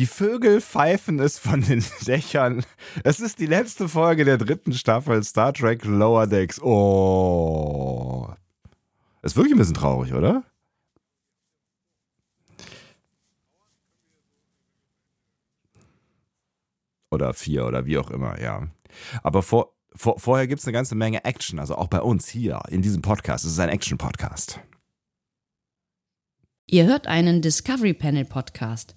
Die Vögel pfeifen es von den Dächern. Es ist die letzte Folge der dritten Staffel Star Trek Lower Decks. Oh. Ist wirklich ein bisschen traurig, oder? Oder vier oder wie auch immer, ja. Aber vor, vor, vorher gibt es eine ganze Menge Action, also auch bei uns hier in diesem Podcast. Es ist ein Action-Podcast. Ihr hört einen Discovery Panel Podcast.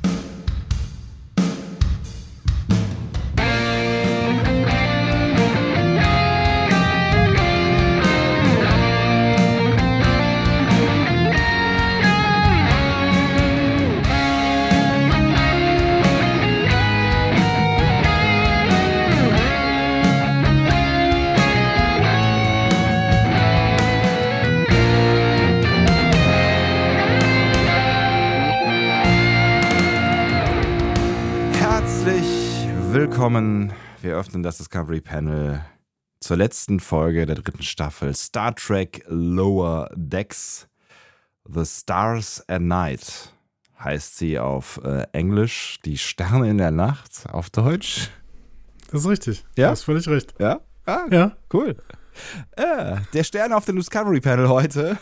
Öffnen das Discovery Panel zur letzten Folge der dritten Staffel Star Trek Lower Decks. The Stars at Night heißt sie auf äh, Englisch. Die Sterne in der Nacht auf Deutsch. Das ist richtig. Ja? Du hast völlig recht. Ja? Ah, Ja. cool. Äh, der Stern auf dem Discovery Panel heute.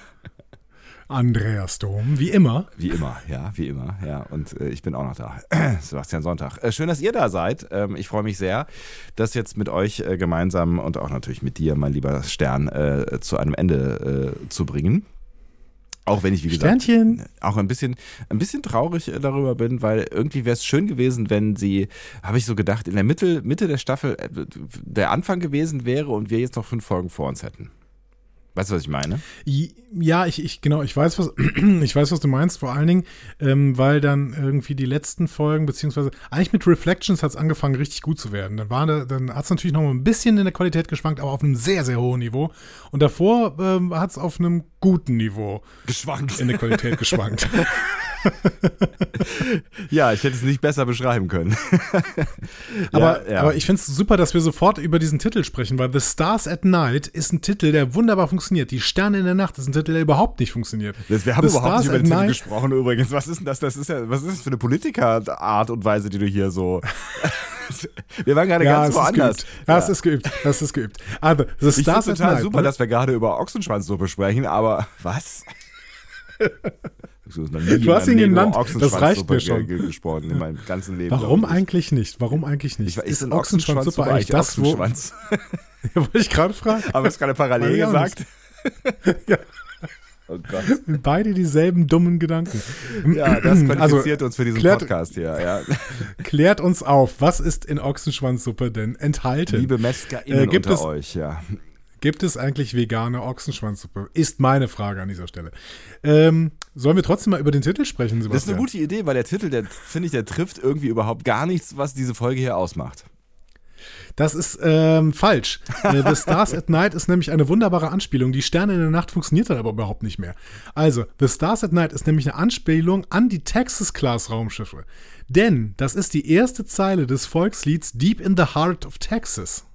Andreas Dom, wie immer. Wie immer, ja, wie immer, ja. Und äh, ich bin auch noch da. Sebastian Sonntag. Äh, schön, dass ihr da seid. Ähm, ich freue mich sehr, das jetzt mit euch äh, gemeinsam und auch natürlich mit dir, mein lieber Stern, äh, zu einem Ende äh, zu bringen. Auch wenn ich, wie gesagt, Sternchen. auch ein bisschen, ein bisschen traurig äh, darüber bin, weil irgendwie wäre es schön gewesen, wenn sie, habe ich so gedacht, in der Mitte, Mitte der Staffel der Anfang gewesen wäre und wir jetzt noch fünf Folgen vor uns hätten. Weißt du, was ich meine? Ja, ich, ich genau, ich weiß, was ich weiß, was du meinst, vor allen Dingen, ähm, weil dann irgendwie die letzten Folgen, beziehungsweise eigentlich mit Reflections hat es angefangen, richtig gut zu werden. Dann, war da, dann hat es natürlich noch mal ein bisschen in der Qualität geschwankt, aber auf einem sehr, sehr hohen Niveau. Und davor ähm, hat es auf einem guten Niveau Geschwankt. in der Qualität geschwankt. Ja, ich hätte es nicht besser beschreiben können. Aber, ja, ja. aber ich finde es super, dass wir sofort über diesen Titel sprechen, weil The Stars at Night ist ein Titel, der wunderbar funktioniert. Die Sterne in der Nacht ist ein Titel, der überhaupt nicht funktioniert. Das, wir haben The überhaupt Stars nicht über den Titel Night- gesprochen übrigens. Was ist denn das? Das ist ja, was ist das für eine Politikerart und Weise, die du hier so. wir waren gerade ganz es ist woanders. geübt. Das ist geübt. Das ist geübt. Aber The ich Stars at total Night. super, ne? dass wir gerade über Ochsenschwanzsuppe sprechen, aber was? Du hast ihn genannt, das reicht mir schon. gesprochen in meinem ganzen Leben. Warum eigentlich nicht? Warum eigentlich nicht? Ich, ist ein Ochsenschwanzsuppe eigentlich das, wo. Ochsenschwanz? Ja, wollte ich gerade fragen. Aber es gerade parallel gesagt. Ja. Oh Gott. Beide dieselben dummen Gedanken. Ja, das Also, qualifiziert uns für diesen klärt- Podcast hier. Ja. Klärt uns auf, was ist in Ochsenschwanzsuppe denn enthalten? Liebe MetzgerInnen Äh, gibt unter es- euch, ja. Gibt es eigentlich vegane Ochsenschwanzsuppe? Ist meine Frage an dieser Stelle. Ähm, sollen wir trotzdem mal über den Titel sprechen, Sebastian? Das ist eine gute Idee, weil der Titel, der finde ich, der trifft irgendwie überhaupt gar nichts, was diese Folge hier ausmacht. Das ist ähm, falsch. Äh, The Stars at Night ist nämlich eine wunderbare Anspielung. Die Sterne in der Nacht funktioniert dann aber überhaupt nicht mehr. Also, The Stars at Night ist nämlich eine Anspielung an die Texas-Class-Raumschiffe. Denn das ist die erste Zeile des Volkslieds Deep in the Heart of Texas.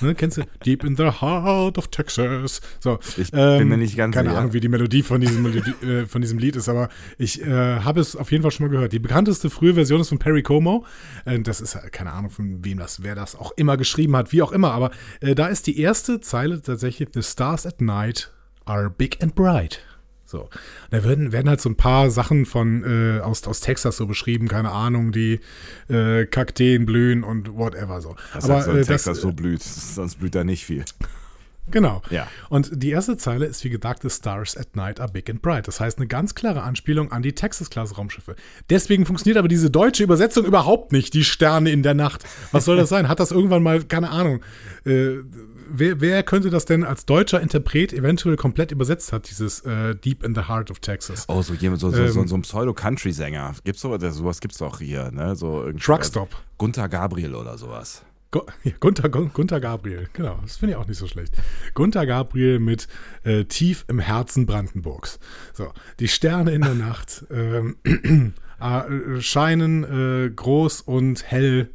Ne, kennst du? Deep in the Heart of Texas. So, Ich bin mir nicht ganz Keine sicher. Ahnung, wie die Melodie von diesem, Melodie, äh, von diesem Lied ist, aber ich äh, habe es auf jeden Fall schon mal gehört. Die bekannteste frühe Version ist von Perry Como. Äh, das ist äh, keine Ahnung, von wem das, wer das auch immer geschrieben hat, wie auch immer. Aber äh, da ist die erste Zeile tatsächlich: The stars at night are big and bright. So. Da werden, werden halt so ein paar Sachen von äh, aus, aus Texas so beschrieben, keine Ahnung, die äh, Kakteen blühen und whatever so. Das aber heißt, äh, Text, das, so blüht, sonst blüht da nicht viel. Genau. Ja. Und die erste Zeile ist wie gesagt, The Stars at Night are big and bright. Das heißt, eine ganz klare Anspielung an die Texas-Class-Raumschiffe. Deswegen funktioniert aber diese deutsche Übersetzung überhaupt nicht, die Sterne in der Nacht. Was soll das sein? Hat das irgendwann mal, keine Ahnung, äh, wer, wer könnte das denn als deutscher Interpret eventuell komplett übersetzt hat, dieses äh, Deep in the Heart of Texas? Oh, so jemand, so, so, so, Ähm. so ein Pseudo-Country-Sänger. Gibt's sowas? Sowas gibt's doch hier, ne? So Truckstop. Gunther Gabriel oder sowas. Gu- ja, Gunther, Gun- Gunther Gabriel, genau, das finde ich auch nicht so schlecht. Gunther Gabriel mit äh, Tief im Herzen Brandenburgs. So, die Sterne in der Nacht ähm, äh, scheinen äh, groß und hell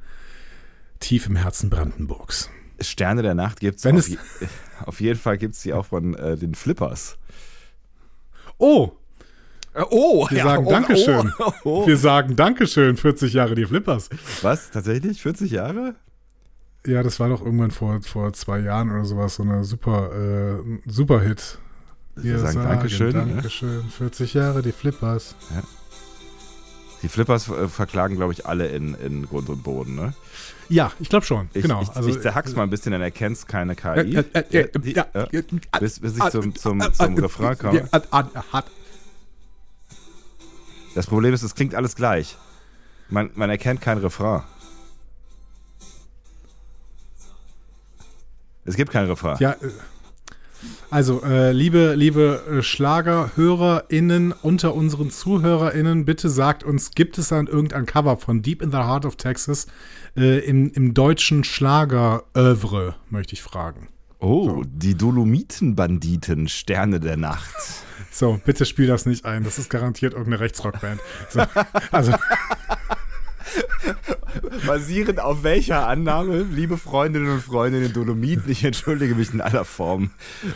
tief im Herzen Brandenburgs. Sterne der Nacht auf, es- je, auf jeden Fall gibt's die auch von äh, den Flippers. Oh, Oh, Wir ja, sagen oh, Dankeschön. Oh, oh. Wir sagen Dankeschön, 40 Jahre die Flippers. Was? Tatsächlich? 40 Jahre? Ja, das war doch irgendwann vor, vor zwei Jahren oder sowas, so eine super, äh, super Hit. Wir sagen Dankeschön. ne? Dankeschön, 40 Jahre die Flippers. Die Flippers äh, verklagen, glaube ich, alle in, in Grund und Boden, ne? Ja, ich glaube schon. Ich, genau. ich, also, ich zerhack's mal ein bisschen, dann erkennst keine KI. Äh, äh, Die- bis, bis ich zum, zum, zum Refrain komme. Das Problem ist, es klingt alles gleich. Man, man erkennt kein Refrain. Es gibt kein Refrain. Ja, äh, also, äh, liebe, liebe äh, SchlagerhörerInnen unter unseren ZuhörerInnen, bitte sagt uns, gibt es dann irgendein Cover von Deep in the Heart of Texas äh, im, im deutschen Schlager-Oeuvre, möchte ich fragen. Oh, die Dolomitenbanditen, Sterne der Nacht. So, bitte spiel das nicht ein. Das ist garantiert irgendeine Rechtsrockband. So, also, Basierend auf welcher Annahme, liebe Freundinnen und Freunde in den Dolomiten, ich entschuldige mich in aller Form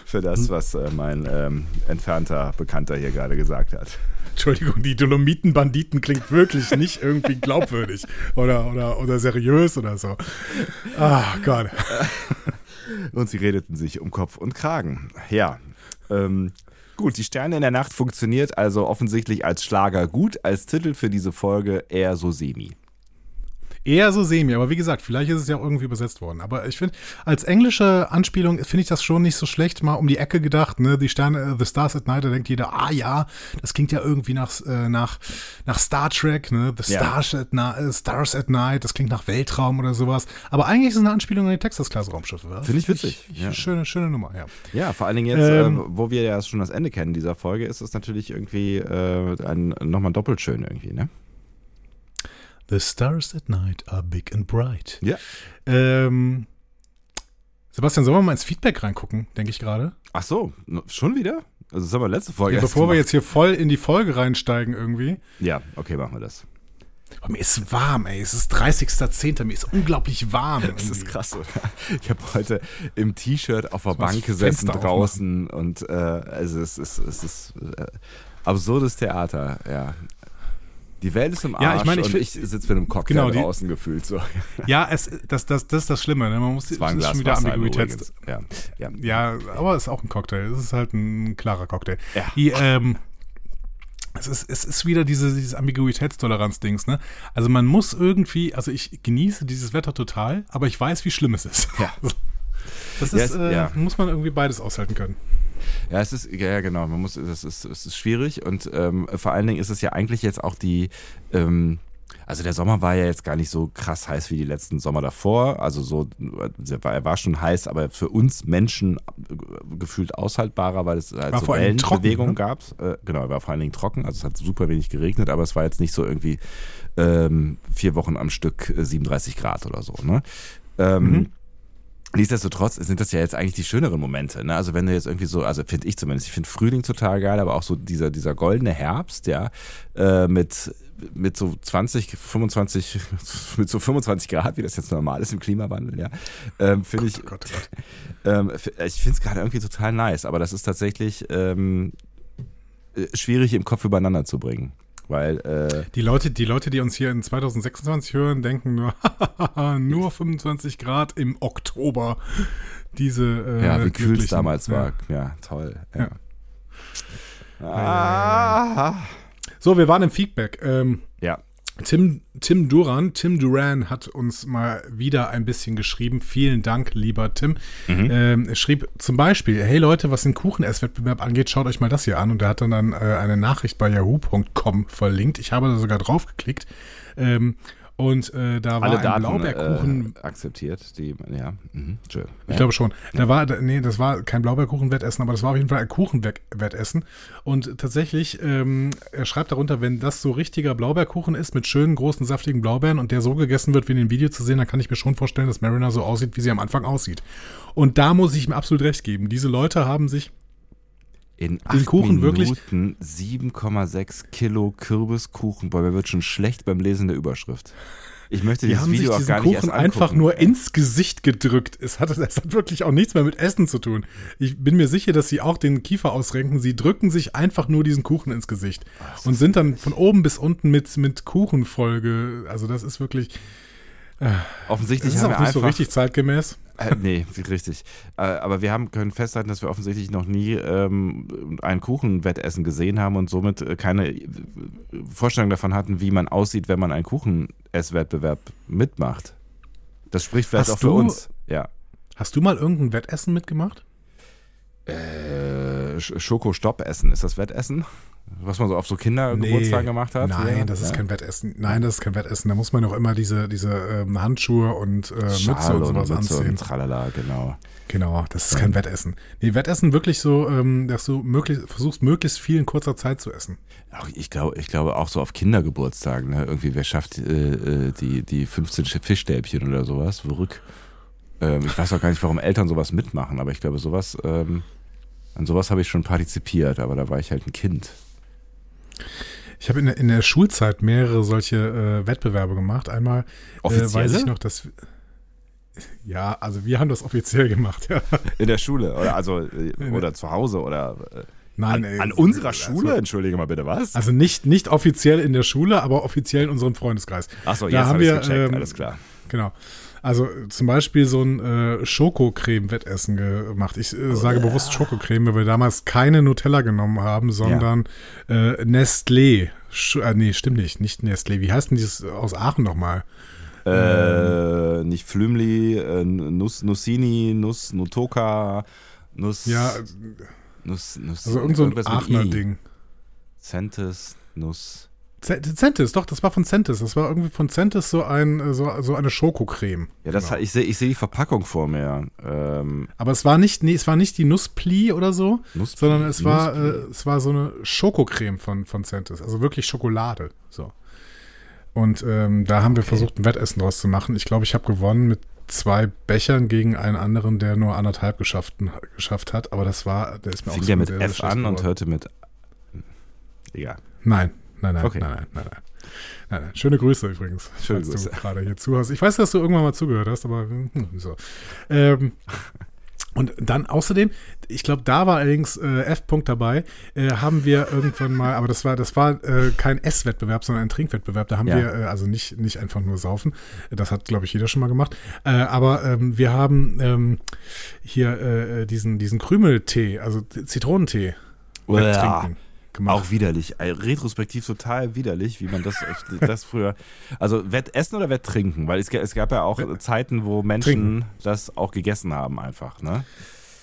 für das, was äh, mein ähm, entfernter Bekannter hier gerade gesagt hat. Entschuldigung, die Dolomitenbanditen klingt wirklich nicht irgendwie glaubwürdig oder, oder, oder seriös oder so. Ah, Gott. Und sie redeten sich um Kopf und Kragen. Ja. Ähm, gut, die Sterne in der Nacht funktioniert also offensichtlich als Schlager gut, als Titel für diese Folge eher so semi. Eher so semi, aber wie gesagt, vielleicht ist es ja auch irgendwie übersetzt worden. Aber ich finde, als englische Anspielung finde ich das schon nicht so schlecht. Mal um die Ecke gedacht, ne? Die Sterne, äh, The Stars at Night, da denkt jeder, ah ja, das klingt ja irgendwie nach, äh, nach, nach Star Trek, ne? The Ja. Stars, at Na- äh, Stars at Night, das klingt nach Weltraum oder sowas. Aber eigentlich ist es eine Anspielung an die Texas-Class-Raumschiffe. Finde ich witzig, Ich, ja. Schöne, schöne Nummer, ja. Ja, vor allen Dingen jetzt, Ähm, wo wir ja schon das Ende kennen dieser Folge, ist es natürlich irgendwie äh, ein, nochmal doppelt schön irgendwie, ne? The stars at night are big and bright. Ja. Ähm, Sebastian, sollen wir mal ins Feedback reingucken, denke ich gerade? Ach so, schon wieder? Also das haben wir letzte Folge Ja, bevor wir jetzt hier voll in die Folge reinsteigen irgendwie. Ja, okay, machen wir das. Aber mir ist warm, ey. Es ist 30.10. Mir ist unglaublich warm. Das ist irgendwie. krass, oder? Ich habe heute im T-Shirt auf der Bank gesessen draußen und äh, also es ist, es ist äh, absurdes Theater, ja. Die Welt ist im Arsch Ja, ich meine, ich ich sitze mit einem Cocktail Genau, die- draußen gefühlt so. Ja, es, das, das, das ist das Schlimme. Ne? Man muss Es war ein Glas wieder Ambiguität. Ja, ja. Ja, aber es ist auch ein Cocktail. Es ist halt ein klarer Cocktail. Ja. Die, ähm, es ist, es ist wieder diese, dieses Ambiguitätstoleranz-Dings, ne? Also man muss irgendwie, also ich genieße dieses Wetter total, aber ich weiß, wie schlimm es ist. Ja. Das ist, es- äh, ja. muss man irgendwie beides aushalten können. Ja, es ist, ja, genau, man muss, es ist, es ist schwierig und ähm, vor allen Dingen ist es ja eigentlich jetzt auch die, ähm, also der Sommer war ja jetzt gar nicht so krass heiß wie die letzten Sommer davor, also so, er war, er war schon heiß, aber für uns Menschen äh, gefühlt aushaltbarer, weil es halt War so Wellenbewegungen ne? gab. Äh, genau, er war vor allen Dingen trocken, also es hat super wenig geregnet, aber es war jetzt nicht so irgendwie ähm, vier Wochen am Stück äh, 37 Grad oder so, ne? Ähm, Mhm. Nichtsdestotrotz sind das ja jetzt eigentlich die schöneren Momente. Ne? Also wenn du jetzt irgendwie so, also finde ich zumindest, ich finde Frühling total geil, aber auch so dieser, dieser goldene Herbst, ja, äh, mit, mit so 20, 25, mit so 25 Grad, wie das jetzt normal ist im Klimawandel, ja, ähm, finde ich, Gott, oh Gott. ähm, ich finde es gerade irgendwie total nice, aber das ist tatsächlich ähm, äh, schwierig im Kopf übereinander zu bringen. Weil, äh, Die Leute, die Leute, die uns hier in 2026 hören, denken nur, nur 25 Grad im Oktober. Diese, äh, ja, wie kühl es damals ja. war. Ja, toll. Ja. Ja. Ah, So, wir waren im Feedback. Ähm, ja. Tim, Tim Duran, Tim Duran hat uns mal wieder ein bisschen geschrieben. Vielen Dank, lieber Tim. Ähm, er schrieb zum Beispiel, hey Leute, was den Kuchen-Esswettbewerb angeht, schaut euch mal das hier an. Und er hat dann, dann äh, eine Nachricht bei yahoo.com verlinkt. Ich habe da sogar drauf geklickt. Ähm, und äh, da war alle ein Daten Blaubeerkuchen. äh, akzeptiert, die, ja, mhm. Ich glaube schon. Da war, nee, das war kein Blaubeerkuchenwettessen, aber das war auf jeden Fall ein Kuchenwettessen. Und tatsächlich, ähm, er schreibt darunter, wenn das so richtiger Blaubeerkuchen ist mit schönen, großen, saftigen Blaubeeren und der so gegessen wird, wie in dem Video zu sehen, dann kann ich mir schon vorstellen, dass Mariner so aussieht, wie sie am Anfang aussieht. Und da muss ich ihm absolut recht geben. Diese Leute haben sich In den acht Kuchen Minuten 7,6 Kilo Kürbiskuchen. Boah, mir wird schon schlecht beim Lesen der Überschrift. Ich möchte Die dieses haben sich Video auch gar nicht Kuchen erst einfach angucken. nur ins Gesicht gedrückt. Es hat, es hat wirklich auch nichts mehr mit Essen zu tun. Ich bin mir sicher, dass sie auch den Kiefer ausrenken. Sie drücken sich einfach nur diesen Kuchen ins Gesicht und sind dann von oben bis unten mit, mit Kuchenfolge. Also das ist wirklich, Offensichtlich das ist haben auch wir nicht so einfach, richtig zeitgemäß. Äh, nee, richtig. Äh, aber wir haben, können festhalten, dass wir offensichtlich noch nie ähm, ein Kuchenwettessen gesehen haben und somit äh, keine äh, Vorstellung davon hatten, wie man aussieht, wenn man einen Kuchenesswettbewerb mitmacht. Das spricht vielleicht Hast auch für du- uns. Ja. Hast du mal irgendein Wettessen mitgemacht? Äh, Sch- Schoko-Stopp-Essen, ist das Wettessen? Was man so auf so Kindergeburtstagen gemacht hat? Nein, Ja, das ist ja. kein Wettessen. Nein, das ist kein Wettessen. Da muss man doch immer diese, diese ähm, Handschuhe und äh, Mütze und sowas Mütze anziehen. Und tralala, genau. Genau, das ist kein Wettessen. Nee, Wettessen wirklich so, ähm, dass du möglichst, versuchst, möglichst viel in kurzer Zeit zu essen. Auch ich glaube, ich glaube auch so auf Kindergeburtstagen, ne? Irgendwie, wer schafft äh, äh, die, die 15 Fischstäbchen oder sowas? Verrückt. Ähm, ich weiß auch gar nicht, warum Eltern sowas mitmachen, aber ich glaube, sowas, ähm, an sowas habe ich schon partizipiert, aber da war ich halt ein Kind. Ich habe in, der- in der Schulzeit mehrere solche äh, Wettbewerbe gemacht. Einmal äh, weiß ich noch, dass ja, also wir haben das offiziell gemacht, ja. In der Schule oder also äh, oder zu Hause oder äh, Nein, an, ey, an unserer also- Schule? Entschuldige mal bitte, was? Also nicht, nicht offiziell in der Schule, aber offiziell in unserem Freundeskreis. Achso, jetzt haben habe ich wir, gecheckt, ähm, alles klar. Genau. Also äh, zum Beispiel so ein äh, Schokocreme-Wettessen gemacht. Ich äh, sage bewusst Schokocreme, weil wir damals keine Nutella genommen haben, sondern äh, Nestlé. Sch äh, nee, stimmt nicht. Nicht Nestlé. Wie heißt denn dieses aus Aachen nochmal? Äh, nicht Flümli, äh, Nuss, Nussini, Nuss, Nutoka, Nuss, Ja, Nuss, Nuss, also irgend so ein Aachener. Ding. Centis, Nuss. Centis, doch, das war von Centis. Das war irgendwie von Centis so, ein, so, so eine Schokocreme. Ja, das Genau. ich sehe ich seh die Verpackung vor mir. Ähm, Aber es war nicht, nee, es war nicht die Nusspli oder so, Nuss, sondern es war, äh, Nusspli. es war so eine Schokocreme von, von Centis. Also wirklich Schokolade. So. Und ähm, da haben wir versucht, ein Wettessen draus zu machen. Ich glaube, ich habe gewonnen mit zwei Bechern gegen einen anderen, der nur anderthalb geschafft, geschafft hat. Aber das war, der ist mir fing auch der mit F an und hörte mit. Egal. Nein, nein, nein, Okay. nein, nein, nein, nein. Nein, nein. Schöne Grüße übrigens, Schöne falls Grüße. du gerade hier zuhörst. Ich weiß, dass du irgendwann mal zugehört hast, aber hm, so. Ähm, und dann außerdem, ich glaube, da war allerdings äh, F-Punkt dabei, äh, haben wir irgendwann mal, aber das war, das war äh, kein Esswettbewerb, sondern ein Trinkwettbewerb. Da haben Ja. wir, äh, also nicht, nicht einfach nur saufen, das hat, glaube ich, jeder schon mal gemacht. Äh, aber ähm, wir haben ähm, hier äh, diesen, diesen Krümeltee, also Zitronentee Uah. trinken gemacht. Auch widerlich. Äh, Retrospektiv total widerlich, wie man das, das früher. Also Wettessen oder Wetttrinken? Weil es, es gab ja auch Zeiten, wo Menschen Trinken. das auch gegessen haben, einfach. Ne?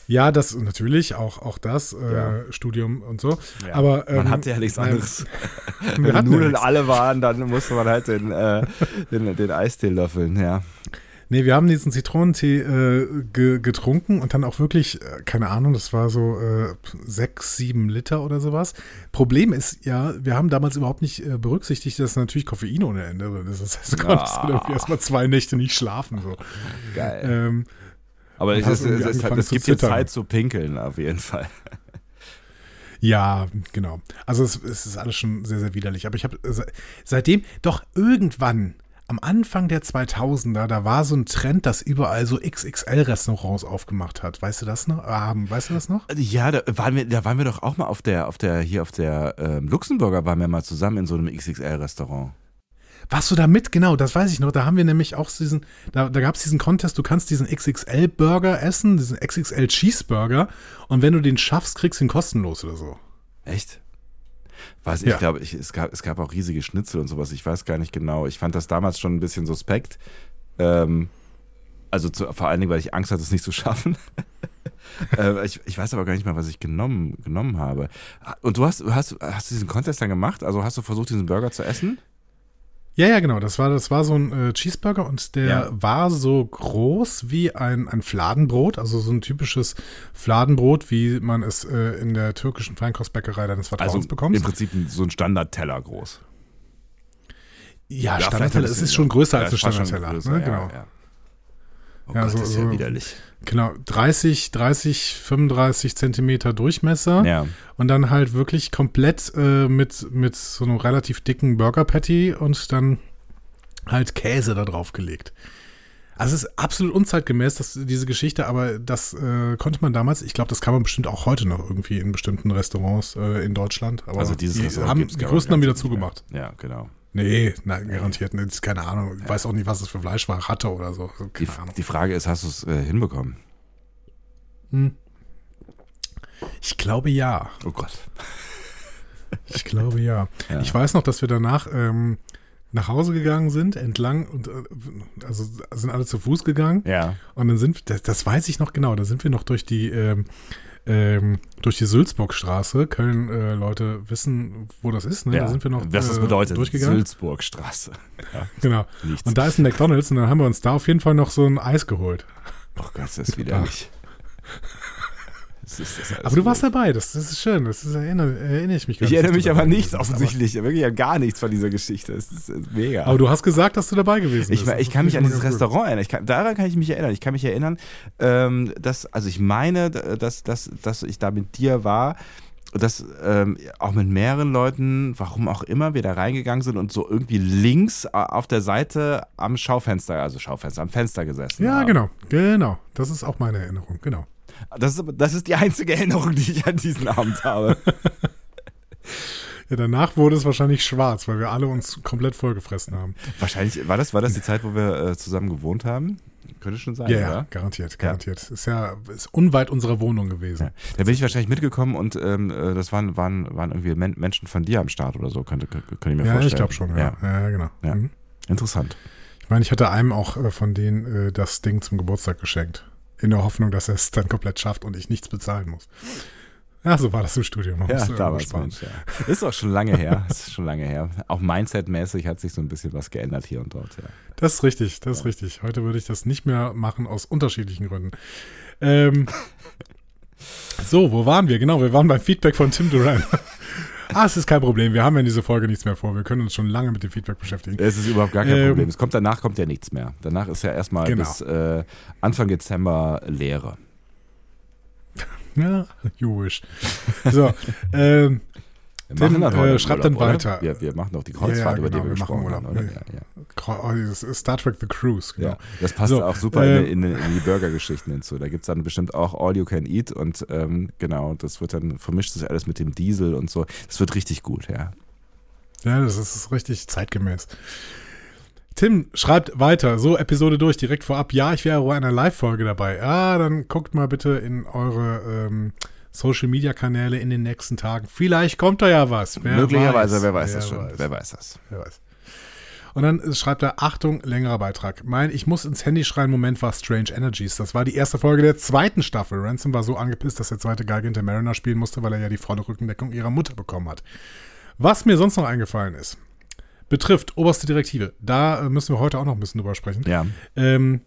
Ja, das natürlich, auch, auch das, äh, Ja. Studium und so. Ja. Aber ähm, man hatte ja nichts anderes. Wenn die Nudeln alle waren, dann musste man halt den, äh, den, den Eistee löffeln, ja. Nee, wir haben diesen Zitronentee äh, ge getrunken und dann auch wirklich, äh, keine Ahnung, das war so äh, sechs, sieben Liter oder sowas. Problem ist ja, wir haben damals überhaupt nicht äh, berücksichtigt, dass natürlich Koffein ohne Ende drin ist. Das heißt, du konntest Ah. dann irgendwie erstmal zwei Nächte nicht schlafen. So. Geil. Ähm, Aber es, ist, es, ist, halt- es gibt dir. Zeit zu pinkeln, auf jeden Fall. Ja, genau. Also es, es ist alles schon sehr, sehr widerlich. Aber ich habe se- seitdem, doch irgendwann, am Anfang der 2000er, da war so ein Trend, dass überall so XXL-Restaurants aufgemacht hat. Weißt du das noch? Haben, weißt du das noch? Ja, da waren wir, da waren wir doch auch mal auf der, auf der, hier auf der ähm, Luxemburger waren wir mal zusammen in so einem XXL-Restaurant. Warst du da mit? Genau, das weiß ich noch. Da haben wir nämlich auch diesen, da, da gab es diesen Contest, du kannst diesen XXL-Burger essen, diesen XXL-Cheeseburger. Und wenn du den schaffst, kriegst du ihn kostenlos oder so. Echt? Weiß Ja. ich, glaube, ich, es, gab, es gab auch riesige Schnitzel und sowas. Ich weiß gar nicht genau. Ich fand das damals schon ein bisschen suspekt. Ähm, also zu, vor allen Dingen, weil ich Angst hatte, es nicht zu schaffen. äh, ich, ich weiß aber gar nicht mal, was ich genommen, genommen habe. Und du hast, hast, hast du diesen Contest dann gemacht? Also hast du versucht, diesen Burger zu essen? Ja, ja, genau. Das war, das war so ein äh, Cheeseburger und der Ja. war so groß wie ein, ein Fladenbrot, also so ein typisches Fladenbrot, wie man es äh, in der türkischen Feinkostbäckerei deines Vertrauens Also bekommt. im Prinzip so ein Standardteller groß. ja, vielleicht Standardteller, es ist schon ja. größer Ja, als ein Standardteller. größer, ne? ja, Genau. Ja. Oh Ja, Gott, so- das ist ja so- widerlich. genau. 30, 30, 35 Zentimeter Durchmesser Ja. und dann halt wirklich komplett äh, mit, mit so einem relativ dicken Burger Patty und dann halt Käse da drauf gelegt. Also es ist absolut unzeitgemäß, dass, diese Geschichte, aber das äh, konnte man damals, ich glaube, das kann man bestimmt auch heute noch irgendwie in bestimmten Restaurants äh, in Deutschland. Aber Also dieses die, Restaurant haben, die größten haben wieder zugemacht. Ja, genau. Nee, nein, garantiert nicht. Keine Ahnung. Ich weiß auch nicht, was es für Fleisch war. Ratte oder so. so Die, keine Ahnung. die Frage ist, hast du es äh, hinbekommen? Ich glaube ja. Oh Gott. Ich glaube ja. Ja. Ich weiß noch, dass wir danach ähm, nach Hause gegangen sind, entlang und äh, also sind alle zu Fuß gegangen. Ja. Und dann sind das, das weiß ich noch genau, da sind wir noch durch die ähm, ähm, durch die Sülzburgstraße. Köln äh, Leute wissen, wo das ist, ne? ja. Da sind wir noch Was das äh, bedeutet. durchgegangen. Sülzburgstraße. Ja, Genau. nichts. Und da ist ein McDonalds und dann haben wir uns da auf jeden Fall noch so ein Eis geholt. oh Gott, das ist widerlich. Das ist, das ist alles Aber du warst dabei, das, das ist schön, das ist, erinnere, erinnere ich mich gar Ich erinnere mich aber dabei nicht gewesen bist. offensichtlich, wirklich an gar nichts von dieser Geschichte. Es ist äh, mega. Aber, aber du hast gesagt, dass du dabei gewesen Ich, bist. ich Das kann mich an dieses ich Restaurant erinnern. Ich kann, daran kann ich mich erinnern. Ich kann mich erinnern, ähm, dass, also ich meine, dass, dass, dass ich da mit dir war, dass ähm, auch mit mehreren Leuten, warum auch immer, wir da reingegangen sind und so irgendwie links auf der Seite am Schaufenster, also Schaufenster, am Fenster gesessen. Ja, haben. genau, genau. Das ist auch meine Erinnerung, genau. Das ist, das ist die einzige Erinnerung, die ich an diesen Abend habe. Ja, danach wurde es wahrscheinlich schwarz, weil wir alle uns komplett vollgefressen haben. Wahrscheinlich, war das, war das die Zeit, wo wir äh, zusammen gewohnt haben? Könnte schon sein, Ja, ja, oder? garantiert, garantiert. Ist ja ist unweit unserer Wohnung gewesen. Ja. Da bin ich wahrscheinlich mitgekommen und ähm, äh, das waren, waren, waren irgendwie Men Menschen von dir am Start oder so, könnte, könnte ich mir Ja, vorstellen. ich glaube schon, ja. Ja, genau. Ja. Mhm. Interessant. Ich meine, ich hatte einem auch äh, von denen äh, das Ding zum Geburtstag geschenkt. In der Hoffnung, dass er es dann komplett schafft und ich nichts bezahlen muss. Ja, so war das im Studium. Man Ja, damals. Mensch, ja. Ist auch schon lange her. Ist schon lange her. Auch Mindset-mäßig hat sich so ein bisschen was geändert hier und dort, ja. Das ist richtig, das ist richtig. Heute würde ich das nicht mehr machen aus unterschiedlichen Gründen. Ähm, so, wo waren wir? Genau, wir waren beim Feedback von Tim Duran. Ah, es ist kein Problem. Wir haben ja in dieser Folge nichts mehr vor. Wir können uns schon lange mit dem Feedback beschäftigen. Es ist überhaupt gar kein Ähm, Problem. Es kommt danach kommt ja nichts mehr. Danach ist ja erstmal Genau. bis äh, Anfang Dezember Leere. Ja, you wish. So, ähm, Wir Tim, dann äh, Urlaub, dann weiter. Wir, wir machen doch die Ja, Kreuzfahrt, ja, über die genau, wir wir gesprochen haben, oder? Ja, ja. oh, Star Trek The Cruise, genau. Das passt So, auch super äh, in, in, die Burgergeschichten hinzu. Da gibt es dann bestimmt auch All You Can Eat und ähm, genau, das wird dann, vermischt sich alles mit dem Diesel und so. Das wird richtig gut, ja. Ja, das ist, ist richtig zeitgemäß. Tim schreibt weiter, so Episode durch, direkt vorab. Ja, ich wäre bei einer Live-Folge dabei. Ja, dann guckt mal bitte in eure ähm, Social-Media-Kanäle in den nächsten Tagen. Vielleicht kommt da ja was. Wer Möglicherweise, weiß, wer weiß das schon. weiß. Wer weiß das. Wer weiß. Und dann schreibt er, Achtung, längerer Beitrag. Mein, ich muss ins Handy schreien, Moment war Strange Energies. Das war die erste Folge der zweiten Staffel. Ransom war so angepisst, dass der zweite Geige hinter Mariner spielen musste, weil er ja die volle Rückendeckung ihrer Mutter bekommen hat. Was mir sonst noch eingefallen ist, betrifft oberste Direktive. Da äh, müssen wir heute auch noch ein bisschen drüber sprechen. Ja. Ähm,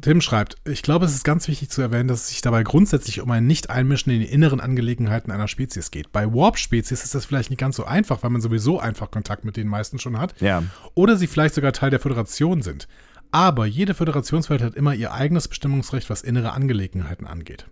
Tim schreibt, ich glaube, es ist ganz wichtig zu erwähnen, dass es sich dabei grundsätzlich um ein Nicht-Einmischen in die inneren Angelegenheiten einer Spezies geht. Bei Warp-Spezies ist das vielleicht nicht ganz so einfach, weil man sowieso einfach Kontakt mit den meisten schon hat. Ja. Oder sie vielleicht sogar Teil der Föderation sind. Aber jede Föderationswelt hat immer ihr eigenes Bestimmungsrecht, was innere Angelegenheiten angeht.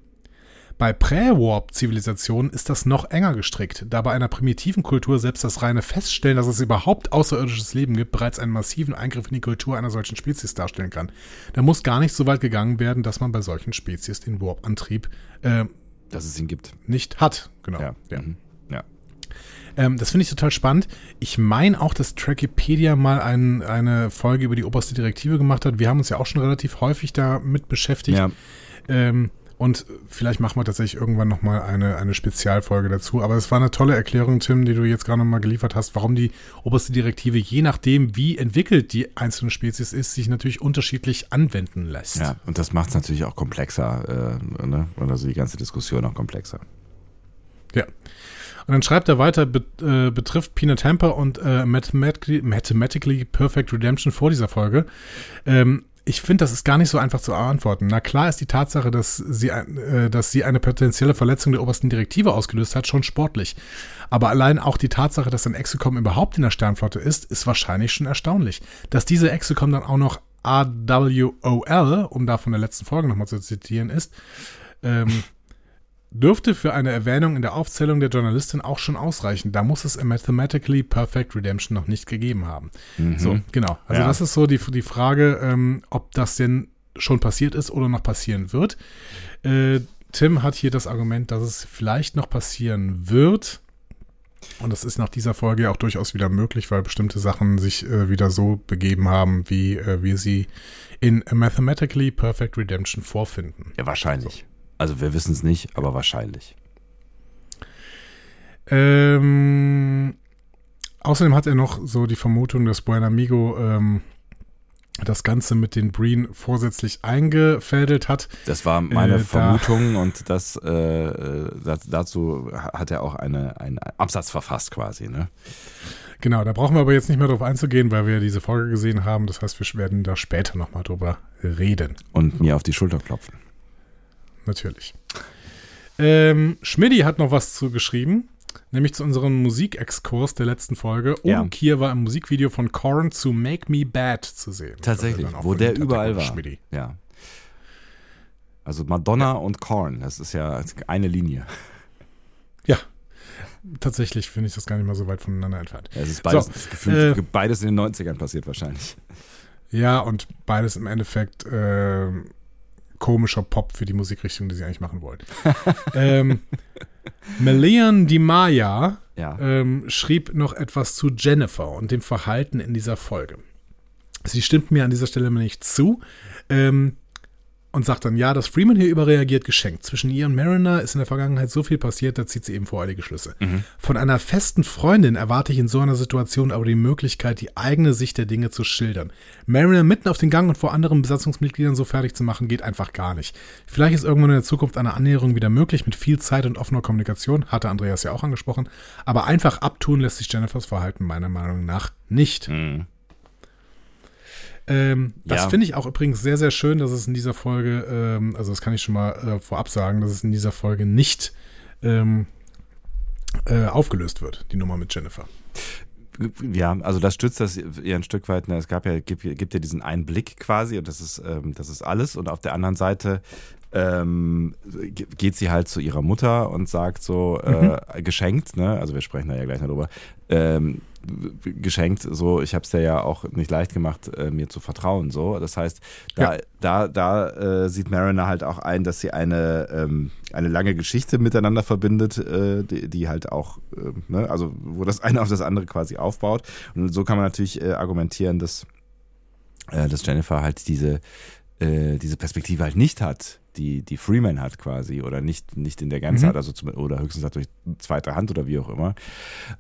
Bei Prä-Warp-Zivilisationen ist das noch enger gestrickt, da bei einer primitiven Kultur selbst das reine Feststellen, dass es überhaupt außerirdisches Leben gibt, bereits einen massiven Eingriff in die Kultur einer solchen Spezies darstellen kann. Da muss gar nicht so weit gegangen werden, dass man bei solchen Spezies den Warp-Antrieb äh, Dass es ihn gibt. nicht hat. Genau. Ja. Ja. Mhm. ja. Ähm, das finde ich total spannend. Ich meine auch, dass Trackipedia mal ein, eine Folge über die oberste Direktive gemacht hat. Wir haben uns ja auch schon relativ häufig damit beschäftigt. Ja. Ähm, und vielleicht machen wir tatsächlich irgendwann nochmal eine, eine Spezialfolge dazu. Aber es war eine tolle Erklärung, Tim, die du jetzt gerade nochmal geliefert hast, warum die oberste Direktive, je nachdem, wie entwickelt die einzelne Spezies ist, sich natürlich unterschiedlich anwenden lässt. Ja, und das macht es natürlich auch komplexer, äh, ne? Und also die ganze Diskussion auch komplexer. Ja. Und dann schreibt er weiter, be äh, betrifft Peanut Temper und äh, Mathematically, Mathematically Perfect Redemption vor dieser Folge. Ähm, ich finde, das ist gar nicht so einfach zu beantworten. Na klar ist die Tatsache, dass sie, äh, dass sie eine potenzielle Verletzung der obersten Direktive ausgelöst hat, schon sportlich. Aber allein auch die Tatsache, dass ein Exocom überhaupt in der Sternflotte ist, ist wahrscheinlich schon erstaunlich. Dass diese Exocom dann auch noch AWOL, um da von der letzten Folge nochmal zu zitieren, ist, ähm, dürfte für eine Erwähnung in der Aufzählung der Journalistin auch schon ausreichen. Da muss es a mathematically perfect redemption noch nicht gegeben haben. Mhm. So, genau. Also Ja. das ist so die, die Frage, ähm, ob das denn schon passiert ist oder noch passieren wird. Äh, Tim hat hier das Argument, dass es vielleicht noch passieren wird. Und das ist nach dieser Folge ja auch durchaus wieder möglich, weil bestimmte Sachen sich äh, wieder so begeben haben, wie äh, wir sie in A Mathematically Perfect Redemption vorfinden. Ja, wahrscheinlich. Also wir wissen es nicht, aber wahrscheinlich. Ähm, außerdem hat er noch so die Vermutung, dass Buen Amigo ähm, das Ganze mit den Breen vorsätzlich eingefädelt hat. Das war meine Äh, da- Vermutung und das, äh, äh, das, dazu hat er auch eine, einen Absatz verfasst quasi. Ne? Genau, da brauchen wir aber jetzt nicht mehr drauf einzugehen, weil wir ja diese Folge gesehen haben. Das heißt, wir werden da später nochmal drüber reden. Und mir auf die Schulter klopfen. Natürlich. Ähm, Schmidti hat noch was zu geschrieben, nämlich zu unserem Musikexkurs der letzten Folge. Ja. Oben hier war im Musikvideo von Korn zu Make Me Bad zu sehen. Tatsächlich, auch wo der überall war. Schmidti. Ja. Also Madonna und Korn, das ist ja eine Linie. Ja. Tatsächlich finde ich das gar nicht mal so weit voneinander entfernt. Es ist beides, So, Gefühl, äh, beides in den 90ern passiert wahrscheinlich. Ja, und beides im Endeffekt ähm, komischer Pop für die Musikrichtung, die sie eigentlich machen wollen. ähm, Melian Di Maya Ja. ähm, schrieb noch etwas zu Jennifer und dem Verhalten in dieser Folge. Sie stimmt mir an dieser Stelle nicht zu ähm, und sagt dann, ja, dass Freeman hier überreagiert, geschenkt. Zwischen ihr und Mariner ist in der Vergangenheit so viel passiert, da zieht sie eben voreilige Schlüsse. Von einer festen Freundin erwarte ich in so einer Situation aber die Möglichkeit, die eigene Sicht der Dinge zu schildern. Mariner mitten auf den Gang und vor anderen Besatzungsmitgliedern so fertig zu machen, geht einfach gar nicht. Vielleicht ist irgendwann in der Zukunft eine Annäherung wieder möglich mit viel Zeit und offener Kommunikation, hatte Andreas ja auch angesprochen, aber einfach abtun lässt sich Jennifers Verhalten meiner Meinung nach nicht. Mhm. Ähm, das Ja. finde ich auch übrigens sehr, sehr schön, dass es in dieser Folge, ähm, also das kann ich schon mal äh, vorab sagen, dass es in dieser Folge nicht ähm, äh, aufgelöst wird, die Nummer mit Jennifer. Ja, also das stützt das ja ein Stück weit. Ne? Es gab ja, gibt, gibt ja diesen einen Blick quasi und das ist, ähm, das ist alles. Und auf der anderen Seite ähm, ge- geht sie halt zu ihrer Mutter und sagt so, äh, geschenkt, ne? also wir sprechen da ja gleich noch drüber, ähm, geschenkt, so, ich habe es dir ja auch nicht leicht gemacht, äh, mir zu vertrauen, so. Das heißt, da, Ja. da, da äh, sieht Mariner halt auch ein, dass sie eine, ähm, eine lange Geschichte miteinander verbindet, äh, die, die halt auch, äh, ne? also wo das eine auf das andere quasi aufbaut. Und so kann man natürlich äh, argumentieren, dass, äh, dass Jennifer halt diese, äh, diese Perspektive halt nicht hat, die, die Freeman hat quasi, oder nicht, nicht in der Gänze Mhm. also zum, oder höchstens halt durch zweite Hand oder wie auch immer.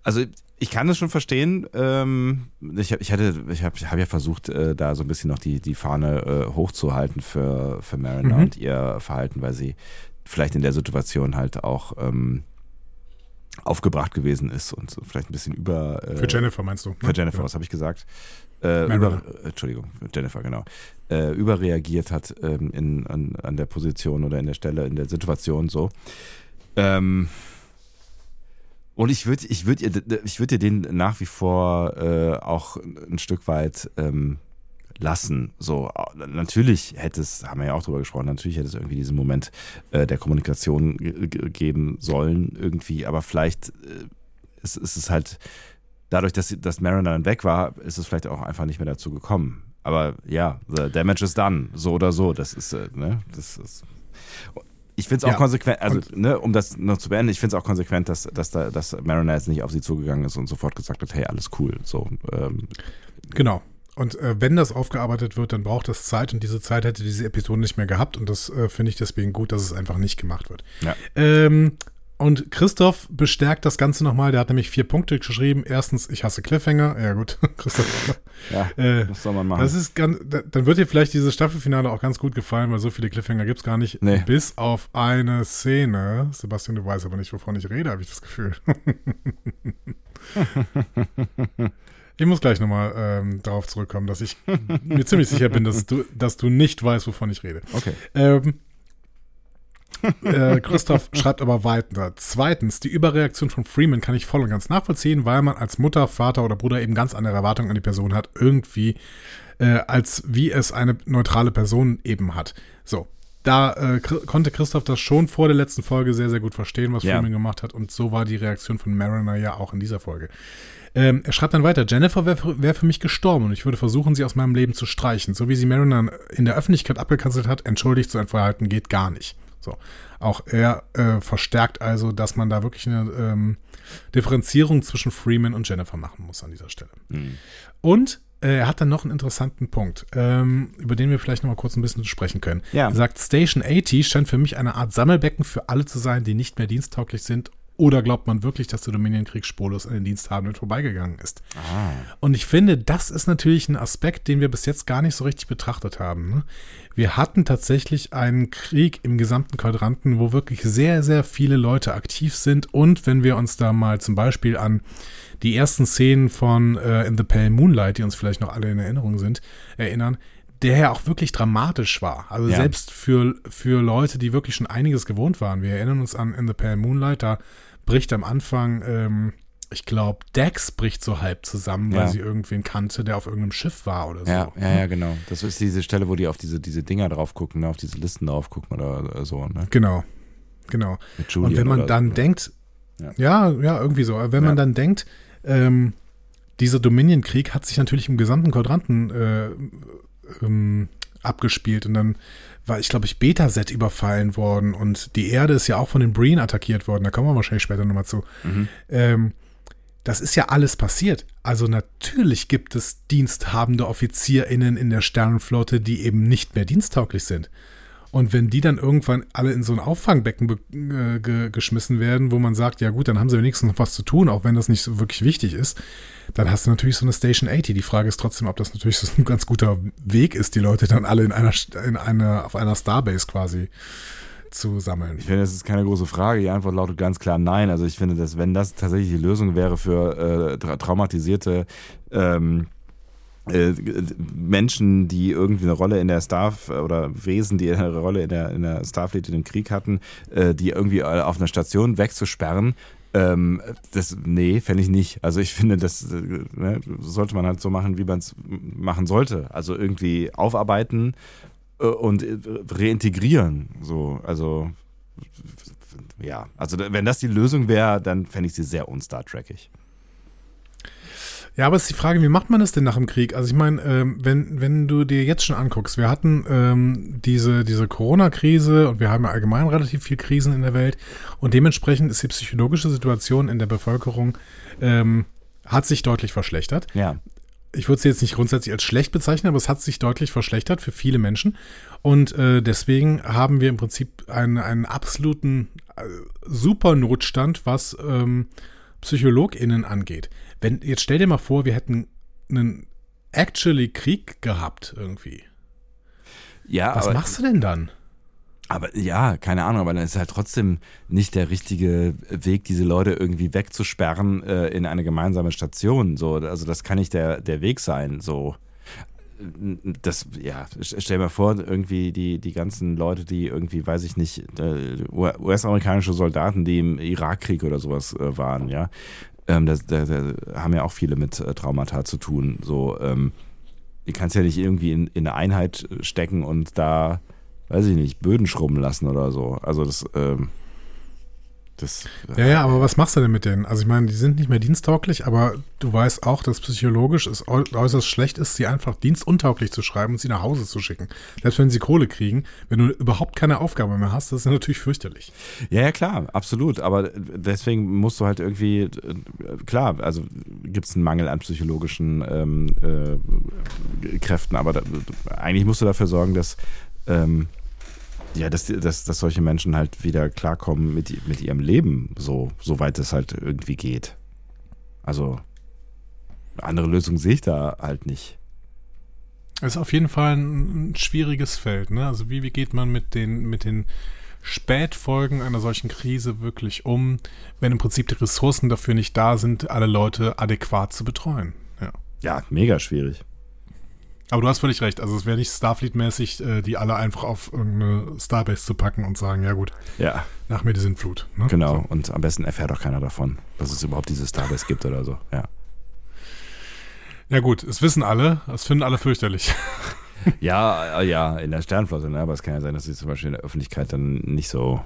Also ich kann das schon verstehen. Ähm, ich, ich hatte, ich habe hab ja versucht, äh, da so ein bisschen noch die, die Fahne äh, hochzuhalten für, für Mariner Mhm. und ihr Verhalten, weil sie vielleicht in der Situation halt auch ähm, aufgebracht gewesen ist und so vielleicht ein bisschen über. Äh, Für Jennifer meinst du? ne? für Jennifer, Ja. was habe ich gesagt? Äh, über, äh, Entschuldigung, Jennifer, genau. Äh, überreagiert hat ähm, in, an, an der Position oder in der Stelle, in der Situation so. Ähm, und ich würde ich würd ich würd ihr den nach wie vor äh, auch ein Stück weit ähm, lassen. So, natürlich hätte es, haben wir ja auch drüber gesprochen, natürlich hätte es irgendwie diesen Moment äh, der Kommunikation ge- ge- geben sollen, irgendwie, aber vielleicht äh, ist, ist es halt, dadurch, dass, dass Mariner dann weg war, ist es vielleicht auch einfach nicht mehr dazu gekommen. Aber ja, the damage is done, so oder so. Das ist, äh, ne, das ist. Ich finde es auch Ja, konsequent, also, und- ne, um das noch zu beenden, ich finde es auch konsequent, dass, dass, da, dass Mariner jetzt nicht auf sie zugegangen ist und sofort gesagt hat, hey, alles cool. So, ähm, Genau. Und äh, wenn das aufgearbeitet wird, dann braucht das Zeit und diese Zeit hätte diese Episode nicht mehr gehabt und das äh, finde ich deswegen gut, dass es einfach nicht gemacht wird. Ja. Ähm, und Christoph bestärkt das Ganze nochmal, der hat nämlich vier Punkte geschrieben. Erstens, ich hasse Cliffhanger. Ja gut, Christoph. ja, äh, was soll man machen? das ist ganz, da- dann wird dir vielleicht dieses Staffelfinale auch ganz gut gefallen, weil so viele Cliffhanger gibt es gar nicht. Nee. Bis auf eine Szene. Sebastian, du weißt aber nicht, wovon ich rede, habe ich das Gefühl. ich muss gleich nochmal ähm, darauf zurückkommen, dass ich mir ziemlich sicher bin, dass du, dass du nicht weißt, wovon ich rede. okay. Ähm, äh, Christoph schreibt aber weiter. Zweitens, die Überreaktion von Freeman kann ich voll und ganz nachvollziehen, weil man als Mutter, Vater oder Bruder eben ganz andere Erwartungen an die Person hat, irgendwie, äh, als wie es eine neutrale Person eben hat. So. da äh, konnte Christoph das schon vor der letzten Folge sehr, sehr gut verstehen, was Ja. Freeman gemacht hat. Und so war die Reaktion von Mariner ja auch in dieser Folge. Ähm, er schreibt dann weiter, Jennifer wäre für, wär für mich gestorben und ich würde versuchen, sie aus meinem Leben zu streichen. So wie sie Mariner in der Öffentlichkeit abgekanzelt hat, entschuldigt so ein Verhalten geht gar nicht. So. Auch er äh, verstärkt also, dass man da wirklich eine ähm, Differenzierung zwischen Freeman und Jennifer machen muss an dieser Stelle. Und äh, er hat dann noch einen interessanten Punkt, ähm, über den wir vielleicht noch mal kurz ein bisschen sprechen können. Ja. Er sagt, Station 80 scheint für mich eine Art Sammelbecken für alle zu sein, die nicht mehr diensttauglich sind. Oder glaubt man wirklich, dass der Dominion-Krieg spurlos an den Diensthabenden vorbeigegangen ist? Und ich finde, das ist natürlich ein Aspekt, den wir bis jetzt gar nicht so richtig betrachtet haben. Ne? Wir hatten tatsächlich einen Krieg im gesamten Quadranten, wo wirklich sehr, sehr viele Leute aktiv sind. Und wenn wir uns da mal zum Beispiel an die ersten Szenen von äh, In the Pale Moonlight, die uns vielleicht noch alle in Erinnerung sind, erinnern, der ja auch wirklich dramatisch war. Also Ja. selbst für, für Leute, die wirklich schon einiges gewohnt waren. Wir erinnern uns an In the Pale Moonlight, da bricht am Anfang, ähm, ich glaube, Dex bricht so halb zusammen, weil Ja. sie irgendwen kannte, der auf irgendeinem Schiff war oder so. Ja, ja, ja, genau. Das ist diese Stelle, wo die auf diese, diese Dinger drauf gucken, ne? auf diese Listen drauf gucken oder so, ne? Genau, genau. Und wenn man dann so. denkt, Ja. ja. irgendwie so, wenn man dann denkt, ähm, dieser Dominion-Krieg hat sich natürlich im gesamten Quadranten äh, ähm, abgespielt und dann war, ich glaube ich, Beta-Set überfallen worden und die Erde ist ja auch von den Breen attackiert worden, da kommen wir wahrscheinlich später nochmal zu. Mhm. Ähm, das ist ja alles passiert. Also natürlich gibt es diensthabende OffizierInnen in der Sternenflotte, die eben nicht mehr diensttauglich sind. Und wenn die dann irgendwann alle in so ein Auffangbecken be- äh, ge geschmissen werden, wo man sagt, ja gut, dann haben sie wenigstens noch was zu tun, auch wenn das nicht so wirklich wichtig ist, dann hast du natürlich so eine Station 80. Die Frage ist trotzdem, ob das natürlich so ein ganz guter Weg ist, die Leute dann alle in einer, in einer auf einer Starbase quasi zu sammeln. Ich finde, das ist keine große Frage. Die Antwort lautet ganz klar nein. Also ich finde, dass wenn das tatsächlich die Lösung wäre für äh, tra traumatisierte ähm, äh, Menschen, die irgendwie eine Rolle in der Star oder Wesen, die eine Rolle in der, in der Starfleet in dem Krieg hatten, äh, die irgendwie auf einer Station wegzusperren, ähm, das, nee, fände ich nicht. Also ich finde, das äh, ne, sollte man halt so machen, wie man es machen sollte. Also irgendwie aufarbeiten äh, und äh, reintegrieren. So, also ja, also wenn das die Lösung wäre, dann fände ich sie sehr un-Star Trekig. Ja, aber es ist die Frage, wie macht man das denn nach dem Krieg? Also ich meine, ähm, wenn, wenn du dir jetzt schon anguckst, wir hatten ähm, diese, diese Corona-Krise und wir haben ja allgemein relativ viel Krisen in der Welt und dementsprechend ist die psychologische Situation in der Bevölkerung ähm, hat sich deutlich verschlechtert. Ja, Ich würde sie jetzt nicht grundsätzlich als schlecht bezeichnen, aber es hat sich deutlich verschlechtert für viele Menschen. Und äh, deswegen haben wir im Prinzip einen, einen absoluten äh, Supernotstand, was ähm, PsychologInnen angeht. Wenn, jetzt stell dir mal vor, wir hätten einen actually Krieg gehabt irgendwie. ja Was aber, machst du denn dann? aber ja, keine Ahnung, aber dann ist halt trotzdem nicht der richtige Weg, diese Leute irgendwie wegzusperren äh, in eine gemeinsame Station. So, also das kann nicht der, der Weg sein. So. Das, ja, stell mir vor, irgendwie die, die ganzen Leute, die irgendwie, weiß ich nicht, äh, US-amerikanische Soldaten, die im Irakkrieg oder sowas äh, waren, ja, ähm, da, da haben ja auch viele mit äh, Traumata zu tun. So, ähm, die kannst ja nicht irgendwie in, in eine Einheit stecken und da, weiß ich nicht, Böden schrubben lassen oder so. Also das, ähm, das. Ja, ja, aber was machst du denn mit denen? Also ich meine, die sind nicht mehr diensttauglich, aber du weißt auch, dass psychologisch es äu- äußerst schlecht ist, sie einfach dienstuntauglich zu schreiben und sie nach Hause zu schicken. Selbst wenn sie Kohle kriegen, wenn du überhaupt keine Aufgabe mehr hast, das ist natürlich fürchterlich. Ja, ja, klar, absolut. Aber deswegen musst du halt irgendwie, klar, also gibt es einen Mangel an psychologischen ähm, äh, Kräften, aber da, eigentlich musst du dafür sorgen, dass, ähm, ja, dass, dass, dass solche Menschen halt wieder klarkommen mit, mit ihrem Leben, so, soweit es halt irgendwie geht. Also, eine andere Lösung sehe ich da halt nicht. Es ist auf jeden Fall ein, ein schwieriges Feld. Ne? Also wie, wie geht man mit den, mit den Spätfolgen einer solchen Krise wirklich um, wenn im Prinzip die Ressourcen dafür nicht da sind, alle Leute adäquat zu betreuen? Ja. Ja, mega schwierig. Aber du hast völlig recht. Also es wäre nicht Starfleet-mäßig, äh, die alle einfach auf irgendeine Starbase zu packen und sagen, ja gut, Ja, nach mir die Sintflut. Ne? genau. So. Und am besten erfährt auch keiner davon, dass es überhaupt diese Starbase gibt oder so. Ja. Ja gut, es wissen alle, es finden alle fürchterlich. ja, äh, ja, in der Sternflotte, ne? aber es kann ja sein, dass sie zum Beispiel in der Öffentlichkeit dann nicht so.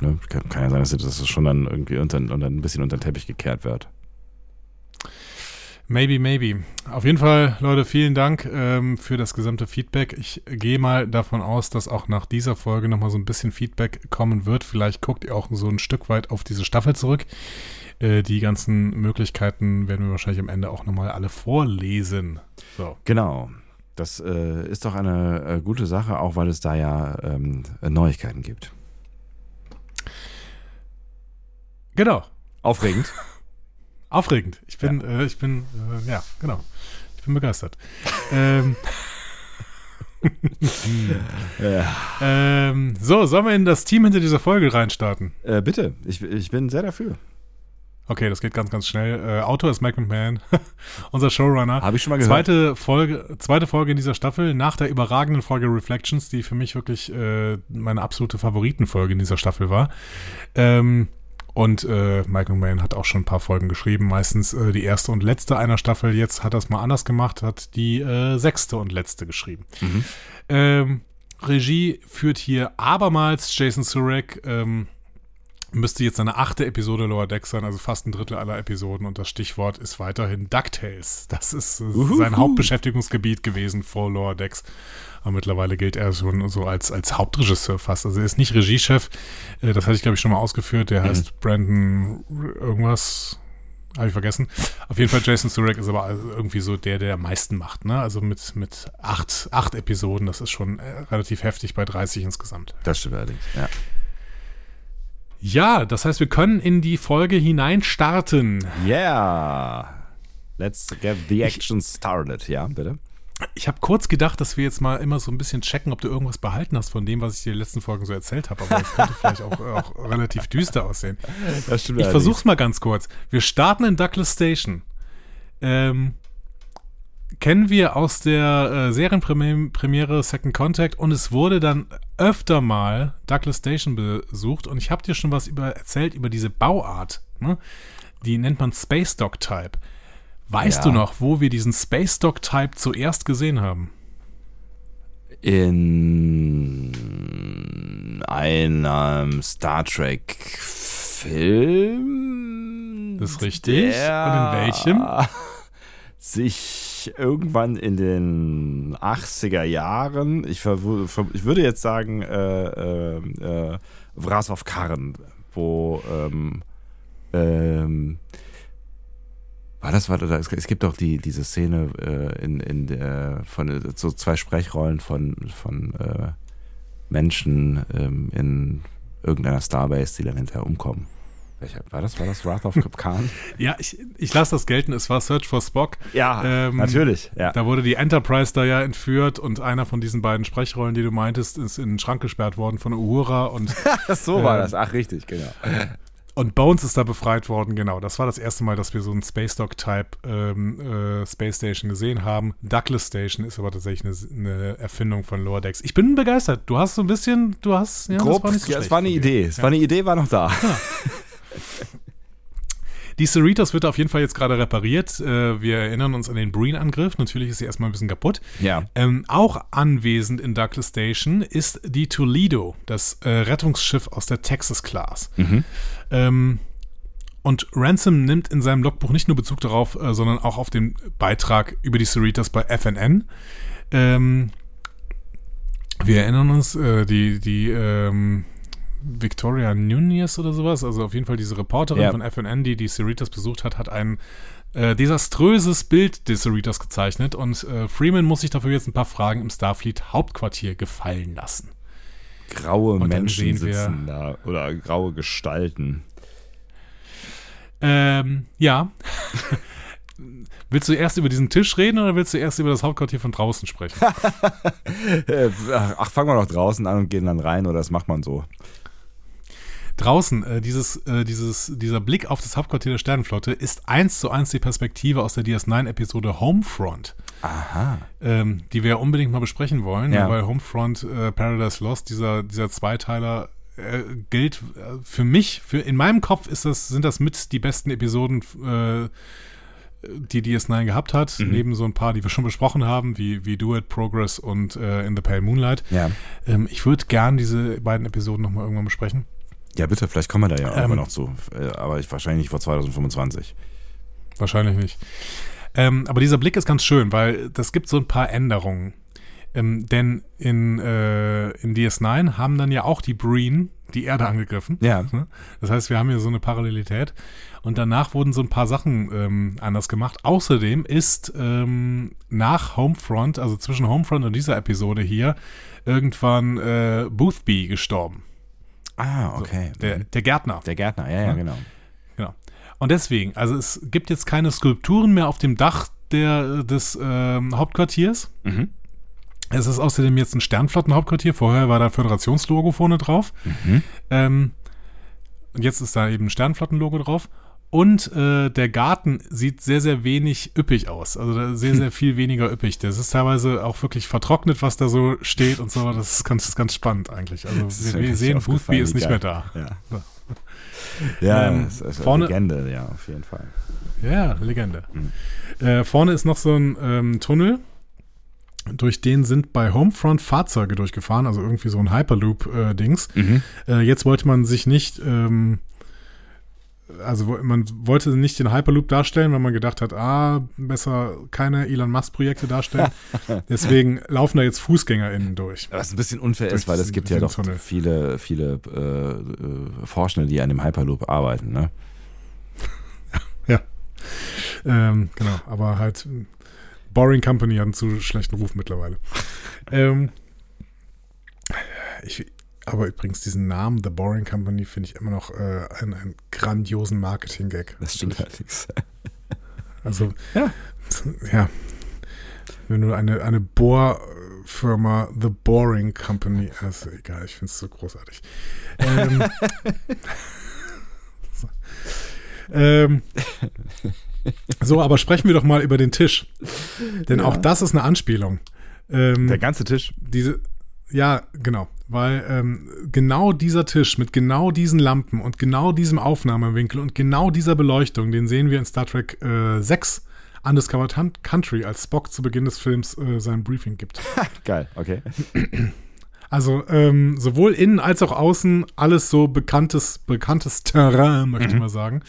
Ne? Kann, kann ja sein, dass das schon dann irgendwie unter, unter, ein bisschen unter den Teppich gekehrt wird. Maybe, maybe. Auf jeden Fall, Leute, vielen Dank ähm, für das gesamte Feedback. Ich gehe mal davon aus, dass auch nach dieser Folge nochmal so ein bisschen Feedback kommen wird. Vielleicht guckt ihr auch so ein Stück weit auf diese Staffel zurück. Äh, die ganzen Möglichkeiten werden wir wahrscheinlich am Ende auch nochmal alle vorlesen. So. Genau. Das äh, ist doch eine äh, gute Sache, auch weil es da ja ähm, Neuigkeiten gibt. Genau. Aufregend. Aufregend. Ich bin, ja, äh, ich bin, äh, ja, genau. Ich bin begeistert. ähm, ja. ähm, so, sollen wir in das Team hinter dieser Folge reinstarten? Äh, bitte, ich, ich bin sehr dafür. Okay, das geht ganz, ganz schnell. Äh, Autor ist Mike McMahon, unser Showrunner. Habe ich schon mal gehört. Zweite Folge, zweite Folge in dieser Staffel, nach der überragenden Folge Reflections, die für mich wirklich äh, meine absolute Favoritenfolge in dieser Staffel war. Ähm, und äh, Michael Mann hat auch schon ein paar Folgen geschrieben, meistens äh, die erste und letzte einer Staffel. Jetzt hat er es mal anders gemacht, hat die äh, sechste und letzte geschrieben. Mhm. Ähm, Regie führt hier abermals Jason Surek. Ähm, müsste jetzt eine achte Episode Lower Decks sein, also fast ein Drittel aller Episoden. Und das Stichwort ist weiterhin DuckTales. Das ist äh, sein Hauptbeschäftigungsgebiet gewesen vor Lower Decks. Aber mittlerweile gilt er schon so als, als Hauptregisseur fast. Also er ist nicht Regiechef. Äh, das hatte ich, glaube ich, schon mal ausgeführt. Der mhm. heißt Brandon irgendwas. Habe ich vergessen. Auf jeden Fall Jason Surek ist aber irgendwie so der, der am meisten macht. Ne? Also mit, mit acht, acht Episoden, das ist schon äh, relativ heftig bei 30 insgesamt. Das stimmt allerdings, ja. Ja, das heißt, wir können in die Folge hineinstarten. Yeah. Let's get the action ich, started. Ja, bitte. Ich habe kurz gedacht, dass wir jetzt mal immer so ein bisschen checken, ob du irgendwas behalten hast von dem, was ich dir in den letzten Folgen so erzählt habe. Aber das könnte vielleicht auch, auch, relativ düster aussehen. Das stimmt ich versuch's mal ganz kurz. Wir starten in Douglas Station. Ähm, kennen wir aus der äh, Serienpremiere Second Contact und es wurde dann öfter mal Douglas Station besucht und ich habe dir schon was über erzählt über diese Bauart. Ne? Die nennt man Space Dog Type. Weißt ja. du noch, wo wir diesen Space Dog Type zuerst gesehen haben? In einem Star Trek Film. Das ist richtig. Und in welchem? Sich irgendwann in den 80er Jahren, ich, ich würde jetzt sagen, äh, äh, äh, Wrasov Karren, wo ähm, ähm, war das, war das, es gibt doch die, diese Szene äh, in, in der, von so zwei Sprechrollen von, von äh, Menschen ähm, in irgendeiner Starbase, die dann hinterher umkommen. Welcher, war das? War das Wrath of Khan? ja, ich, ich lasse das gelten. Es war Search for Spock. Ja, ähm, natürlich. Ja. Da wurde die Enterprise da ja entführt und einer von diesen beiden Sprechrollen, die du meintest, ist in den Schrank gesperrt worden von Uhura. Und, so war äh, das. Ach, richtig, genau. Und Bones ist da befreit worden, genau. Das war das erste Mal, dass wir so einen Space Dog-Type ähm, äh, Space Station gesehen haben. Douglas Station ist aber tatsächlich eine, eine, Erfindung von Lower Decks. Ich bin begeistert. Du hast so ein bisschen, du hast, ja, Grob, das war nicht so ja, es war eine Idee. Es ja. war eine Idee, war noch da. Ja. Die Cerritos wird auf jeden Fall jetzt gerade repariert. Äh, wir erinnern uns an den Breen-Angriff. Natürlich ist sie erstmal ein bisschen kaputt. Ja. Ähm, auch anwesend in Douglas Station ist die Toledo, das äh, Rettungsschiff aus der Texas Class. Mhm. Ähm, und Ransom nimmt in seinem Logbuch nicht nur Bezug darauf, äh, sondern auch auf den Beitrag über die Cerritos bei FNN. Ähm, wir erinnern uns, äh, die, die ähm, Victoria Nunez oder sowas, also auf jeden Fall diese Reporterin ja. von FNN, die die Cerritos besucht hat, hat ein äh, desaströses Bild des Cerritos gezeichnet und äh, Freeman muss sich dafür jetzt ein paar Fragen im Starfleet Hauptquartier gefallen lassen. Graue und Menschen sitzen da oder graue Gestalten. Ähm, ja. Willst du erst über diesen Tisch reden oder willst du erst über das Hauptquartier von draußen sprechen? Ach, fangen wir doch draußen an und gehen dann rein oder das macht man so draußen, äh, dieses, äh, dieses, dieser Blick auf das Hauptquartier der Sternenflotte ist eins zu eins die Perspektive aus der DS9-Episode Homefront. Aha. Ähm, die wir unbedingt mal besprechen wollen, ja. weil Homefront äh, Paradise Lost, dieser, dieser Zweiteiler, äh, gilt äh, für mich, für, in meinem Kopf ist das, sind das mit die besten Episoden äh, die DS9 gehabt hat, Mhm. neben so ein paar, die wir schon besprochen haben, wie, wie Do It, Progress und äh, In the Pale Moonlight. Ja. Ähm, ich würde gern diese beiden Episoden nochmal irgendwann besprechen. Ja, bitte, vielleicht kommen wir da ja Ähm. noch zu. Äh, Aber ich, wahrscheinlich nicht vor 2025. Wahrscheinlich nicht. Ähm, aber dieser Blick ist ganz schön, weil das gibt so ein paar Änderungen. Ähm, denn in, äh, in DS9 haben dann ja auch die Breen die Erde angegriffen. Ja. Ne? Das heißt, wir haben hier so eine Parallelität. Und danach wurden so ein paar Sachen ähm, anders gemacht. Außerdem ist ähm, nach Homefront, also zwischen Homefront und dieser Episode hier, irgendwann äh, Boothby gestorben. Ah, okay. Der, Mhm. der Gärtner. Der Gärtner, ja, ja, Ja. genau. Genau. Und deswegen, also es gibt jetzt keine Skulpturen mehr auf dem Dach der, des ähm, Hauptquartiers. Mhm. Es ist außerdem jetzt ein Sternflottenhauptquartier. Vorher war da Föderationslogo vorne drauf. Mhm. Ähm, und jetzt ist da eben ein Sternflottenlogo drauf. Und äh, der Garten sieht sehr, sehr wenig üppig aus. Also sehr, sehr viel weniger üppig. Das ist teilweise auch wirklich vertrocknet, was da so steht und so. Das ist ganz, ganz spannend eigentlich. Also wir, wir sehen, Boothby ist nicht mehr da. Ja. Ja. Ähm, das ist vorne- Legende, ja, auf jeden Fall. Ja, Legende. Mhm. Äh, vorne ist noch so ein ähm, Tunnel. Durch den sind bei Homefront Fahrzeuge durchgefahren, also irgendwie so ein Hyperloop-Dings. Mhm. Äh, jetzt wollte man sich nicht, ähm, also man wollte nicht den Hyperloop darstellen, weil man gedacht hat, ah, besser keine Elon Musk-Projekte darstellen. Deswegen laufen da jetzt FußgängerInnen durch. Was ein bisschen unfair ist, weil es gibt ja doch viele, viele äh, äh, Forschende, die an dem Hyperloop arbeiten, ne? Ähm, genau, aber halt Boring Company hat einen zu schlechten Ruf mittlerweile. ähm, ich, aber übrigens diesen Namen The Boring Company finde ich immer noch äh, einen, einen grandiosen Marketing-Gag. Das stimmt allerdings. Also, Ja. ja. Wenn du eine, eine Bohrfirma, The Boring Company, also egal, ich finde es so großartig. Ähm, so. Ähm, so, aber sprechen wir doch mal über den Tisch. Denn Ja. auch das ist eine Anspielung. Ähm, Der ganze Tisch. diese, ja, genau, weil ähm, genau dieser Tisch mit genau diesen Lampen und genau diesem Aufnahmewinkel und genau dieser Beleuchtung, den sehen wir in Star Trek äh, 6 Undiscovered Country, als Spock zu Beginn des Films äh, sein Briefing gibt. Geil, okay. Also ähm, sowohl innen als auch außen alles so bekanntes, bekanntes Terrain, möchte ich mal sagen,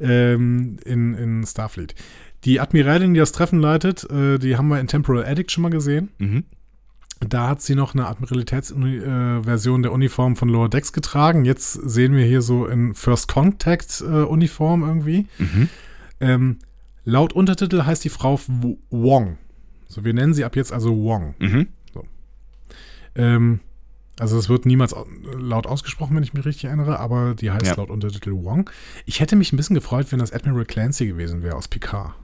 ähm, in, in Starfleet. Die Admiralin, die das Treffen leitet, äh, die haben wir in Temporal Addict schon mal gesehen. Mhm. Da hat sie noch eine Admiralitätsversion der Uniform von Lower Decks getragen. Jetzt sehen wir hier so in First Contact äh, Uniform irgendwie. Mhm. Ähm, laut Untertitel heißt die Frau Wong. So, wir nennen sie ab jetzt also Wong. Mhm. Ähm, also es wird niemals au- laut ausgesprochen, wenn ich mich richtig erinnere, aber die heißt Ja. laut Untertitel Wong. Ich hätte mich ein bisschen gefreut, wenn das Admiral Clancy gewesen wäre aus Picard.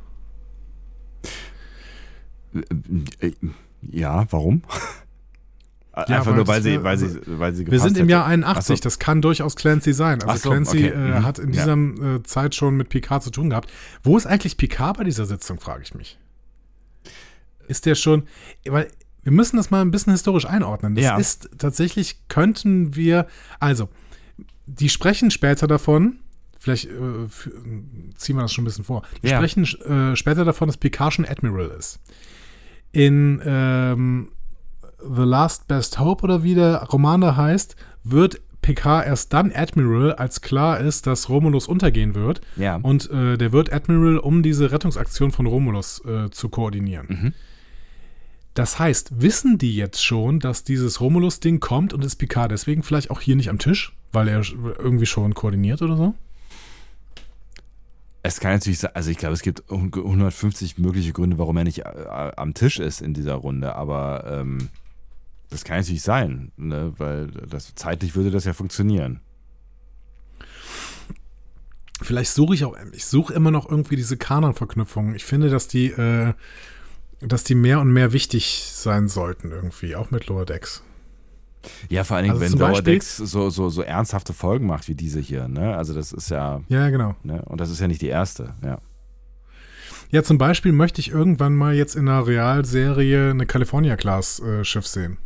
Ja, warum? Einfach weil nur, weil sie, weil sie, weil sie Wir sind im. Jahr 81, Ach so. das kann durchaus Clancy sein. Also so, Clancy okay. äh, Mhm. hat in Ja. dieser äh, Zeit schon mit Picard zu tun gehabt. Wo ist eigentlich Picard bei dieser Sitzung, frage ich mich. Ist der schon, weil wir müssen das mal ein bisschen historisch einordnen. Das Ja. ist tatsächlich, könnten wir, also, die sprechen später davon, vielleicht äh, ziehen wir das schon ein bisschen vor, die Ja. sprechen äh, später davon, dass Picard schon Admiral ist. In ähm, The Last Best Hope oder wie der Roman da heißt, wird Picard erst dann Admiral, als klar ist, dass Romulus untergehen wird. Ja. Und äh, der wird Admiral, um diese Rettungsaktion von Romulus äh, zu koordinieren. Mhm. Das heißt, wissen die jetzt schon, dass dieses Romulus-Ding kommt und ist Picard deswegen vielleicht auch hier nicht am Tisch, weil er irgendwie schon koordiniert oder so? Es kann natürlich sein, also ich glaube, es gibt 150 mögliche Gründe, warum er nicht äh, am Tisch ist in dieser Runde, aber ähm, das kann natürlich sein, ne? weil das, zeitlich würde das ja funktionieren. Vielleicht suche ich auch, ich suche immer noch irgendwie diese Kanon-Verknüpfungen. Ich finde, dass die, äh, dass die mehr und mehr wichtig sein sollten irgendwie, auch mit Lower Decks. Ja, vor allen Dingen, Also wenn Decks so, so, so ernsthafte Folgen macht wie diese hier, ne? Also das ist ja, Ja, genau. ne? Und das ist ja nicht die erste, ja. Ja, zum Beispiel möchte ich irgendwann mal jetzt in einer Realserie eine California-Class-Schiff sehen.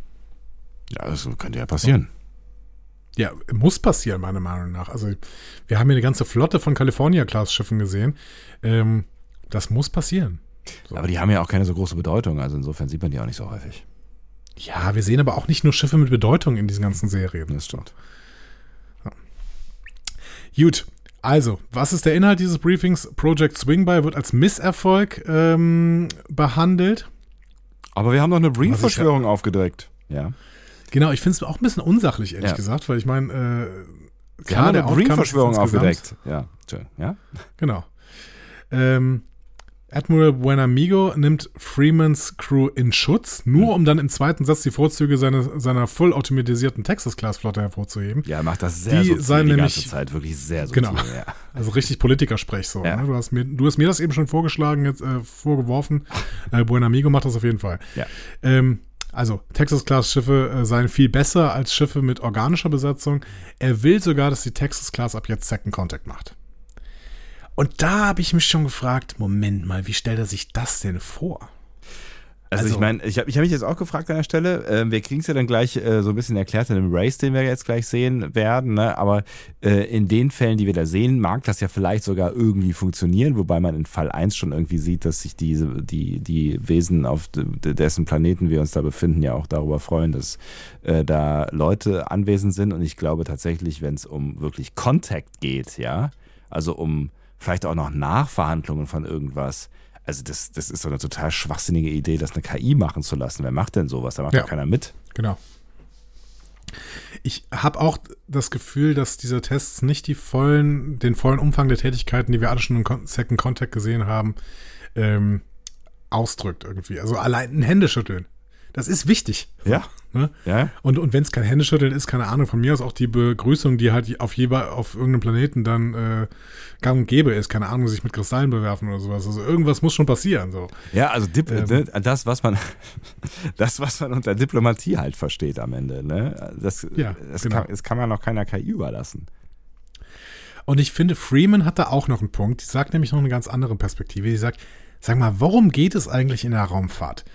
Ja, das könnte ja passieren. Ja, muss passieren, meiner Meinung nach. Also, wir haben hier eine ganze Flotte von California-Class-Schiffen gesehen. Ähm, Das muss passieren. So. Aber die haben ja auch keine so große Bedeutung, also insofern sieht man die auch nicht so häufig. Ja, wir sehen aber auch nicht nur Schiffe mit Bedeutung in diesen ganzen Serien. Das stimmt. Ja. Gut, also, was ist der Inhalt dieses Briefings? Project Swingby wird als Misserfolg ähm, behandelt. Aber wir haben noch eine Briefverschwörung aufgedeckt. Ja. Genau, ich finde es auch ein bisschen unsachlich, ehrlich ja. gesagt, weil ich meine, äh, klar, wir haben eine Briefverschwörung aufgedeckt. Ja, ja. Genau. Ähm, Admiral Buenamigo nimmt Freemans Crew in Schutz, nur mhm. um dann im zweiten Satz die Vorzüge seiner, seiner voll automatisierten Texas-Class-Flotte hervorzuheben. Ja, macht das sehr die subtil die nämlich, ganze Zeit, wirklich sehr subtil. Genau, ja. also richtig Politikersprech so. Ja. Ne? Du, hast mir, du hast mir das eben schon vorgeschlagen, jetzt äh, vorgeworfen. Äh, Buenamigo macht das auf jeden Fall. Ja. Ähm, also Texas-Class-Schiffe äh, seien viel besser als Schiffe mit organischer Besatzung. Er will sogar, dass die Texas-Class ab jetzt Second Contact macht. Und da habe ich mich schon gefragt, Moment mal, wie stellt er sich das denn vor? Also, also ich meine, ich habe ich hab mich jetzt auch gefragt an der Stelle, äh, wir kriegen es ja dann gleich äh, so ein bisschen erklärt in dem Race, den wir jetzt gleich sehen werden, ne? aber äh, in den Fällen, die wir da sehen, mag das ja vielleicht sogar irgendwie funktionieren, wobei man in Fall 1 schon irgendwie sieht, dass sich diese, die, die Wesen auf dessen Planeten wir uns da befinden, ja auch darüber freuen, dass äh, da Leute anwesend sind und ich glaube tatsächlich, wenn es um wirklich Contact geht, ja, also um vielleicht auch noch Nachverhandlungen von irgendwas. Also das, das ist so eine total schwachsinnige Idee, das eine KI machen zu lassen. Wer macht denn sowas? Da macht ja keiner mit. Genau. Ich habe auch das Gefühl, dass diese Tests nicht die vollen, den vollen Umfang der Tätigkeiten, die wir alle schon im Second Contact gesehen haben, ähm, ausdrückt irgendwie. Also allein ein Händeschütteln. Das ist wichtig. Ja. Ne? ja. Und, und wenn es kein Händeschütteln ist, keine Ahnung, von mir aus auch die Begrüßung, die halt auf jeder, auf irgendeinem Planeten dann äh, gang und gäbe ist, keine Ahnung, sich mit Kristallen bewerfen oder sowas. Also irgendwas muss schon passieren. So. Ja, also Dip ähm, ne, das, was man, das, was man unter Diplomatie halt versteht am Ende, ne? Das, ja, das, genau. kann, das kann man noch keiner KI überlassen. Und ich finde, Freeman hat da auch noch einen Punkt. Die sagt nämlich noch eine ganz andere Perspektive. Die sagt, sag mal, worum geht es eigentlich in der Raumfahrt?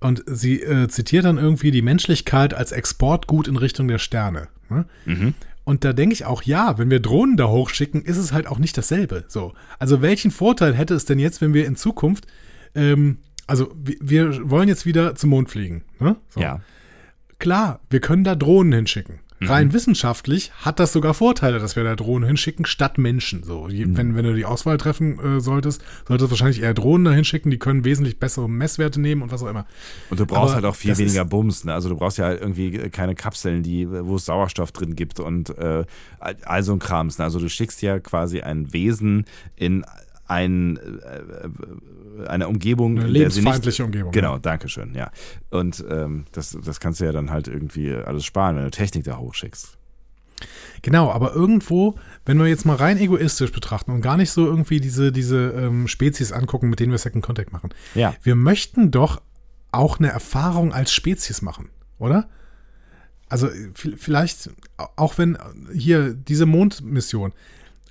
Und sie äh, zitiert dann irgendwie die Menschlichkeit als Exportgut in Richtung der Sterne. Ne? Mhm. Und da denke ich auch, ja, wenn wir Drohnen da hochschicken, ist es halt auch nicht dasselbe. So. Also welchen Vorteil hätte es denn jetzt, wenn wir in Zukunft, ähm, also wir, wir wollen jetzt wieder zum Mond fliegen. Ne? So. Ja. Klar, wir können da Drohnen hinschicken. Rein mhm. wissenschaftlich hat das sogar Vorteile, dass wir da Drohnen hinschicken, statt Menschen. So, mhm. wenn, wenn du die Auswahl treffen äh, solltest, solltest du wahrscheinlich eher Drohnen da hinschicken, die können wesentlich bessere Messwerte nehmen und was auch immer. Und du brauchst Aber halt auch viel weniger Bums, ne? Also du brauchst ja halt irgendwie keine Kapseln, die, wo es Sauerstoff drin gibt und äh, all so ein Krams. Ne? Also du schickst ja quasi ein Wesen in ein, äh, eine Umgebung, eine lebensfeindliche nicht, Umgebung. Genau, ja. danke schön, ja. Und ähm, das, das kannst du ja dann halt irgendwie alles sparen, wenn du Technik da hochschickst. Genau, aber irgendwo, wenn wir jetzt mal rein egoistisch betrachten und gar nicht so irgendwie diese, diese ähm, Spezies angucken, mit denen wir Second Contact machen. Ja. Wir möchten doch auch eine Erfahrung als Spezies machen, oder? Also vielleicht, auch wenn hier diese Mondmission,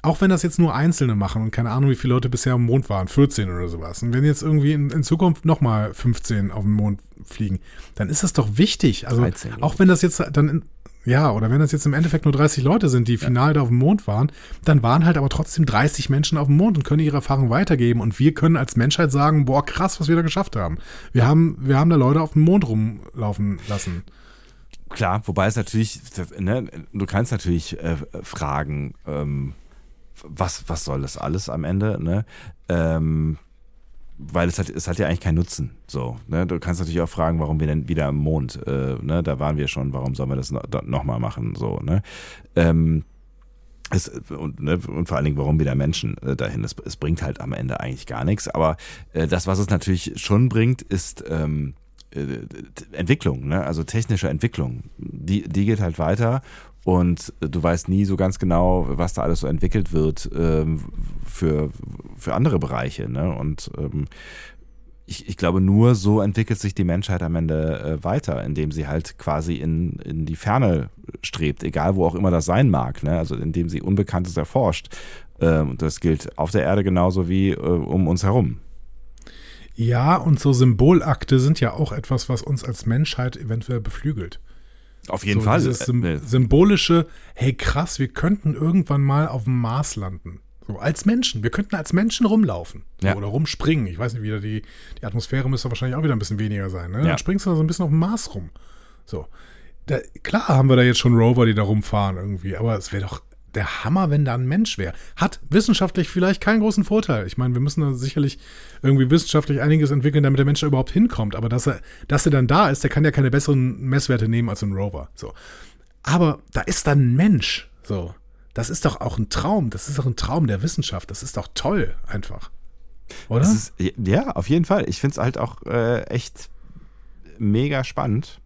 auch wenn das jetzt nur Einzelne machen und keine Ahnung, wie viele Leute bisher am Mond waren, 14 oder sowas. Und wenn jetzt irgendwie in, in Zukunft nochmal 15 auf den Mond fliegen, dann ist das doch wichtig. Also 13, auch wenn das jetzt dann, in, ja, oder wenn das jetzt im Endeffekt nur 30 Leute sind, die final ja. da auf dem Mond waren, dann waren halt aber trotzdem 30 Menschen auf dem Mond und können ihre Erfahrung weitergeben. Und wir können als Menschheit sagen, boah, krass, was wir da geschafft haben. Wir haben, wir haben da Leute auf dem Mond rumlaufen lassen. Klar, wobei es natürlich, ne, du kannst natürlich äh, fragen, ähm, was, was soll das alles am Ende, ne? Ähm, weil es hat, es hat ja eigentlich keinen Nutzen. So, ne? Du kannst natürlich auch fragen, warum wir denn wieder am Mond, äh, ne? Da waren wir schon, warum sollen wir das nochmal noch machen? So, ne? Ähm, es, und, ne, und, vor allen Dingen, warum wieder Menschen äh, dahin? Es, es, bringt halt am Ende eigentlich gar nichts. Aber äh, das, was es natürlich schon bringt, ist ähm, äh, Entwicklung, ne? also technische Entwicklung. Die, die geht halt weiter und du weißt nie so ganz genau, was da alles so entwickelt wird ähm, für, für andere Bereiche. Ne? Und ähm, ich, ich glaube, nur so entwickelt sich die Menschheit am Ende äh, weiter, indem sie halt quasi in, in die Ferne strebt, egal wo auch immer das sein mag. Ne? Also indem sie Unbekanntes erforscht. Ähm, das gilt auf der Erde genauso wie äh, um uns herum. Ja, und so Symbolakte sind ja auch etwas, was uns als Menschheit eventuell beflügelt. Auf jeden so Fall. Dieses symbolische, hey krass, wir könnten irgendwann mal auf dem Mars landen. So, als Menschen. Wir könnten als Menschen rumlaufen. So, Ja. Oder rumspringen. Ich weiß nicht, wieder die, die Atmosphäre müsste wahrscheinlich auch wieder ein bisschen weniger sein. Ne? Ja. Dann springst du da so ein bisschen auf dem Mars rum. So. Da, klar haben wir da jetzt schon Rover, die da rumfahren irgendwie, aber es wäre doch der Hammer, wenn da ein Mensch wäre. Hat wissenschaftlich vielleicht keinen großen Vorteil. Ich meine, wir müssen da sicherlich irgendwie wissenschaftlich einiges entwickeln, damit der Mensch da überhaupt hinkommt. Aber dass er, dass er dann da ist, der kann ja keine besseren Messwerte nehmen als ein Rover. So. Aber da ist dann ein Mensch. So. Das ist doch auch ein Traum. Das ist doch ein Traum der Wissenschaft. Das ist doch toll, einfach. Oder? Ist, ja, auf jeden Fall. Ich finde es halt auch äh, echt mega spannend.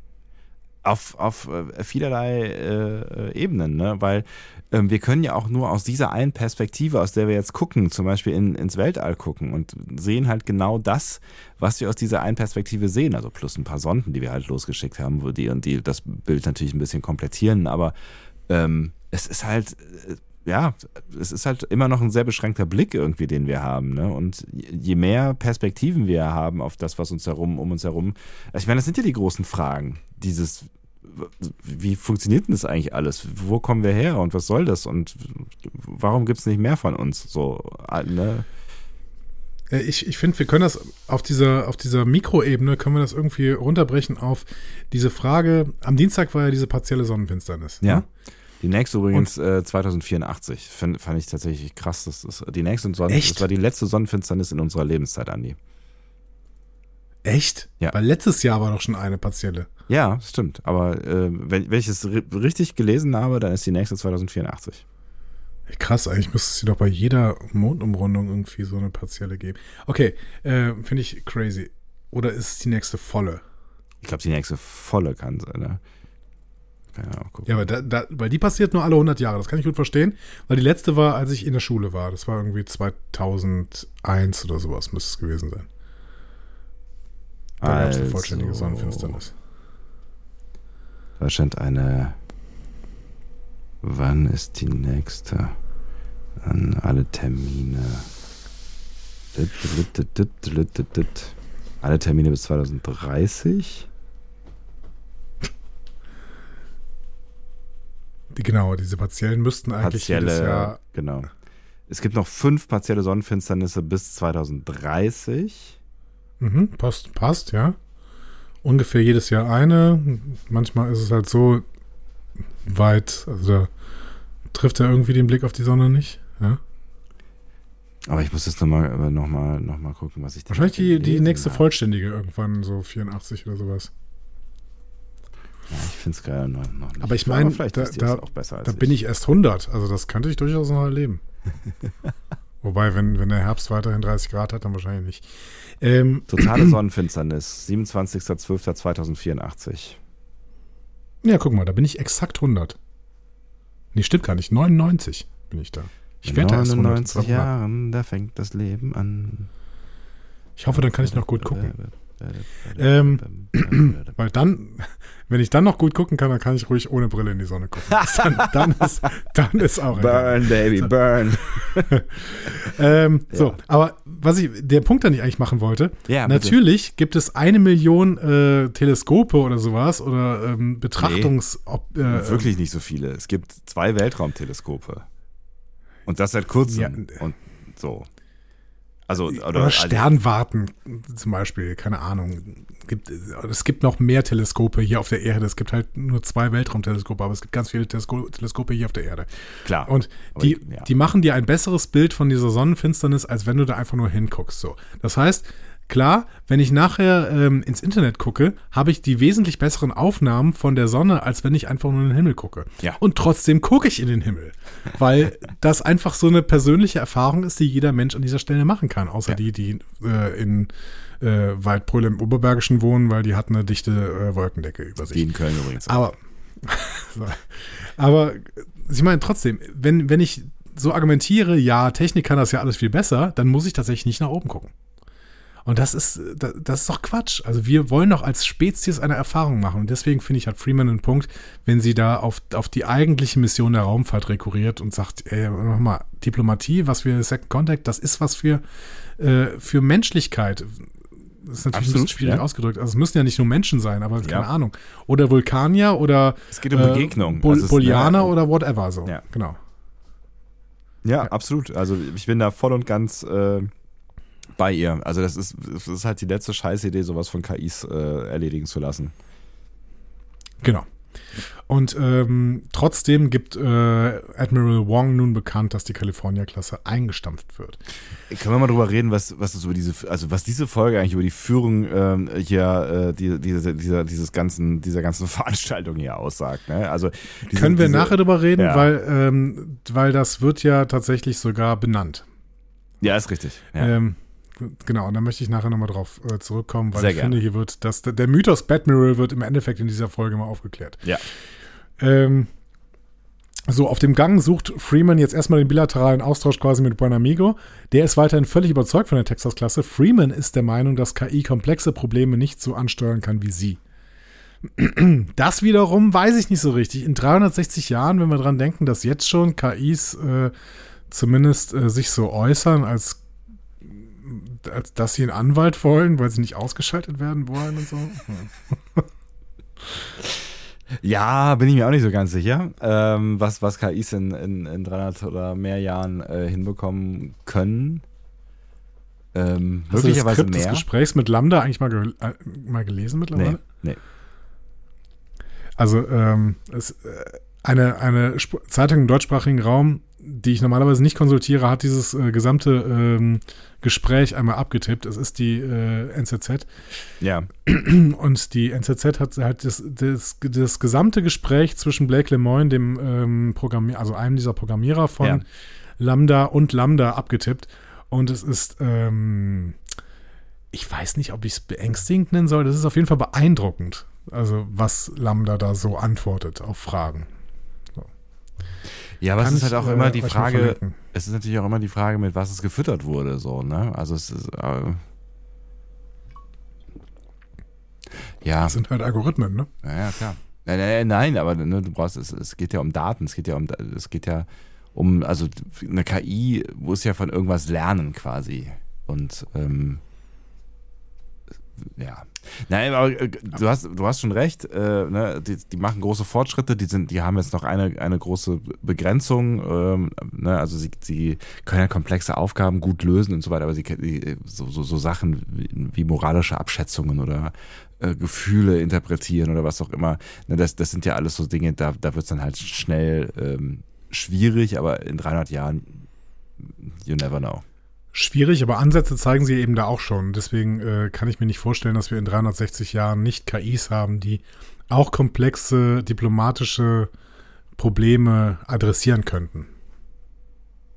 Auf, auf äh, vielerlei äh, Ebenen, ne? Weil ähm, wir können ja auch nur aus dieser einen Perspektive, aus der wir jetzt gucken, zum Beispiel in, ins Weltall gucken und sehen halt genau das, was wir aus dieser einen Perspektive sehen. Also plus ein paar Sonden, die wir halt losgeschickt haben, wo die und die das Bild natürlich ein bisschen komplettieren, aber ähm, es ist halt, äh, ja, es ist halt immer noch ein sehr beschränkter Blick irgendwie, den wir haben. Ne? Und je mehr Perspektiven wir haben auf das, was uns herum, um uns herum, also ich meine, das sind ja die großen Fragen. Dieses, wie funktioniert denn das eigentlich alles? Wo kommen wir her und was soll das? Und warum gibt es nicht mehr von uns? So, ne? Äh, Ich, ich finde, wir können das auf dieser, auf dieser Mikroebene, können wir das irgendwie runterbrechen auf diese Frage. Am Dienstag war ja diese partielle Sonnenfinsternis. Ja. ne? Die nächste übrigens äh, 2084. Fand, fand ich tatsächlich krass. Das ist die nächste Sonnen Echt? Das war die letzte Sonnenfinsternis in unserer Lebenszeit, Andi. Echt? Ja. Weil letztes Jahr war doch schon eine partielle. Ja, stimmt. Aber äh, wenn, wenn ich es ri richtig gelesen habe, dann ist die nächste 2084. Krass, eigentlich müsste es sie doch bei jeder Mondumrundung irgendwie so eine partielle geben. Okay, äh, finde ich crazy. Oder ist es die nächste volle? Ich glaube, die nächste volle kann sein. Ne? Ja auch gucken. Ja, aber da, da, weil die passiert nur alle 100 Jahre. Das kann ich gut verstehen. Weil die letzte war, als ich in der Schule war. Das war irgendwie 2001 oder sowas, müsste es gewesen sein. Da gab es eine Also, vollständige Sonnenfinsternis. Deutschland eine. Wann ist die nächste? An alle Termine. Alle Termine bis 2030. Die, genau, diese partiellen müssten eigentlich jedes Partielle, Jahr. genau. Es gibt noch fünf partielle Sonnenfinsternisse bis 2030. Mhm, passt, passt, ja. Ungefähr jedes Jahr eine. Manchmal ist es halt so weit, also da trifft er irgendwie den Blick auf die Sonne nicht. Ja. Aber ich muss jetzt nochmal noch mal, noch mal gucken, was ich da Wahrscheinlich die, die nächste habe. vollständige irgendwann, so 84 oder sowas. Ja, ich finde es geil noch, noch. Aber ich meine, vielleicht da- da- auch besser als Da bin ich erst 100, also das könnte ich durchaus noch erleben. Wobei, wenn, wenn der Herbst weiterhin 30 Grad hat, dann wahrscheinlich nicht. Ähm, Totale Sonnenfinsternis, 27.12.2084. ja, guck mal, da bin ich exakt 100. Nee, stimmt gar nicht. 99 bin ich da. Ich werde erst 100. 99 Warte mal. Jahren, da fängt das Leben an. Ich hoffe, dann kann ich noch gut gucken. Ähm, Weil dann, wenn ich dann noch gut gucken kann, dann kann ich ruhig ohne Brille in die Sonne gucken. dann, dann, ist, dann ist auch egal. Burn, baby, burn. Ähm, So, Ja. aber was ich, der Punkt, den ich eigentlich machen wollte, Ja, natürlich gibt es eine Million äh, Teleskope oder sowas oder ähm, Betrachtungs... Ob, äh, Wirklich nicht so viele. Es gibt zwei Weltraumteleskope. Und das seit kurzem. Ja. Und so. Also, oder, Oder Sternwarten zum Beispiel, keine Ahnung. Gibt, es gibt noch mehr Teleskope hier auf der Erde. Es gibt halt nur zwei Weltraumteleskope, aber es gibt ganz viele Telesko Teleskope hier auf der Erde. klar. Und die, ich- ja. die machen dir ein besseres Bild von dieser Sonnenfinsternis, als wenn du da einfach nur hinguckst. So. Das heißt, klar, wenn ich nachher ähm, ins Internet gucke, habe ich die wesentlich besseren Aufnahmen von der Sonne, als wenn ich einfach nur in den Himmel gucke. Ja. Und trotzdem gucke ich in den Himmel. Weil das einfach so eine persönliche Erfahrung ist, die jeder Mensch an dieser Stelle machen kann. Außer Ja. die, die äh, in äh, Waldbrülle im Oberbergischen wohnen, weil die hat eine dichte äh, Wolkendecke über sich. die in Köln übrigens. Aber, aber ich meine trotzdem, wenn, wenn ich so argumentiere, ja, Technik kann das ja alles viel besser, dann muss ich tatsächlich nicht nach oben gucken. Und das ist, das, das ist doch Quatsch. Also wir wollen doch als Spezies eine Erfahrung machen. Und deswegen finde ich, hat Freeman einen Punkt, wenn sie da auf, auf die eigentliche Mission der Raumfahrt rekurriert und sagt, ey, mach mal, Diplomatie, was wir Second Contact, das ist was für, äh, für Menschlichkeit. Das ist natürlich ein Absolut, bisschen schwierig ja. ausgedrückt. Also es müssen ja nicht nur Menschen sein, aber keine Ja. Ahnung. Oder Vulkanier oder Es geht um Begegnung. Bul Also Bolianer oder whatever so. Ja. Genau. Ja, ja, absolut. Also ich bin da voll und ganz äh, bei ihr. Also das ist, das ist halt die letzte Scheißidee, sowas von KIs äh, erledigen zu lassen. Genau. Und ähm, trotzdem gibt äh, Admiral Wong nun bekannt, dass die California-Klasse eingestampft wird. Können wir mal drüber reden, was, was über diese, also was diese Folge eigentlich über die Führung ähm, hier, äh, die, diese, dieser, dieses ganzen, dieser ganzen Veranstaltung hier aussagt. Ne? Also diese, können wir diese, nachher drüber reden, ja. weil, ähm, weil das wird ja tatsächlich sogar benannt. Ja, ist richtig. Ja. Ähm, genau, und da möchte ich nachher nochmal drauf äh, zurückkommen, weil Sehr ich gerne. finde, hier wird das, der Mythos Batmiral wird im Endeffekt in dieser Folge mal aufgeklärt. Ja. Ähm, so, auf dem Gang sucht Freeman jetzt erstmal den bilateralen Austausch quasi mit Buenamigo. Der ist weiterhin völlig überzeugt von der Texas-Klasse. Freeman ist der Meinung, dass KI komplexe Probleme nicht so ansteuern kann wie sie. Das wiederum weiß ich nicht so richtig. In 360 Jahren, wenn wir dran denken, dass jetzt schon KIs äh, zumindest äh, sich so äußern, als, als dass sie einen Anwalt wollen, weil sie nicht ausgeschaltet werden wollen und so. Ja, bin ich mir auch nicht so ganz sicher, ähm, was, was KIs in, in, in 300 oder mehr Jahren äh, hinbekommen können. Ähm, Hast möglicherweise du das Skript mehr. des Gesprächs mit Lambda eigentlich mal, ge äh, mal gelesen mittlerweile? Nee. nee. Also ähm, es, äh, eine, eine Zeitung im deutschsprachigen Raum die ich normalerweise nicht konsultiere, hat dieses äh, gesamte ähm, Gespräch einmal abgetippt. Es ist die äh, NZZ. Ja. Und die NZZ hat halt das, das, das gesamte Gespräch zwischen Blake Lemoyne, dem ähm, Programmierer, also einem dieser Programmierer von ja. Lambda und Lambda abgetippt. Und es ist, ähm, ich weiß nicht, ob ich es beängstigend nennen soll. Das ist auf jeden Fall beeindruckend. Also, was Lambda da so antwortet auf Fragen. Ja, aber es ist halt auch immer die Frage, es ist natürlich auch immer die Frage, mit was es gefüttert wurde, so, ne? Also es ist, äh, ja. Das sind halt Algorithmen, ne? Ja, ja klar. Nein, nein, nein aber ne, du brauchst, es, es geht ja um Daten, es geht ja um, es geht ja um, also eine KI muss ja von irgendwas lernen quasi. Und ähm, ja. Nein, aber äh, du hast, du hast schon recht, äh, ne? die, die, machen große Fortschritte, die sind, die haben jetzt noch eine, eine große Begrenzung, ähm, ne? also sie, sie können ja komplexe Aufgaben gut lösen und so weiter, aber sie die, so, so, so Sachen wie, wie moralische Abschätzungen oder äh, Gefühle interpretieren oder was auch immer, ne? das, das sind ja alles so Dinge, da, da wird es dann halt schnell ähm, schwierig, aber in 300 Jahren, you never know schwierig, aber Ansätze zeigen sie eben da auch schon. Deswegen äh, kann ich mir nicht vorstellen, dass wir in 360 Jahren nicht KIs haben, die auch komplexe diplomatische Probleme adressieren könnten.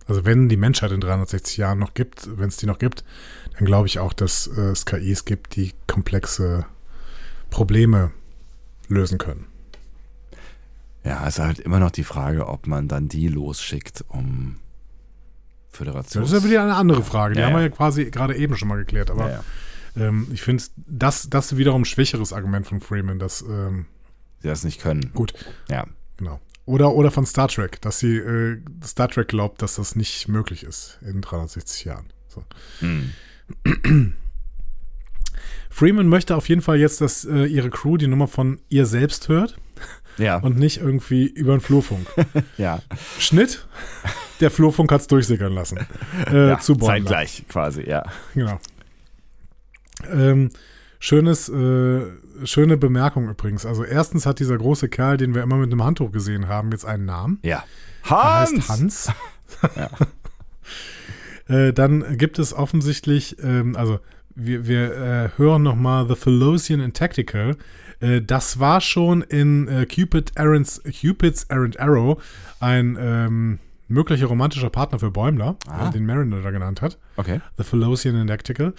Also wenn die Menschheit in 360 Jahren noch gibt, wenn es die noch gibt, dann glaube ich auch, dass äh, es KIs gibt, die komplexe Probleme lösen können. Ja, es ist halt immer noch die Frage, ob man dann die losschickt, um Föderation. Das ist ja wieder eine andere Frage. Die ja, haben wir ja quasi gerade eben schon mal geklärt. Aber ja, ähm, ich finde, das, das wiederum ein schwächeres Argument von Freeman, dass ähm, sie das nicht können. Gut. Ja. Genau. Oder, oder von Star Trek, dass sie äh, Star Trek glaubt, dass das nicht möglich ist in 360 Jahren. So. Hm. Freeman möchte auf jeden Fall jetzt, dass äh, ihre Crew die Nummer von ihr selbst hört. Ja. Und nicht irgendwie über den Flurfunk. ja. Schnitt. Der Flurfunk hat es durchsickern lassen. Äh, ja, zu. Zeitgleich quasi, ja. Genau. Ähm, schönes, äh, schöne Bemerkung übrigens. Also erstens hat dieser große Kerl, den wir immer mit einem Handtuch gesehen haben, jetzt einen Namen. Ja. Hans! Er heißt Hans. ja. äh, dann gibt es offensichtlich, ähm, also wir, wir äh, hören nochmal The Philosian in Tactical. Äh, das war schon in äh, Cupid Aaron's, Cupid's Errant Arrow ein ähm, möglicher romantischer Partner für Bäumler, äh, den Mariner da genannt hat. Okay. The Philosian in Tactical.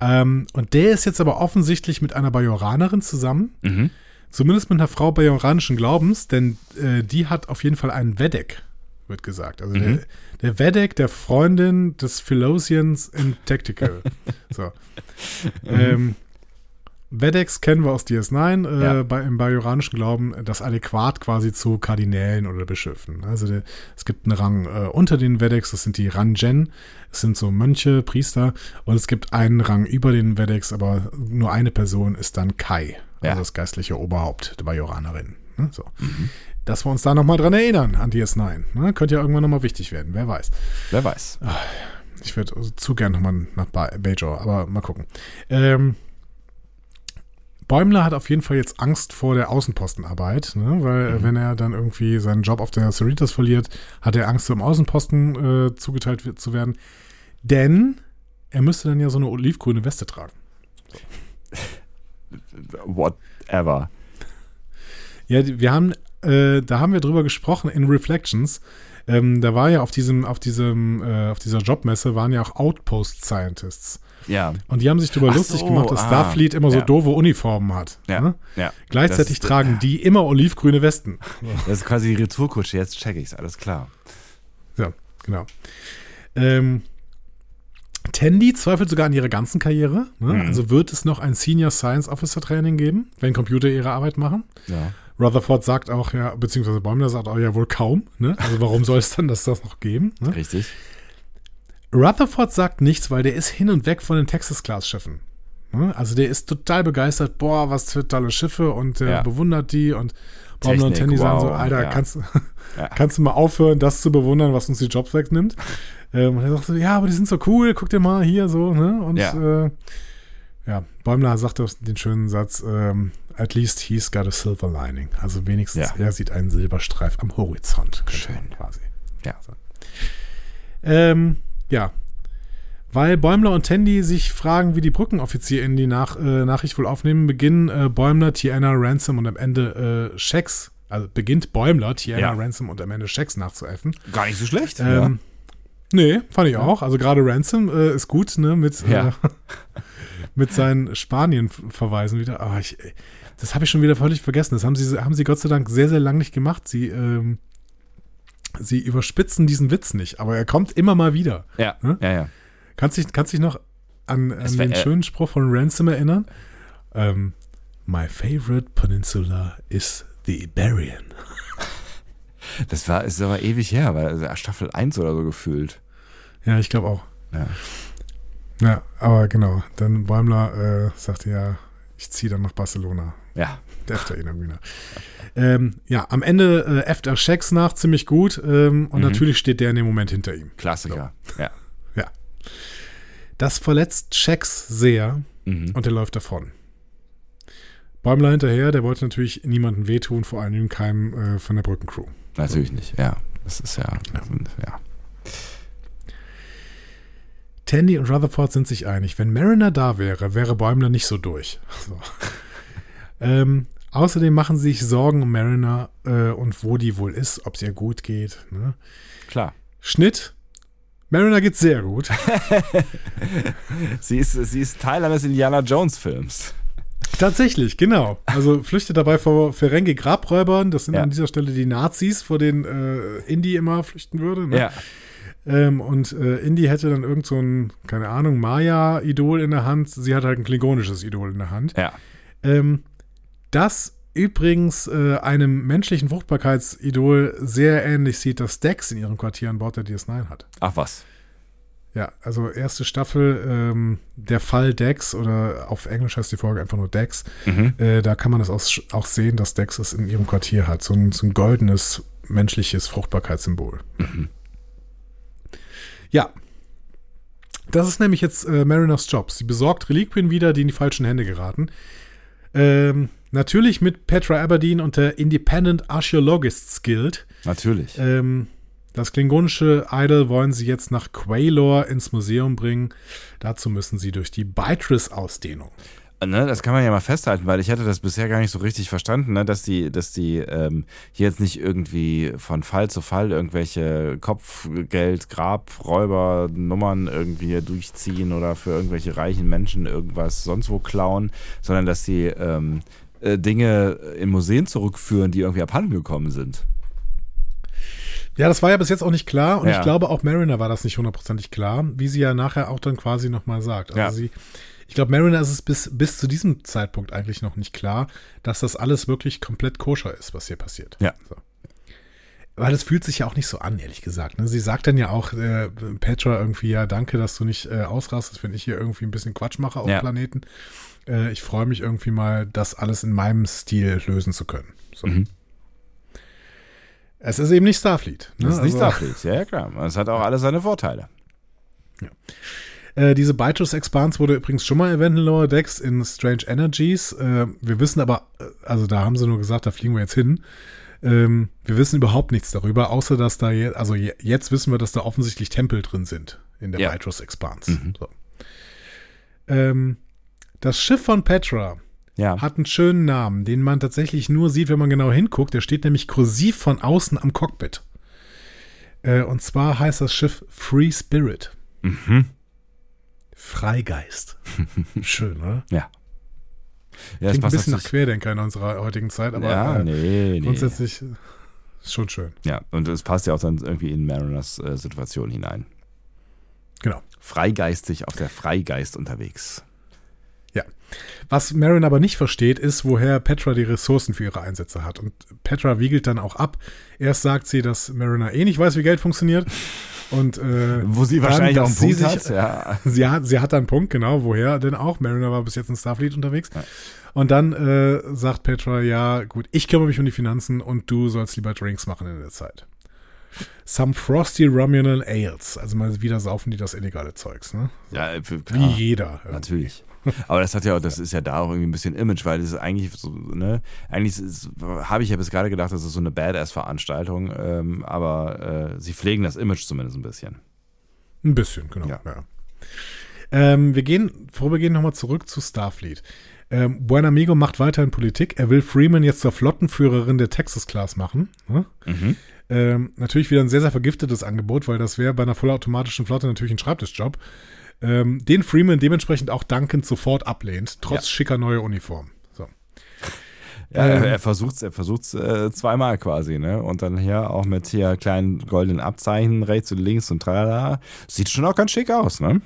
Ähm, und der ist jetzt aber offensichtlich mit einer Bajoranerin zusammen. Mhm. Zumindest mit einer Frau bajoranischen Glaubens, denn äh, die hat auf jeden Fall einen Vedek, wird gesagt. Also mhm. der, der Vedek der Freundin des Philosians in Tactical. so. Mhm. Ähm, Vedex kennen wir aus DS9, äh, ja. bei, im bajoranischen Glauben das adäquat quasi zu Kardinälen oder Bischöfen. Also der, es gibt einen Rang äh, unter den Vedex, das sind die Ranjen, es sind so Mönche, Priester, und es gibt einen Rang über den Vedex, aber nur eine Person ist dann Kai, ja. also das geistliche Oberhaupt der Bajoranerin. Ne? So. Mhm. dass wir uns da nochmal dran erinnern an DS9. Ne? Könnte ja irgendwann nochmal wichtig werden, wer weiß. Wer weiß. Ich würde zu gern nochmal nach Ba- Bajor, aber mal gucken. Ähm, Bäumler hat auf jeden Fall jetzt Angst vor der Außenpostenarbeit, ne? weil äh, wenn er dann irgendwie seinen Job auf der Cerritos verliert, hat er Angst, zum Außenposten äh, zugeteilt wird- zu werden. Denn er müsste dann ja so eine olivgrüne Weste tragen. Whatever. Ja, wir haben, äh, da haben wir drüber gesprochen in Reflections. Ähm, da war ja auf diesem, auf diesem, äh, auf dieser Jobmesse waren ja auch Outpost Scientists. Ja. Und die haben sich darüber Ach lustig so, gemacht, dass ah, Starfleet immer so ja. doofe Uniformen hat. Ja. Ne? ja. Gleichzeitig Das- tragen die immer olivgrüne Westen. Das ist quasi die Retourkutsche, jetzt check ich's, alles klar. Ja, genau. Ähm, Tandy zweifelt sogar an ihrer ganzen Karriere. Ne? Mhm. Also wird es noch ein Senior Science Officer Training geben, wenn Computer ihre Arbeit machen? Ja. Rutherford sagt auch, ja, beziehungsweise Bäumler sagt auch, ja, wohl kaum. Ne? Also warum soll es dann das, das noch geben? Ne? Richtig. Rutherford sagt nichts, weil der ist hin und weg von den Texas-Class-Schiffen. Ne? Also der ist total begeistert, boah, was für tolle Schiffe und der Ja. bewundert die und Bäumler und Tandy sagen so, wow, Alter, ja. kannst, Ja. kannst du mal aufhören, das zu bewundern, was uns die Jobs wegnimmt? ähm, und er sagt so, ja, aber die sind so cool, guck dir mal hier so, ne? Und Ja. äh, ja, Bäumler sagt den schönen Satz, ähm, at least he's got a silver lining. Also wenigstens er sieht einen Silberstreif am Horizont. Schön. man Quasi. Ja. Ähm, ja. Weil Bäumler und Tandy sich fragen, wie die Brückenoffizier in die Nach äh, Nachricht wohl aufnehmen, beginnen äh, Bäumler, Tiana, Ransom und am Ende äh, Shax, also beginnt Bäumler, Tiana, Ja. Ransom und am Ende Shax nachzuäffen. Gar nicht so schlecht. Ähm, Nee, fand ich auch. Also gerade Ransom äh, ist gut, ne, mit, Ja. äh, mit seinen Spanien-Verweisen wieder. Aber ich, das habe ich schon wieder völlig vergessen. Das haben sie, haben sie Gott sei Dank sehr, sehr lang nicht gemacht. Sie, ähm, sie überspitzen diesen Witz nicht, aber er kommt immer mal wieder. ja. Hm? Ja, ja. Kannst dich, kannst dich noch an, an den äh, schönen Spruch von Ransom erinnern? Ähm, My favorite peninsula is the Iberian. Das war, ist aber ewig her, weil also Staffel 1 oder so gefühlt. Ja, ich glaube auch. Ja. Ja, aber genau. Dann Bäumler äh, sagte ja, ich ziehe dann nach Barcelona. Ja. Efter nach. Ähm, ja, am Ende äh, äfft er Shacks nach, ziemlich gut. Ähm, und Mhm. natürlich steht der in dem Moment hinter ihm. Klassiker. Ja. Ja. Das verletzt Shacks sehr Mhm. und er läuft davon. Bäumler hinterher, der wollte natürlich niemandem wehtun, vor allem keinem äh, von der Brückencrew. Natürlich nicht, ja. Das ist ja. Ja. ja. Tandy und Rutherford sind sich einig, wenn Mariner da wäre, wäre Bäumler nicht so durch. So. ähm, außerdem machen sie sich Sorgen um Mariner äh, und wo die wohl ist, ob es ihr gut geht. Ne? Klar. Schnitt. Mariner geht's sehr gut. Sie ist, sie ist Teil eines Indiana Jones Films. Tatsächlich, genau. Also flüchtet dabei vor Ferengi Grabräubern. Das sind Ja. an dieser Stelle die Nazis, vor denen äh, Indy immer flüchten würde. Ne? Ja. Ähm, und äh, Indy hätte dann irgend so ein, keine Ahnung, Maya-Idol in der Hand. Sie hat halt ein klingonisches Idol in der Hand. Ja. Ähm, das übrigens äh, einem menschlichen Fruchtbarkeitsidol sehr ähnlich sieht, das Dex in ihrem Quartier an Bord der DS9 hat. Ach was. Ja, also erste Staffel, ähm, der Fall Dex oder auf Englisch heißt die Folge einfach nur Dex. Mhm. Äh, da kann man das auch, auch sehen, dass Dex es in ihrem Quartier hat. So ein, so ein goldenes menschliches Fruchtbarkeitssymbol. Ja. Das ist nämlich jetzt äh, Mariners Job. Sie besorgt Reliquien wieder, die in die falschen Hände geraten. Ähm, natürlich mit Petra Aberdeen und der Independent Archaeologists Guild. Natürlich. Ähm, das klingonische Idol wollen sie jetzt nach Quaylor ins Museum bringen. Dazu müssen sie durch die Beatrice-Ausdehnung. Ne, das kann man ja mal festhalten, weil ich hatte das bisher gar nicht so richtig verstanden, ne, dass die, dass die ähm, hier jetzt nicht irgendwie von Fall zu Fall irgendwelche Kopfgeld, Grab, Räuber, Nummern irgendwie hier durchziehen oder für irgendwelche reichen Menschen irgendwas sonst wo klauen, sondern dass sie ähm, äh, Dinge in Museen zurückführen, die irgendwie abhanden gekommen sind. Ja, das war ja bis jetzt auch nicht klar und Ja. ich glaube auch Mariner war das nicht hundertprozentig klar, wie sie ja nachher auch dann quasi nochmal sagt. Also Ja. sie, ich glaube, Mariner ist es bis, bis zu diesem Zeitpunkt eigentlich noch nicht klar, dass das alles wirklich komplett koscher ist, was hier passiert. Ja. So. Weil es fühlt sich ja auch nicht so an, ehrlich gesagt. Ne? Sie sagt dann ja auch, äh, Petra irgendwie, ja, danke, dass du nicht äh, ausrastest, wenn ich hier irgendwie ein bisschen Quatsch mache auf Ja. dem Planeten. Äh, ich freue mich irgendwie mal, das alles in meinem Stil lösen zu können. So. Mhm. Es ist eben nicht Starfleet. Ne? Das ist nicht Also, Starfleet, ja, ja klar. Es hat auch alles seine Vorteile. Äh, diese Bytos Expanse wurde übrigens schon mal erwähnt in Lower Decks in Strange Energies. Äh, wir wissen aber, äh, also da haben sie nur gesagt, da fliegen wir jetzt hin. Ähm, wir wissen überhaupt nichts darüber, außer dass da jetzt, also je, jetzt wissen wir, dass da offensichtlich Tempel drin sind in der Ja. Bytos Expanse. So. Ähm, das Schiff von Petra Ja. hat einen schönen Namen, den man tatsächlich nur sieht, wenn man genau hinguckt. Der steht nämlich kursiv von außen am Cockpit. Äh, und zwar heißt das Schiff Free Spirit. Mhm. Freigeist. Schön, oder? Ja. Ja, Klingt ein bisschen nach Querdenker in unserer heutigen Zeit, aber Ja, äh, nee, nee. grundsätzlich äh, ist schon schön. Ja, und es passt ja auch dann irgendwie in Mariners äh, Situation hinein. Genau. Freigeistig auf der Freigeist unterwegs. Ja. Was Marin aber nicht versteht, ist, woher Petra die Ressourcen für ihre Einsätze hat. Und Petra wiegelt dann auch ab. Erst sagt sie, dass Mariner eh nicht weiß, wie Geld funktioniert. Und äh, Wo sie dann, wahrscheinlich auch einen Punkt sich- hat. Ja. sie hat, sie hat einen Punkt, genau, woher denn auch. Mariner war bis jetzt in Starfleet unterwegs. Ja. Und dann äh, sagt Petra, ja, gut, ich kümmere mich um die Finanzen und du sollst lieber Drinks machen in der Zeit. Some frosty Romulan Ales. Also mal wieder saufen die das illegale Zeugs, ne? ja, äh, für- Wie klar. jeder. Ja. Natürlich. Aber das hat ja auch, das ist ja da auch irgendwie ein bisschen Image, weil das ist eigentlich so, ne, eigentlich habe ich ja bis gerade gedacht, das ist so eine Badass-Veranstaltung, ähm, aber äh, sie pflegen das Image zumindest ein bisschen. Ein bisschen, genau. Ja. Ja. Ähm, wir gehen, vorübergehend nochmal zurück zu Starfleet. Ähm, Buen Amigo macht weiterhin Politik. Er will Freeman jetzt zur Flottenführerin der Texas Class machen. Ne? Mhm. Ähm, natürlich wieder ein sehr, sehr vergiftetes Angebot, weil das wäre bei einer vollautomatischen Flotte natürlich ein Schreibtischjob. Ähm, den Freeman dementsprechend auch dankend sofort ablehnt, trotz Ja. schicker neuer Uniform. So. Ja, Ähm. er, er versucht er versucht's äh, zweimal quasi, ne? Und dann hier auch mit hier kleinen goldenen Abzeichen rechts und links und tralala. Sieht schon auch ganz schick aus, ne?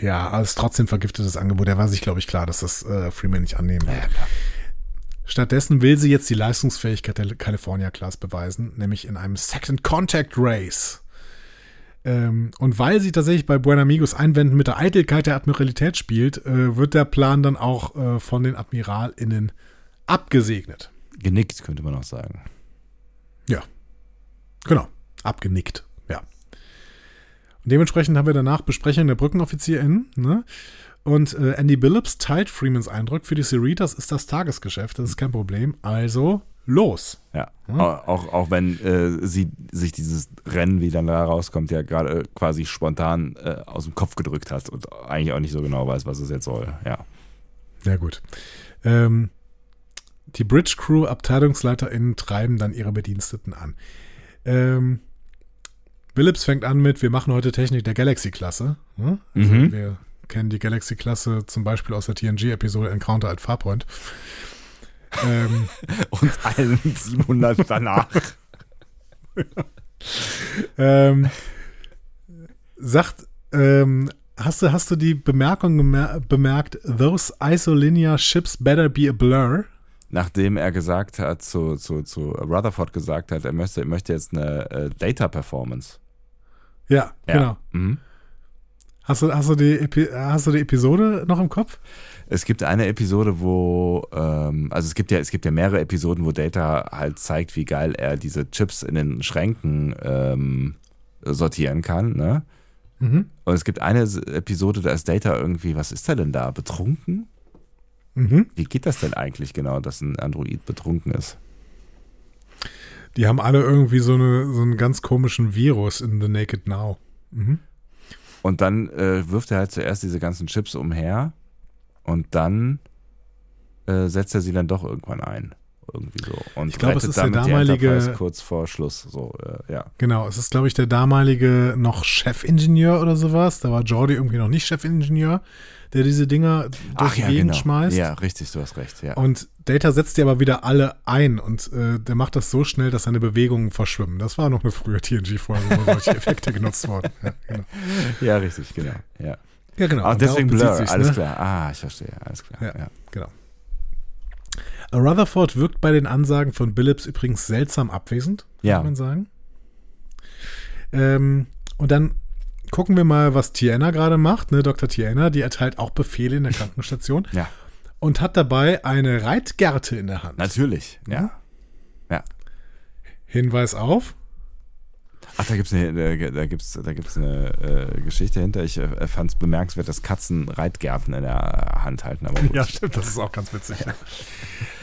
Ja, aber es ist trotzdem vergiftetes Angebot. Er war sich, glaube ich, klar, dass das äh, Freeman nicht annehmen wird. Stattdessen will sie jetzt die Leistungsfähigkeit der California Class beweisen, nämlich in einem Second Contact Race. Ähm, und weil sie tatsächlich bei Buen Amigos Einwänden mit der Eitelkeit der Admiralität spielt, äh, wird der Plan dann auch äh, von den AdmiralInnen abgesegnet. Genickt, könnte man auch sagen. Ja, genau, abgenickt, ja. Und dementsprechend haben wir danach Besprechungen der BrückenoffizierInnen, ne? Und äh, Andy Billups teilt Freemans Eindruck, für die Cerritas ist das Tagesgeschäft, das ist kein Problem. Also, los. Ja. Hm? Auch, auch, wenn äh, sie sich dieses Rennen, wie dann da rauskommt, ja gerade äh, quasi spontan äh, aus dem Kopf gedrückt hat und eigentlich auch nicht so genau weiß, was es jetzt soll. Ja. Sehr gut. Ähm, die Bridge Crew AbteilungsleiterInnen treiben dann ihre Bediensteten an. Ähm, Billups fängt an mit, wir machen heute Technik der Galaxy-Klasse. Ne? Also Mhm. Wir kennen die Galaxy-Klasse zum Beispiel aus der TNG-Episode Encounter at Farpoint. Ähm, Und allen 700 danach. ähm, sagt, ähm, hast du, hast du die Bemerkung gemer bemerkt, those isolinear ships better be a blur? Nachdem er gesagt hat, zu, zu, zu Rutherford gesagt hat, er möchte, möchte jetzt eine äh, Data-Performance. Ja, Ja. genau. Mhm. Hast du, hast, du die Epi hast du die Episode noch im Kopf? Es gibt eine Episode, wo, ähm, also es gibt ja, es gibt ja mehrere Episoden, wo Data halt zeigt, wie geil er diese Chips in den Schränken ähm, sortieren kann, ne? Mhm. Und es gibt eine Episode, da ist Data irgendwie, was ist er denn da? Betrunken? Mhm. Wie geht das denn eigentlich genau, dass ein Android betrunken ist? Die haben alle irgendwie so, eine, so einen ganz komischen Virus in The Naked Now. Mhm. Und dann äh, wirft er halt zuerst diese ganzen Chips umher und dann äh, setzt er sie dann doch irgendwann ein. Irgendwie so. Und Ich glaube, es ist der damalige- kurz vor Schluss. So, äh, ja. Genau, es ist, glaube ich, der damalige noch Chefingenieur oder sowas. Da war Jordi irgendwie noch nicht Chefingenieur, der diese Dinger durch die Gegend schmeißt. Ja, richtig, du hast recht. Ja. Und Data setzt die aber wieder alle ein und äh, der macht das so schnell, dass seine Bewegungen verschwimmen. Das war noch eine frühe TNG-Folge, wo solche Effekte genutzt wurden. Ja, genau. ja, richtig, genau. Ja. Ja, genau. Ach, deswegen Blur, sich's, alles ne? klar. Ah, ich verstehe, alles klar. Ja. Ja. Genau. Rutherford wirkt bei den Ansagen von Billups übrigens seltsam abwesend, Ja. kann man sagen. Ähm, und dann gucken wir mal, was Tiana gerade macht. Ne? Dr. Tiana, die erteilt auch Befehle in der Krankenstation ja. und hat dabei eine Reitgerte in der Hand. Natürlich, ja. Ja. Hinweis auf. Ach, da gibt's eine, da gibt's, da gibt's eine äh, Geschichte hinter. Ich äh, fand es bemerkenswert, dass Katzen Reitgärten in der Hand halten. Ja, stimmt, das ist auch ganz witzig. Ja.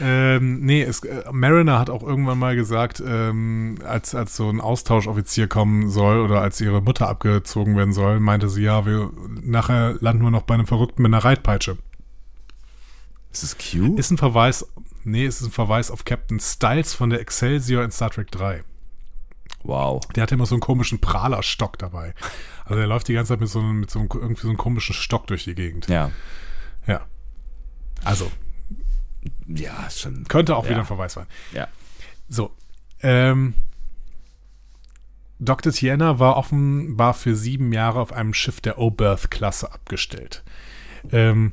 ähm, nee, es, äh, Mariner hat auch irgendwann mal gesagt, ähm, als, als so ein Austauschoffizier kommen soll oder als ihre Mutter abgezogen werden soll, meinte sie, ja, wir nachher landen wir noch bei einem Verrückten mit einer Reitpeitsche. Ist es Q? Ist ein Verweis, nee, es ist ein Verweis auf Captain Styles von der Excelsior in Star Trek 3. Wow. Der hat immer so einen komischen Prahlerstock dabei. Also er läuft die ganze Zeit mit so einem, mit so einem, irgendwie so einem komischen Stock durch die Gegend. Ja. Ja. Also, Ja, ist schon. könnte auch Ja. wieder ein Verweis sein. Ja. So. Ähm, Dr. Tiana war offenbar für sieben Jahre auf einem Schiff der Oberth-Klasse abgestellt. Ähm,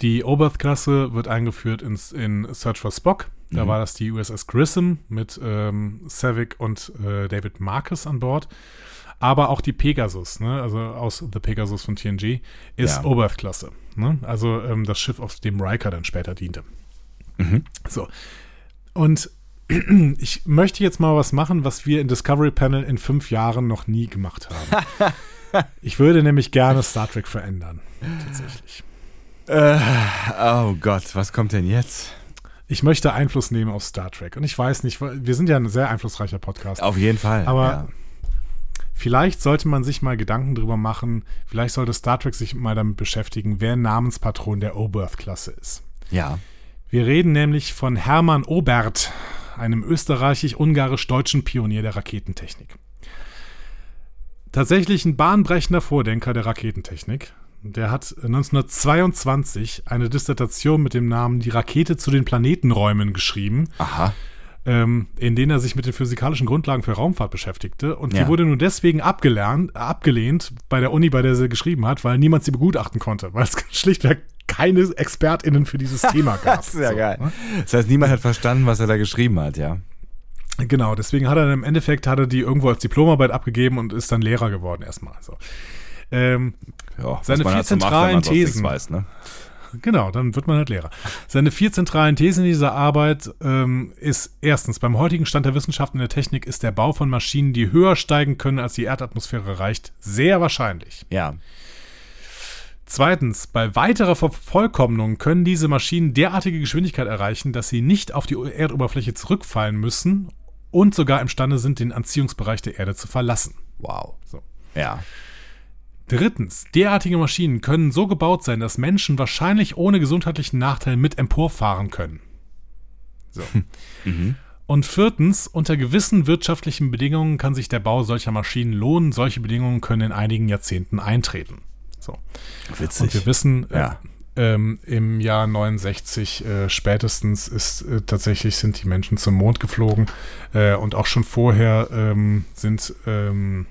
die Oberth-Klasse wird eingeführt ins, in Search for Spock. Da Mhm. war das die USS Grissom mit ähm, Savick und äh, David Marcus an Bord. Aber auch die Pegasus, ne? also aus The Pegasus von TNG, ist Ja. Oberth-Klasse. Ne? Also ähm, das Schiff, auf dem Riker dann später diente. Mhm. So. Und ich möchte jetzt mal was machen, was wir in Discovery Panel in fünf Jahren noch nie gemacht haben. ich würde nämlich gerne Star Trek verändern. Tatsächlich. Äh, oh Gott, was kommt denn jetzt? Ich möchte Einfluss nehmen auf Star Trek. Und ich weiß nicht, wir sind ja ein sehr einflussreicher Podcast. Auf jeden Fall. Aber ja. vielleicht sollte man sich mal Gedanken drüber machen, vielleicht sollte Star Trek sich mal damit beschäftigen, wer Namenspatron der Oberth-Klasse ist. ja. Wir reden nämlich von Hermann Obert, einem österreichisch-ungarisch-deutschen Pionier der Raketentechnik. Tatsächlich ein bahnbrechender Vordenker der Raketentechnik. Der hat 1922 eine Dissertation mit dem Namen Die Rakete zu den Planetenräumen geschrieben, Aha. ähm, in denen er sich mit den physikalischen Grundlagen für Raumfahrt beschäftigte. Und die Ja. wurde nun deswegen abgelernt, abgelehnt bei der Uni, bei der sie geschrieben hat, weil niemand sie begutachten konnte, weil es schlichtweg keine ExpertInnen für dieses Thema gab. Das ist ja So, geil. ne? Das heißt, niemand hat verstanden, was er da geschrieben hat, ja. Genau, deswegen hat er dann im Endeffekt hat er die irgendwo als Diplomarbeit abgegeben und ist dann Lehrer geworden erstmal. So. Ähm, ja Seine vier halt macht, zentralen nichts Thesen. Weiß, ne? genau, dann wird man halt Lehrer. Seine vier zentralen Thesen in dieser Arbeit ähm, ist erstens, beim heutigen Stand der Wissenschaft und der Technik ist der Bau von Maschinen, die höher steigen können, als die Erdatmosphäre reicht, sehr wahrscheinlich. Ja. Zweitens, bei weiterer Vervollkommnung können diese Maschinen derartige Geschwindigkeit erreichen, dass sie nicht auf die Erdoberfläche zurückfallen müssen und sogar imstande sind, den Anziehungsbereich der Erde zu verlassen. Wow. So. Ja. Drittens, derartige Maschinen können so gebaut sein, dass Menschen wahrscheinlich ohne gesundheitlichen Nachteil mit emporfahren können. So. Und viertens, unter gewissen wirtschaftlichen Bedingungen kann sich der Bau solcher Maschinen lohnen. Solche Bedingungen können in einigen Jahrzehnten eintreten. So. Witzig. Und wir wissen, Ja. äh, ähm, im Jahr 69 äh, spätestens ist äh, tatsächlich sind die Menschen zum Mond geflogen äh, und auch schon vorher ähm, sind ähm,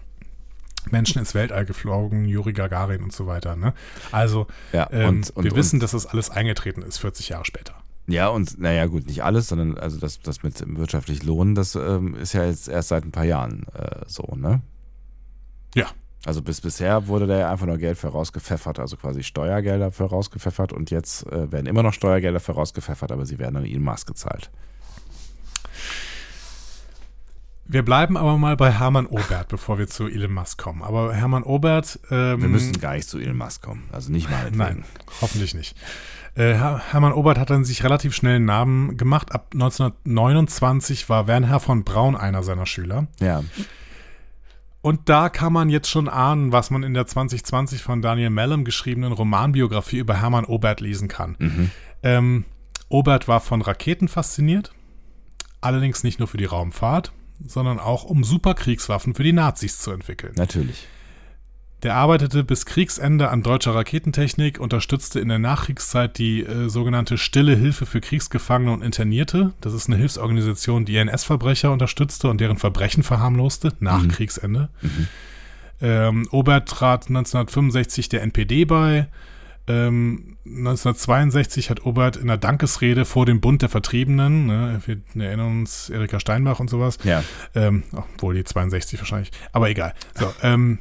Menschen ins Weltall geflogen, Juri Gagarin und so weiter. Ne? Also Ja, ähm, und- und- wir wissen, und- dass das alles eingetreten ist, 40 Jahre später. Ja, und naja, gut, nicht alles, sondern also das, das mit wirtschaftlich Lohnen, das ähm, ist ja jetzt erst seit ein paar Jahren äh, so, ne? Ja. Also bis bisher wurde da ja einfach nur Geld für rausgepfeffert, also quasi Steuergelder für rausgepfeffert und jetzt äh, werden immer noch Steuergelder für rausgepfeffert, aber sie werden an Elon Musk gezahlt. Wir bleiben aber mal bei Hermann Obert, bevor wir zu Elon Musk kommen. Aber Hermann Obert. Ähm, Wir müssen gar nicht zu Elon Musk kommen, also nicht mal. Nein, hoffentlich nicht. Äh, Her Hermann Obert hat dann sich relativ schnell einen Namen gemacht. Ab 1929 war Wernher von Braun einer seiner Schüler. Ja, Und da kann man jetzt schon ahnen, was man in der 2020 von Daniel Mellem geschriebenen Romanbiografie über Hermann Obert lesen kann. Mhm. Ähm, Obert war von Raketen fasziniert, allerdings nicht nur für die Raumfahrt, sondern auch um Superkriegswaffen für die Nazis zu entwickeln. natürlich. Der arbeitete bis Kriegsende an deutscher Raketentechnik, unterstützte in der Nachkriegszeit die äh, sogenannte Stille Hilfe für Kriegsgefangene und Internierte. Das ist eine Hilfsorganisation, die NS-Verbrecher unterstützte und deren Verbrechen verharmloste nach Kriegsende. Ähm, Obert trat 1965 der NPD bei. Ähm, 1962 hat Obert in einer Dankesrede vor dem Bund der Vertriebenen, ne, wir erinnern uns Erika Steinbach und sowas, Ja, ähm, obwohl die 62 wahrscheinlich. Aber egal. So, ähm,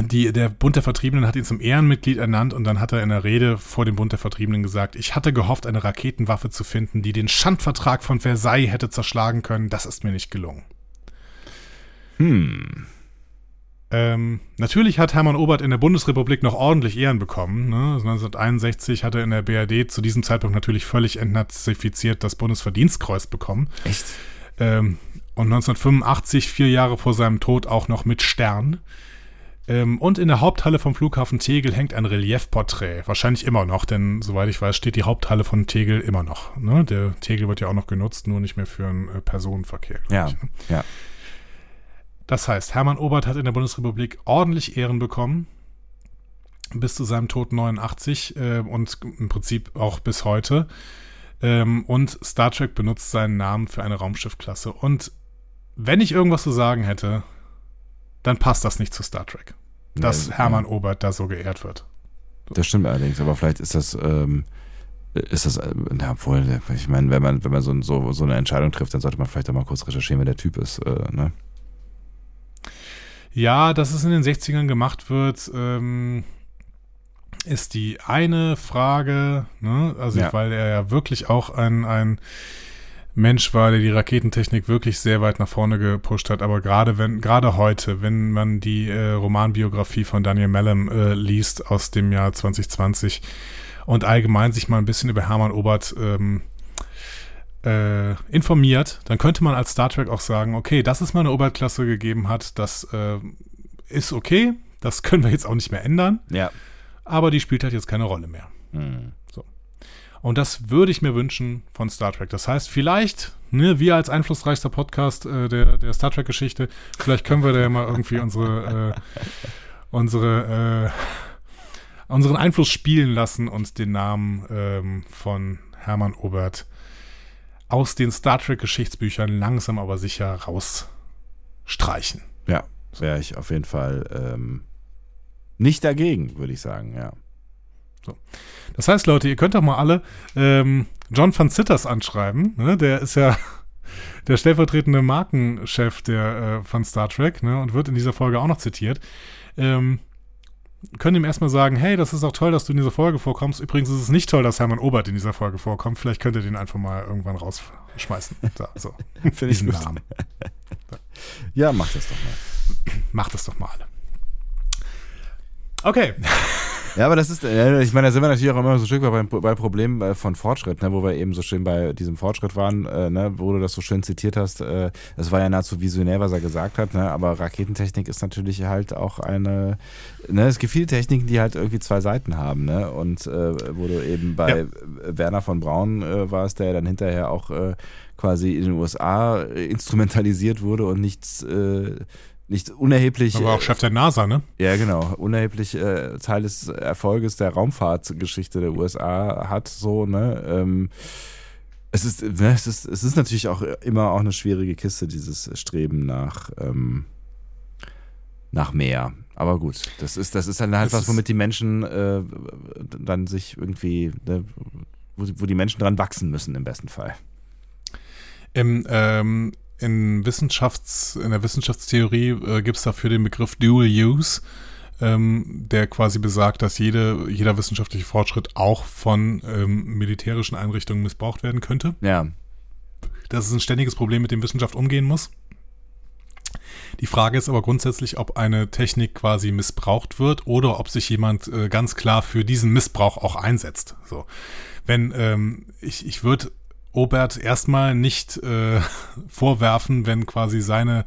die, der Bund der Vertriebenen hat ihn zum Ehrenmitglied ernannt und dann hat er in der Rede vor dem Bund der Vertriebenen gesagt, ich hatte gehofft, eine Raketenwaffe zu finden, die den Schandvertrag von Versailles hätte zerschlagen können. Das ist mir nicht gelungen. Hm. Ähm, natürlich hat Hermann Obert in der Bundesrepublik noch ordentlich Ehren bekommen. Ne? 1961 hat er in der BRD zu diesem Zeitpunkt natürlich völlig entnazifiziert das Bundesverdienstkreuz bekommen. Echt? Ähm, und 1985, vier Jahre vor seinem Tod, auch noch mit Stern. Ähm, und in der Haupthalle vom Flughafen Tegel hängt ein Reliefporträt. Wahrscheinlich immer noch, denn soweit ich weiß, steht die Haupthalle von Tegel immer noch. Ne? Der Tegel wird ja auch noch genutzt, nur nicht mehr für einen äh, Personenverkehr. Ja, Ich, ne? ja. Das heißt, Hermann Obert hat in der Bundesrepublik ordentlich Ehren bekommen. Bis zu seinem Tod 89 äh, und im Prinzip auch bis heute. Ähm, und Star Trek benutzt seinen Namen für eine Raumschiffklasse. Und wenn ich irgendwas zu sagen hätte, dann passt das nicht zu Star Trek. Dass Nee, Hermann Obert da so geehrt wird. Das stimmt allerdings, aber vielleicht ist das, ähm, ist das, äh, na, obwohl, ich meine, wenn man, wenn man so, so, so eine Entscheidung trifft, dann sollte man vielleicht auch mal kurz recherchieren, wer der Typ ist, äh, ne? Ja, dass es in den 60ern gemacht wird, ähm, ist die eine Frage, ne? Also, Ja. weil er ja wirklich auch ein, ein Mensch war, der die Raketentechnik wirklich sehr weit nach vorne gepusht hat. Aber gerade wenn, gerade heute, wenn man die äh, Romanbiografie von Daniel Mellem äh, liest aus dem Jahr 2020 und allgemein sich mal ein bisschen über Hermann Obert ähm, äh, informiert, dann könnte man als Star Trek auch sagen, okay, dass es mal eine Oberklasse gegeben hat, das äh, ist okay, das können wir jetzt auch nicht mehr ändern, Ja. aber die spielt halt jetzt keine Rolle mehr. Hm. Und das würde ich mir wünschen von Star Trek. Das heißt, vielleicht, ne, wir als einflussreichster Podcast äh, der, der Star Trek-Geschichte, vielleicht können wir da ja mal irgendwie unsere, äh, unsere, äh, unseren Einfluss spielen lassen und den Namen ähm, von Hermann Obert aus den Star Trek-Geschichtsbüchern langsam aber sicher rausstreichen. Ja, wäre ich auf jeden Fall ähm, nicht dagegen, würde ich sagen, ja. Das heißt, Leute, ihr könnt doch mal alle ähm, John van Zitters anschreiben. Ne? Der ist ja der stellvertretende Markenchef der, äh, von Star Trek ne? und wird in dieser Folge auch noch zitiert. Ähm, können ihm erstmal sagen, hey, das ist auch toll, dass du in dieser Folge vorkommst. Übrigens ist es nicht toll, dass Hermann Obert in dieser Folge vorkommt. Vielleicht könnt ihr den einfach mal irgendwann rausschmeißen. So, so. Finde ich gut. Namen. Ja, mach das doch mal. Macht das doch mal alle. Okay. Ja, aber das ist, äh, ich meine, da sind wir natürlich auch immer so ein Stück weit bei, bei Problemen äh, von Fortschritt, ne, wo wir eben so schön bei diesem Fortschritt waren, äh, ne, wo du das so schön zitiert hast. Äh, das war ja nahezu visionär, was er gesagt hat, ne, aber Raketentechnik ist natürlich halt auch eine, ne, es gibt viele Techniken, die halt irgendwie zwei Seiten haben, ne, und äh, wo du eben bei Ja. Werner von Braun äh, warst, der dann hinterher auch äh, quasi in den USA äh, instrumentalisiert wurde und nichts, äh, nicht unerheblich. Aber auch äh, Chef der NASA, ne? ja, genau. Unerheblich äh, Teil des Erfolges der Raumfahrtgeschichte der USA hat, so, ne? Ähm, es ist, ne, es ist, es ist natürlich auch immer auch eine schwierige Kiste, dieses Streben nach, ähm, nach mehr. Aber gut, das ist, das ist dann halt Es was, womit die Menschen äh, dann sich irgendwie, ne, wo, wo die Menschen dran wachsen müssen im besten Fall. Im, ähm, in, Wissenschafts-, in der Wissenschaftstheorie äh, gibt es dafür den Begriff Dual Use, ähm, der quasi besagt, dass jede, jeder wissenschaftliche Fortschritt auch von ähm, militärischen Einrichtungen missbraucht werden könnte. Ja, Das ist ein ständiges Problem, mit dem Wissenschaft umgehen muss. Die Frage ist aber grundsätzlich, ob eine Technik quasi missbraucht wird oder ob sich jemand äh, ganz klar für diesen Missbrauch auch einsetzt. So, wenn ähm, ich, ich würde Obert erstmal nicht äh, vorwerfen, wenn quasi seine äh,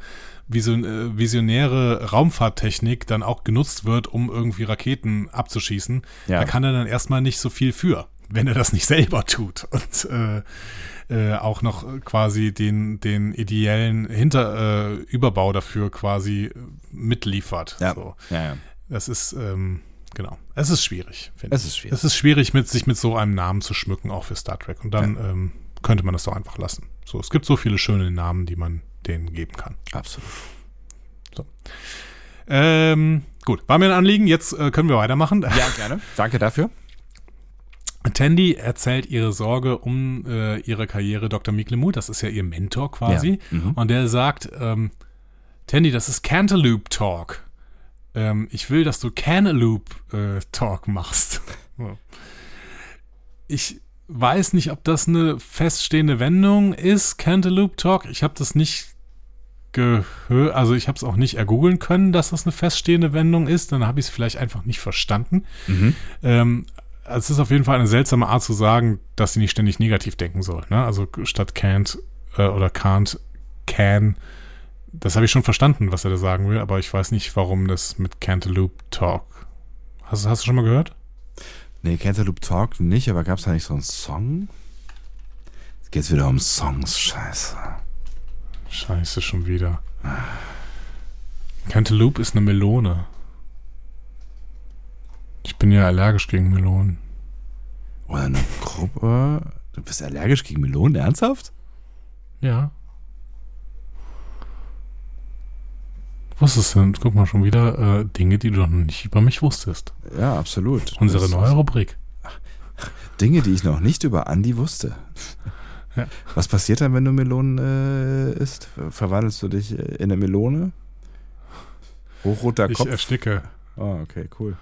visionäre Raumfahrttechnik dann auch genutzt wird, um irgendwie Raketen abzuschießen. Ja. Da kann er dann erstmal nicht so viel für, wenn er das nicht selber tut und äh, äh, auch noch quasi den, den ideellen Hinter, äh, Überbau dafür quasi mitliefert. ja, So. ja, ja. Das ist, ähm, genau. Es ist schwierig, finde ich. Es ist schwierig. Es ist schwierig, mit, sich mit so einem Namen zu schmücken, auch für Star Trek. Und dann ähm, könnte man das doch einfach lassen. So, es gibt so viele schöne Namen, die man denen geben kann. Absolut. Ähm, gut, war mir ein Anliegen. Jetzt äh, können wir weitermachen. Ja, gerne. Danke dafür. Tandy erzählt ihre Sorge um äh, ihre Karriere Dr. Miklemut, das ist ja ihr Mentor quasi. Ja, mhm. Und der sagt, ähm, Tandy, das ist Cantaloupe Talk. ähm, ich will, dass du Cantaloupe äh, Talk machst. ich weiß nicht, ob das eine feststehende Wendung ist, Cantaloupe Talk. Ich habe das nicht gehört, also ich habe es auch nicht ergoogeln können, dass das eine feststehende Wendung ist. Dann habe ich es vielleicht einfach nicht verstanden. Mhm. Ähm, es ist auf jeden Fall eine seltsame Art zu sagen, dass sie nicht ständig negativ denken soll. Ne? Also statt can't äh, oder can't, can. Das habe ich schon verstanden, was er da sagen will, aber ich weiß nicht, warum das mit Cantaloupe Talk. Hast, hast du schon mal gehört? Nee, Cantaloupe Talk nicht, aber gab es da nicht so einen Song? Jetzt geht's wieder um Songs, scheiße. Scheiße, schon wieder. Cantaloupe ist eine Melone. Ich bin ja allergisch gegen Melonen. Oder eine Gruppe. Du bist allergisch gegen Melonen, ernsthaft? Ja. Wusstest du, guck mal schon wieder äh, Dinge, die du noch nicht über mich wusstest. Ja, absolut. Unsere neue ist- Rubrik. Dinge, die ich noch nicht über Andi wusste. Ja. Was passiert dann, wenn du Melonen äh, isst? Verwandelst du dich äh, in eine Melone? Hochroter Ich Kopf? ersticke. oh, okay, cool.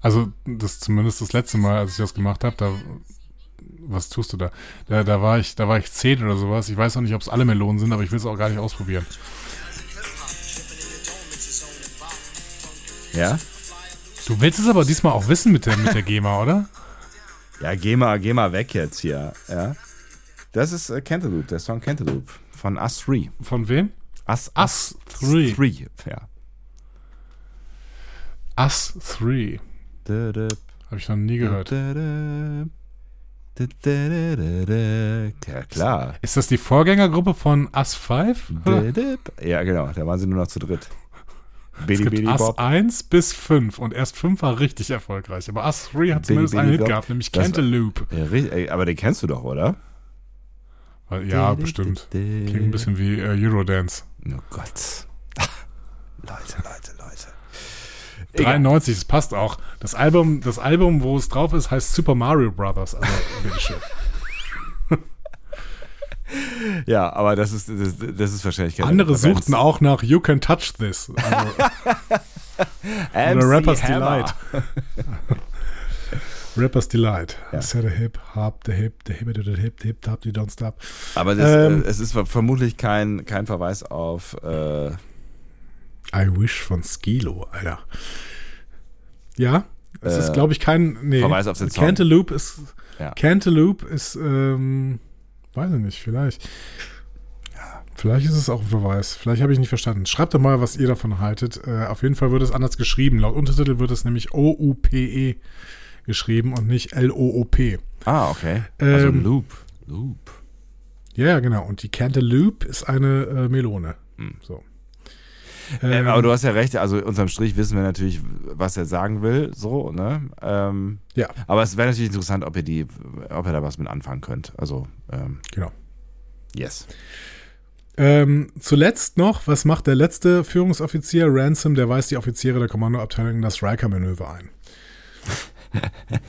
Also, das zumindest das letzte Mal, als ich das gemacht habe, da. Was tust du da? Da, da war ich, da war ich zehn oder sowas. Ich weiß auch nicht, ob es alle Melonen sind, aber ich will es auch gar nicht ausprobieren. Ja? Du willst es aber diesmal auch wissen mit der, mit der GEMA, oder? Ja, geh mal weg jetzt hier. Ja? Das ist äh, Cantaloupe, der Song Cantaloupe von Us 3. Von wem? Us, Us 3. 3. Ja. Us 3. Habe ich noch nie gehört. Ja, klar. Ist das die Vorgängergruppe von Us 5? Ja, genau, da waren sie nur noch zu dritt. Es Billy gibt Billy Us Bob. 1 bis 5 und erst 5 war richtig erfolgreich. Aber Us 3 hat Billy zumindest einen Hit Bob. gehabt, nämlich Das- Cantaloupe. Ja, ri- ey, aber den kennst du doch, oder? Ja, bestimmt. Klingt ein bisschen wie äh, Eurodance. Oh Gott. Leute, Leute, Leute. Egal. 93, das passt auch. Das Album, das Album, wo es drauf ist, heißt Super Mario Brothers. Also, bitteschön. Ja, aber das ist, das, das ist wahrscheinlich keine Andere Referenz. suchten auch nach You Can Touch This. Also, oder Rappers. Delight. Rappers Delight. Ja. Set a hip, hop, the hip, the hip, the hip, the hip, the hip, the don't stop. Aber das, Ähm. äh, es ist ver- vermutlich kein, kein Verweis auf äh, I wish von Skilo, Alter. Ja, es Äh, ist, glaube ich, kein. Nee, Verweis auf den Song. Cantaloupe ist. Ja. Cantaloupe ist, ähm, weiß ich nicht, vielleicht. Vielleicht ist es auch ein Verweis. Vielleicht habe ich nicht verstanden. Schreibt doch mal, was ihr davon haltet. Äh, auf jeden Fall wird es anders geschrieben. Laut Untertitel wird es nämlich O-U-P-E geschrieben und nicht L-O-O-P. Ah, okay. Also Ähm, Loop. Loop. Ja, genau. Und die Cantaloupe ist eine äh, Melone. Hm. So. Ähm, Ähm, aber du hast ja recht, also unterm Strich wissen wir natürlich, was er sagen will, so, ne? Ähm, Ja, aber es wäre natürlich interessant, ob ihr die, ob ihr da was mit anfangen könnt. Also, ähm, genau. yes. Ähm, zuletzt noch, was macht der letzte Führungsoffizier? Ransom, der weist die Offiziere der Kommandoabteilung in das Riker-Manöver ein.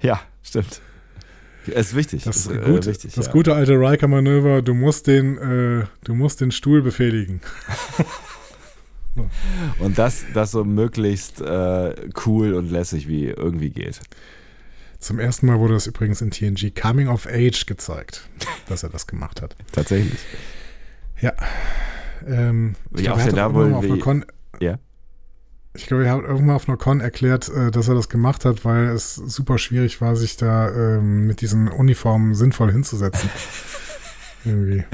Ja, stimmt. Ist wichtig. Das, ist, äh, gut, wichtig. das ja. gute alte Riker-Manöver, du musst den, äh, du musst den Stuhl befehligen. Und das, das so möglichst äh, cool und lässig wie irgendwie geht. Zum ersten Mal wurde das übrigens in TNG Coming of Age gezeigt, dass er das gemacht hat. Tatsächlich. Ja. Ähm, ich Ja, glaube, auch er hat da wohl auf einer Con, Ja. Ich glaube, er hat irgendwann auf einer Con erklärt, äh, dass er das gemacht hat, weil es super schwierig war, sich da ähm, mit diesen Uniformen sinnvoll hinzusetzen. Irgendwie.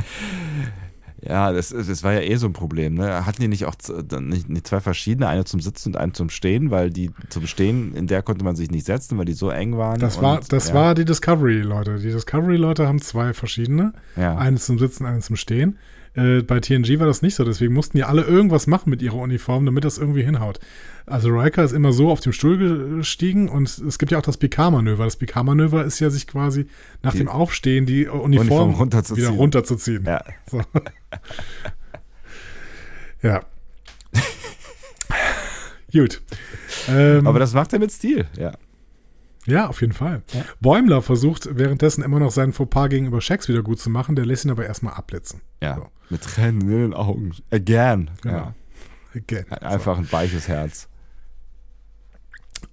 Ja, das, das war ja eh so ein Problem. Ne? Hatten die nicht auch nicht, nicht zwei verschiedene, eine zum Sitzen und eine zum Stehen, weil die zum Stehen, in der konnte man sich nicht setzen, weil die so eng waren. Das und, war, das ja, war die Discovery-Leute. Die Discovery-Leute haben zwei verschiedene. Ja. Eine zum Sitzen, eine zum Stehen. Äh, bei TNG war das nicht so, deswegen mussten die alle irgendwas machen mit ihrer Uniform, damit das irgendwie hinhaut. Also Riker ist immer so auf dem Stuhl gestiegen und es gibt ja auch das Picard-Manöver. Das Picard-Manöver ist ja sich quasi nach Die- dem Aufstehen die Uniform, Uniform runterzuziehen. wieder runterzuziehen. Ja. So. ja. Gut. Ähm, Aber das macht er mit Stil, ja. Ja, auf jeden Fall. Ja. Bäumler versucht währenddessen immer noch seinen Fauxpas gegenüber Shax wieder gut zu machen, der lässt ihn aber erstmal abblitzen. Ja. So. Mit Tränen in den Augen. Again. Genau. Ja. Again. Einfach ein weiches Herz.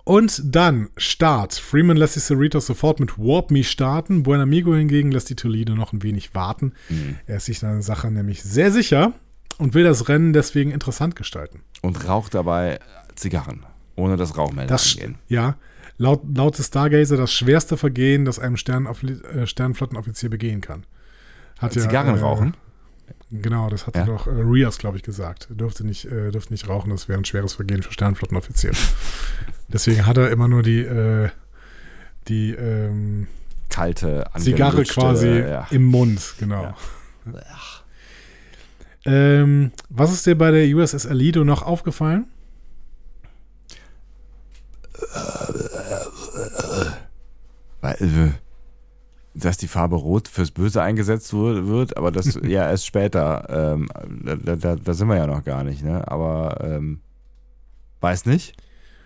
Und dann Start. Freeman lässt die Cerritos sofort mit Warp Me starten. Buenamigo hingegen lässt die Toledo noch ein wenig warten. Mhm. Er ist sich seiner Sache nämlich sehr sicher und will das Rennen deswegen interessant gestalten. Und raucht dabei Zigarren, ohne das Rauchmelder Das, angehen. ja, laut, laut des Stargazer das schwerste Vergehen, das einem äh, Sternenflottenoffizier begehen kann. Hat ja, Zigarren äh, rauchen? Genau, das hatte Ja. doch äh, Rios, glaube ich, gesagt. Er dürfte nicht, äh, dürfte nicht rauchen, das wäre ein schweres Vergehen für Sternenflottenoffiziere. Deswegen hat er immer nur die, äh, die ähm, Kalte, Zigarre quasi Ja. im Mund, genau. Ja. Ähm, was ist dir bei der USS Alido noch aufgefallen? Weil, äh, dass die Farbe Rot fürs Böse eingesetzt wird, aber das ja erst später. Ähm, da, da, da sind wir ja noch gar nicht, ne? Aber ähm, weiß nicht.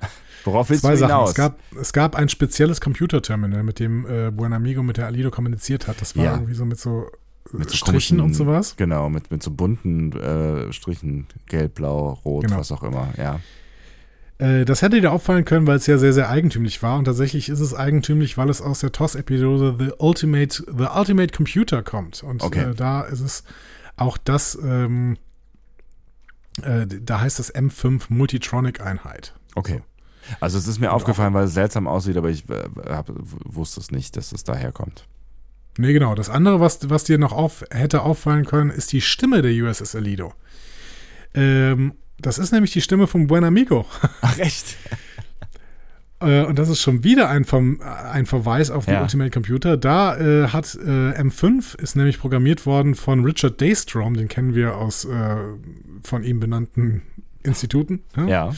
Worauf willst Zwei du Sachen. hinaus? Es gab, es gab ein spezielles Computerterminal, mit dem äh, Buenamigo mit der Alido kommuniziert hat. Das war Ja. irgendwie so mit so, äh, Mit so Strichen und sowas. Genau, mit, mit so bunten äh, Strichen, gelb, blau, rot, Genau. was auch immer, ja. Äh, das hätte dir auffallen können, weil es ja sehr, sehr eigentümlich war. Und tatsächlich ist es eigentümlich, weil es aus der TOS-Episode The Ultimate, The Ultimate Computer kommt. Und Okay. äh, da ist es auch das, ähm, äh, da heißt das M5 Multitronic-Einheit. Okay. Also es ist mir aufgefallen, weil es seltsam aussieht, aber ich äh, hab, wusste es nicht, dass es daher kommt. Nee, genau. Das andere, was, was dir noch auf, hätte auffallen können, ist die Stimme der USS Alido. Ähm, das ist nämlich die Stimme von Buenamigo. Ach echt? Äh, und das ist schon wieder ein, Verm ein Verweis auf die Ja. Ultimate Computer. Da äh, hat äh, M5 ist nämlich programmiert worden von Richard Daystrom, den kennen wir aus äh, von ihm benannten Instituten, ne? Ja.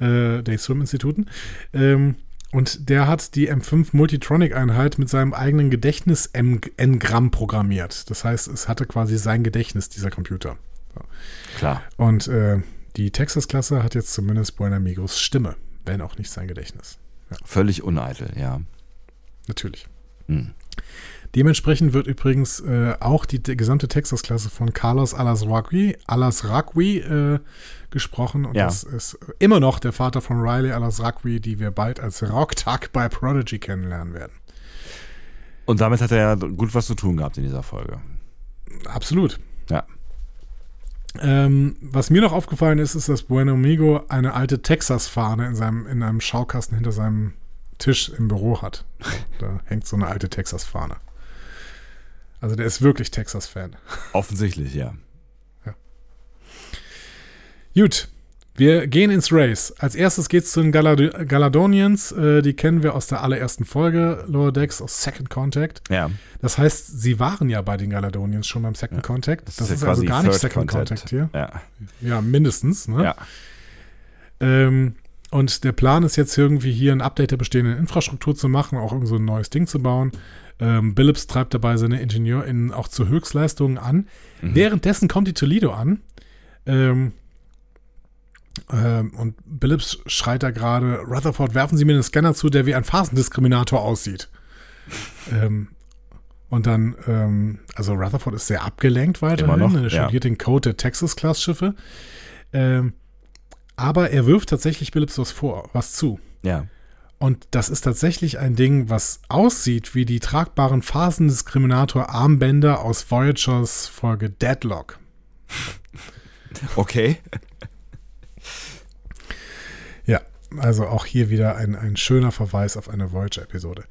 äh, Daystrom-Instituten. Ähm, und der hat die M5 Multitronic-Einheit mit seinem eigenen Gedächtnis N-Gramm programmiert. Das heißt, es hatte quasi sein Gedächtnis, dieser Computer. Klar. Und äh, die Texas-Klasse hat jetzt zumindest Buenamigos Stimme, wenn auch nicht sein Gedächtnis. Völlig uneitel, ja. Natürlich. Hm. Dementsprechend wird übrigens äh, auch die, die gesamte Texas-Klasse von Carlos Alasraqui, Alasraqui äh, gesprochen. Und Ja. das ist immer noch der Vater von Riley Alasraqui, die wir bald als Rocktag bei Prodigy kennenlernen werden. Und damit hat er ja gut was zu tun gehabt in dieser Folge. Absolut. Ja. Ähm, was mir noch aufgefallen ist, ist, dass Bueno Amigo eine alte Texas-Fahne in, seinem, in einem Schaukasten hinter seinem Tisch im Büro hat. Da hängt so eine alte Texas-Fahne. Also der ist wirklich Texas-Fan. Offensichtlich, ja. Gut, wir gehen ins Race. Als erstes geht's zu den Galad Galadonians. Äh, die kennen wir aus der allerersten Folge, Lower Decks, aus Second Contact. Ja. Das heißt, sie waren ja bei den Galadonians schon beim Second Contact. Das, ist, ja also gar nicht Second Contact. Contact hier. Ja. Ja, mindestens. Ne? ja. Ähm, und der Plan ist jetzt irgendwie hier ein Update der bestehenden Infrastruktur zu machen, auch irgend so ein neues Ding zu bauen. Ähm, Billups treibt dabei seine IngenieurInnen auch zu Höchstleistungen an. Mhm. Währenddessen kommt die Toledo an. Ähm, und Billups schreit da gerade, Rutherford, werfen Sie mir einen Scanner zu, der wie ein Phasendiskriminator aussieht. ähm, und dann, ähm, also Rutherford ist sehr abgelenkt weiterhin. Immer noch, er ja. studiert den Code der Texas-Class-Schiffe. Ähm, aber er wirft tatsächlich Billups was vor, was zu. Ja. Und das ist tatsächlich ein Ding, was aussieht wie die tragbaren Phasendiskriminator-Armbänder aus Voyagers Folge Deadlock. Okay. Also auch hier wieder ein, ein schöner Verweis auf eine Voyager-Episode.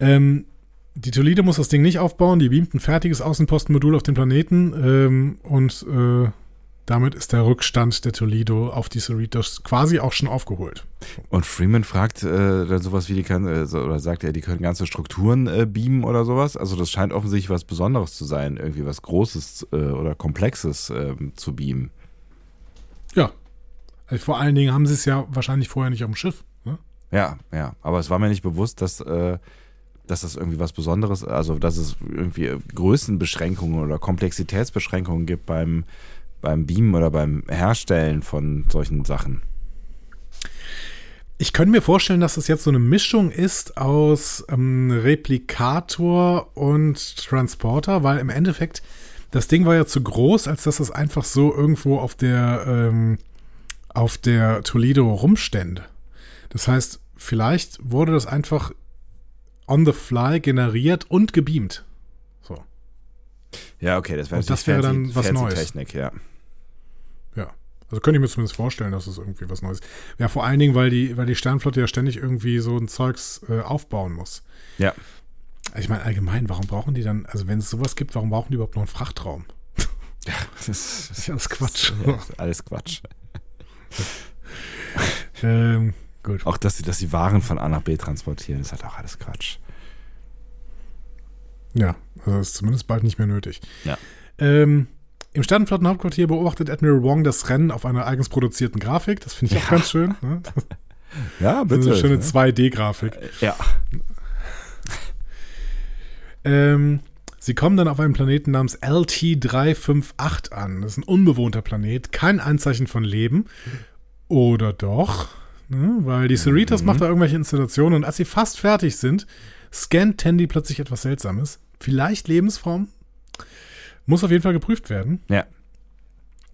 Ähm, die Toledo muss das Ding nicht aufbauen, die beamt ein fertiges Außenpostenmodul auf den Planeten ähm, und äh, damit ist der Rückstand der Toledo auf die Cerritos quasi auch schon aufgeholt. Und Freeman fragt äh, dann sowas wie, die kann, äh, oder sagt er, die können ganze Strukturen äh, beamen oder sowas. Also das scheint offensichtlich was Besonderes zu sein, irgendwie was Großes äh, oder Komplexes ähm, zu beamen. Ja. Also vor allen Dingen haben sie es ja wahrscheinlich vorher nicht auf dem Schiff. Ne? Ja, ja. Aber es war mir nicht bewusst, dass, äh, dass das irgendwie was Besonderes, also dass es irgendwie Größenbeschränkungen oder Komplexitätsbeschränkungen gibt beim, beim Beamen oder beim Herstellen von solchen Sachen. Ich könnte mir vorstellen, dass das jetzt so eine Mischung ist aus ähm, Replikator und Transporter, weil im Endeffekt das Ding war ja zu groß, als dass es einfach so irgendwo auf der ähm, auf der Toledo rumstände. Das heißt, vielleicht wurde das einfach on the fly generiert und gebeamt. So. Ja, okay, das wäre Und das wäre dann was Neues. Technik, ja. Ja. Also könnte ich mir zumindest vorstellen, dass es irgendwie was Neues ist. Ja, vor allen Dingen, weil die, weil die Sternflotte ja ständig irgendwie so ein Zeugs äh, aufbauen muss. Ja. Ich meine, allgemein, warum brauchen die dann, also wenn es sowas gibt, warum brauchen die überhaupt noch einen Frachtraum? Ja, das, Das ist ja alles Quatsch. Ja, alles Quatsch. ähm, gut. Auch, dass sie, dass die Waren von A nach B transportieren, ist halt auch alles Quatsch. Ja, also ist zumindest bald nicht mehr nötig. Ja. Ähm, Im Sternenflottenhauptquartier beobachtet Admiral Wong das Rennen auf einer eigens produzierten Grafik. Das finde ich auch Ja. ganz schön. Ne? Ja, Das ist eine schöne ne? 2D-Grafik. Ja. Ähm, sie kommen dann auf einen Planeten namens LT358 an. Das ist ein unbewohnter Planet, kein Anzeichen von Leben. Oder doch? Ne? Weil die Cerritos macht da irgendwelche Installationen und als sie fast fertig sind, scannt Tandy plötzlich etwas Seltsames. Vielleicht Lebensform? Muss auf jeden Fall geprüft werden. Ja.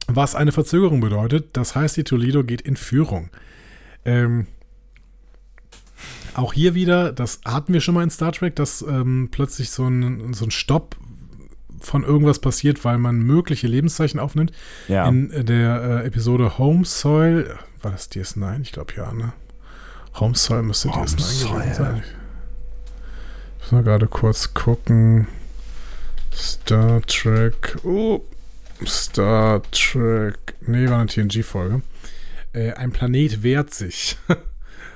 Was eine Verzögerung bedeutet, das heißt, die Toledo geht in Führung. Ähm, auch hier wieder, das hatten wir schon mal in Star Trek, dass ähm, plötzlich so ein, so ein Stopp von irgendwas passiert, weil man mögliche Lebenszeichen aufnimmt. Ja. In der äh, Episode Home Soil, war das DS9? Ich glaube ja, ne? Home Soil müsste Home DS9 gewesen sein. Ich muss mal gerade kurz gucken. Star Trek. Oh, Star Trek. Nee, war eine TNG-Folge. Äh, ein Planet wehrt sich.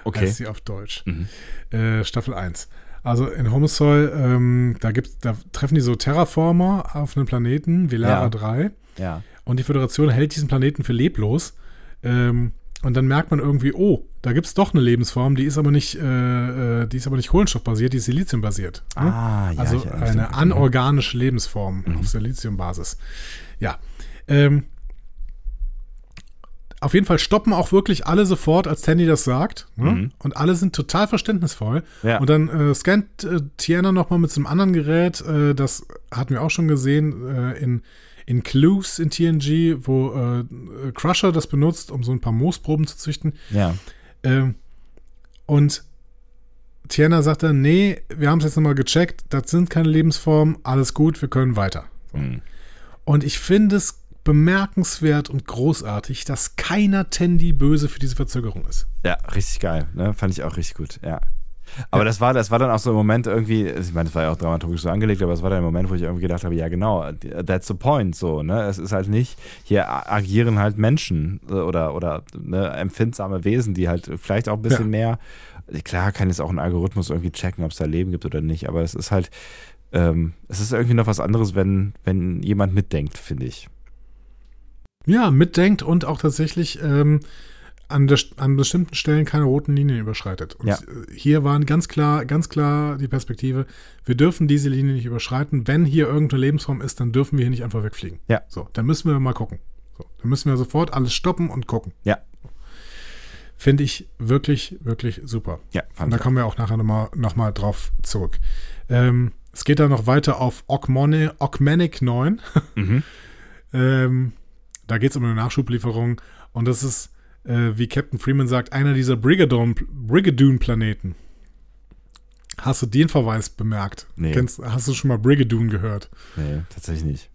okay. heißt sie auf Deutsch. Mhm. Äh, Staffel 1. Also in Homosol, ähm, da, gibt's, da treffen die so Terraformer auf einem Planeten, Velara Ja. 3. Ja. Und die Föderation hält diesen Planeten für leblos. Ähm, und dann merkt man irgendwie, oh, da gibt es doch eine Lebensform, die ist aber nicht, äh, äh, die ist aber nicht kohlenstoffbasiert, die ist siliziumbasiert. Ne? Ah, ja. also eine anorganische Lebensform Mhm. auf Siliziumbasis. Ja. Ähm, auf jeden Fall stoppen auch wirklich alle sofort, als Tandy das sagt. Ne? Mhm. Und alle sind total verständnisvoll. Ja. Und dann äh, scannt äh, Tiana nochmal mit so einem anderen Gerät. Äh, das hatten wir auch schon gesehen äh, in, in Clues in TNG, wo äh, Crusher das benutzt, um so ein paar Moosproben zu züchten. Ja. Ähm, und Tiana sagt dann, nee, wir haben es jetzt nochmal gecheckt, das sind keine Lebensformen, alles gut, wir können weiter. So. Mhm. Und ich finde es bemerkenswert und großartig, dass keiner Tandy böse für diese Verzögerung ist. Ja, richtig geil. Ne? Fand ich auch richtig gut, ja. Aber Ja. das war, das war dann auch so ein Moment irgendwie, ich meine, das war ja auch dramaturgisch so angelegt, aber es war dann ein Moment, wo ich irgendwie gedacht habe, ja genau, that's the point, so, ne? Es ist halt nicht, hier agieren halt Menschen äh, oder, oder ne, empfindsame Wesen, die halt vielleicht auch ein bisschen mehr, klar kann jetzt auch ein Algorithmus irgendwie checken, ob es da Leben gibt oder nicht, aber es ist halt, ähm, es ist irgendwie noch was anderes, wenn, wenn jemand mitdenkt, finde ich. Ja, mitdenkt und auch tatsächlich ähm, an, der, an bestimmten Stellen keine roten Linien überschreitet. Und Ja. äh, hier waren ganz klar, ganz klar die Perspektive, wir dürfen diese Linie nicht überschreiten. Wenn hier irgendeine Lebensform ist, dann dürfen wir hier nicht einfach wegfliegen. Ja. So, dann müssen wir mal gucken. So, dann müssen wir sofort alles stoppen und gucken. Ja. Finde ich wirklich, wirklich super. Ja, Und da kommen wir auch nachher nochmal noch mal drauf zurück. Ähm, es geht dann noch weiter auf Ogmone, Ogmanic 9. Mhm. ähm, da geht es um eine Nachschublieferung. Und das ist, äh, wie Captain Freeman sagt, einer dieser Brigadoon- Brigadoon-Planeten. Hast du den Verweis bemerkt? Nee. Kennst, hast du schon mal Brigadoon gehört? Nee, tatsächlich nicht.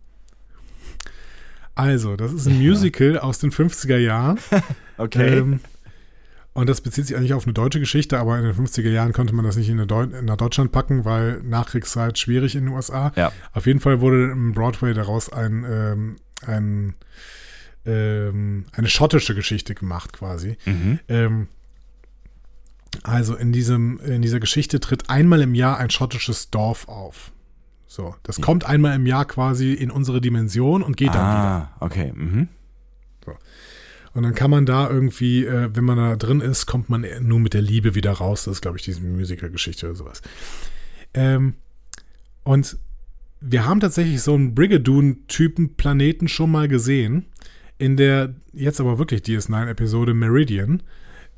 Also, das ist ein Musical aus den 50er Jahren. Okay. Ähm, und das bezieht sich eigentlich auf eine deutsche Geschichte, aber in den 50er Jahren konnte man das nicht in, eine Deu nach Deutschland packen, weil Nachkriegszeit schwierig in den USA. ja. Auf jeden Fall wurde im Broadway daraus ein, ähm, ein, ähm, eine schottische Geschichte gemacht, quasi. Mhm. Ähm, also in, diesem, in dieser Geschichte tritt einmal im Jahr ein schottisches Dorf auf. So, das Ja. kommt einmal im Jahr quasi in unsere Dimension und geht dann wieder. Ah, okay. Mhm. Und dann kann man da irgendwie, äh, wenn man da drin ist, kommt man nur mit der Liebe wieder raus. Das ist, glaube ich, diese Musical-Geschichte oder sowas. Ähm, und wir haben tatsächlich so einen Brigadoon-Typen Planeten schon mal gesehen. In der jetzt aber wirklich DS9-Episode Meridian.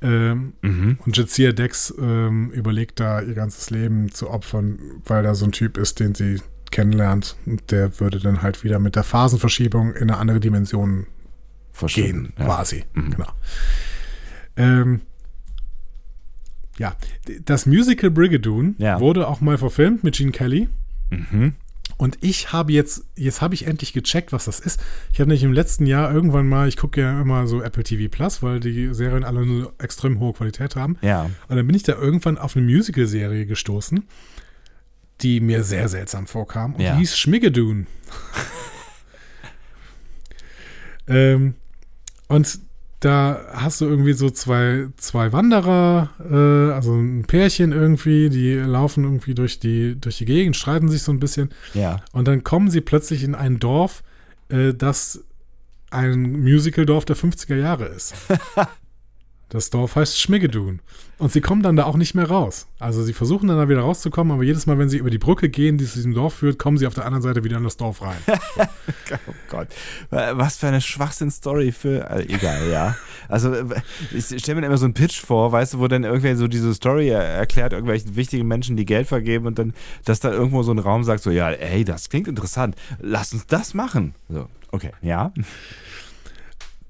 Ähm, Mhm. und Jadzia Dex ähm, überlegt da ihr ganzes Leben zu opfern, weil da so ein Typ ist, den sie kennenlernt. Und der würde dann halt wieder mit der Phasenverschiebung in eine andere Dimension verschwinden. gehen, Ja. quasi. Genau. Ähm, ja, das Musical Brigadoon Ja. wurde auch mal verfilmt mit Gene Kelly. Mhm. Und ich habe jetzt, jetzt habe ich endlich gecheckt, was das ist. Ich habe nämlich im letzten Jahr irgendwann mal, ich gucke ja immer so Apple TV Plus, weil die Serien alle eine extrem hohe Qualität haben. Ja. Und dann bin ich da irgendwann auf eine Musical-Serie gestoßen, die mir sehr seltsam vorkam. Und Ja. die hieß Schmigadoon. ähm, und da hast du irgendwie so zwei, zwei Wanderer, äh, also ein Pärchen irgendwie, die laufen irgendwie durch die, durch die Gegend, streiten sich so ein bisschen. Ja. Und dann kommen sie plötzlich in ein Dorf, äh, das ein Musical-Dorf der 50er Jahre ist. Das Dorf heißt Schmigadoon. Und sie kommen dann da auch nicht mehr raus. Also sie versuchen dann da wieder rauszukommen, aber jedes Mal, wenn sie über die Brücke gehen, die zu diesem Dorf führt, kommen sie auf der anderen Seite wieder in das Dorf rein. Oh Gott. Was für eine Schwachsinn-Story für. Also egal, ja. Also, ich stelle mir immer so einen Pitch vor, weißt du, wo dann irgendwer so diese Story er- erklärt, irgendwelchen wichtigen Menschen, die Geld vergeben und dann, dass da irgendwo so ein Raum sagt, so, ja, ey, das klingt interessant. Lass uns das machen. So, okay, ja.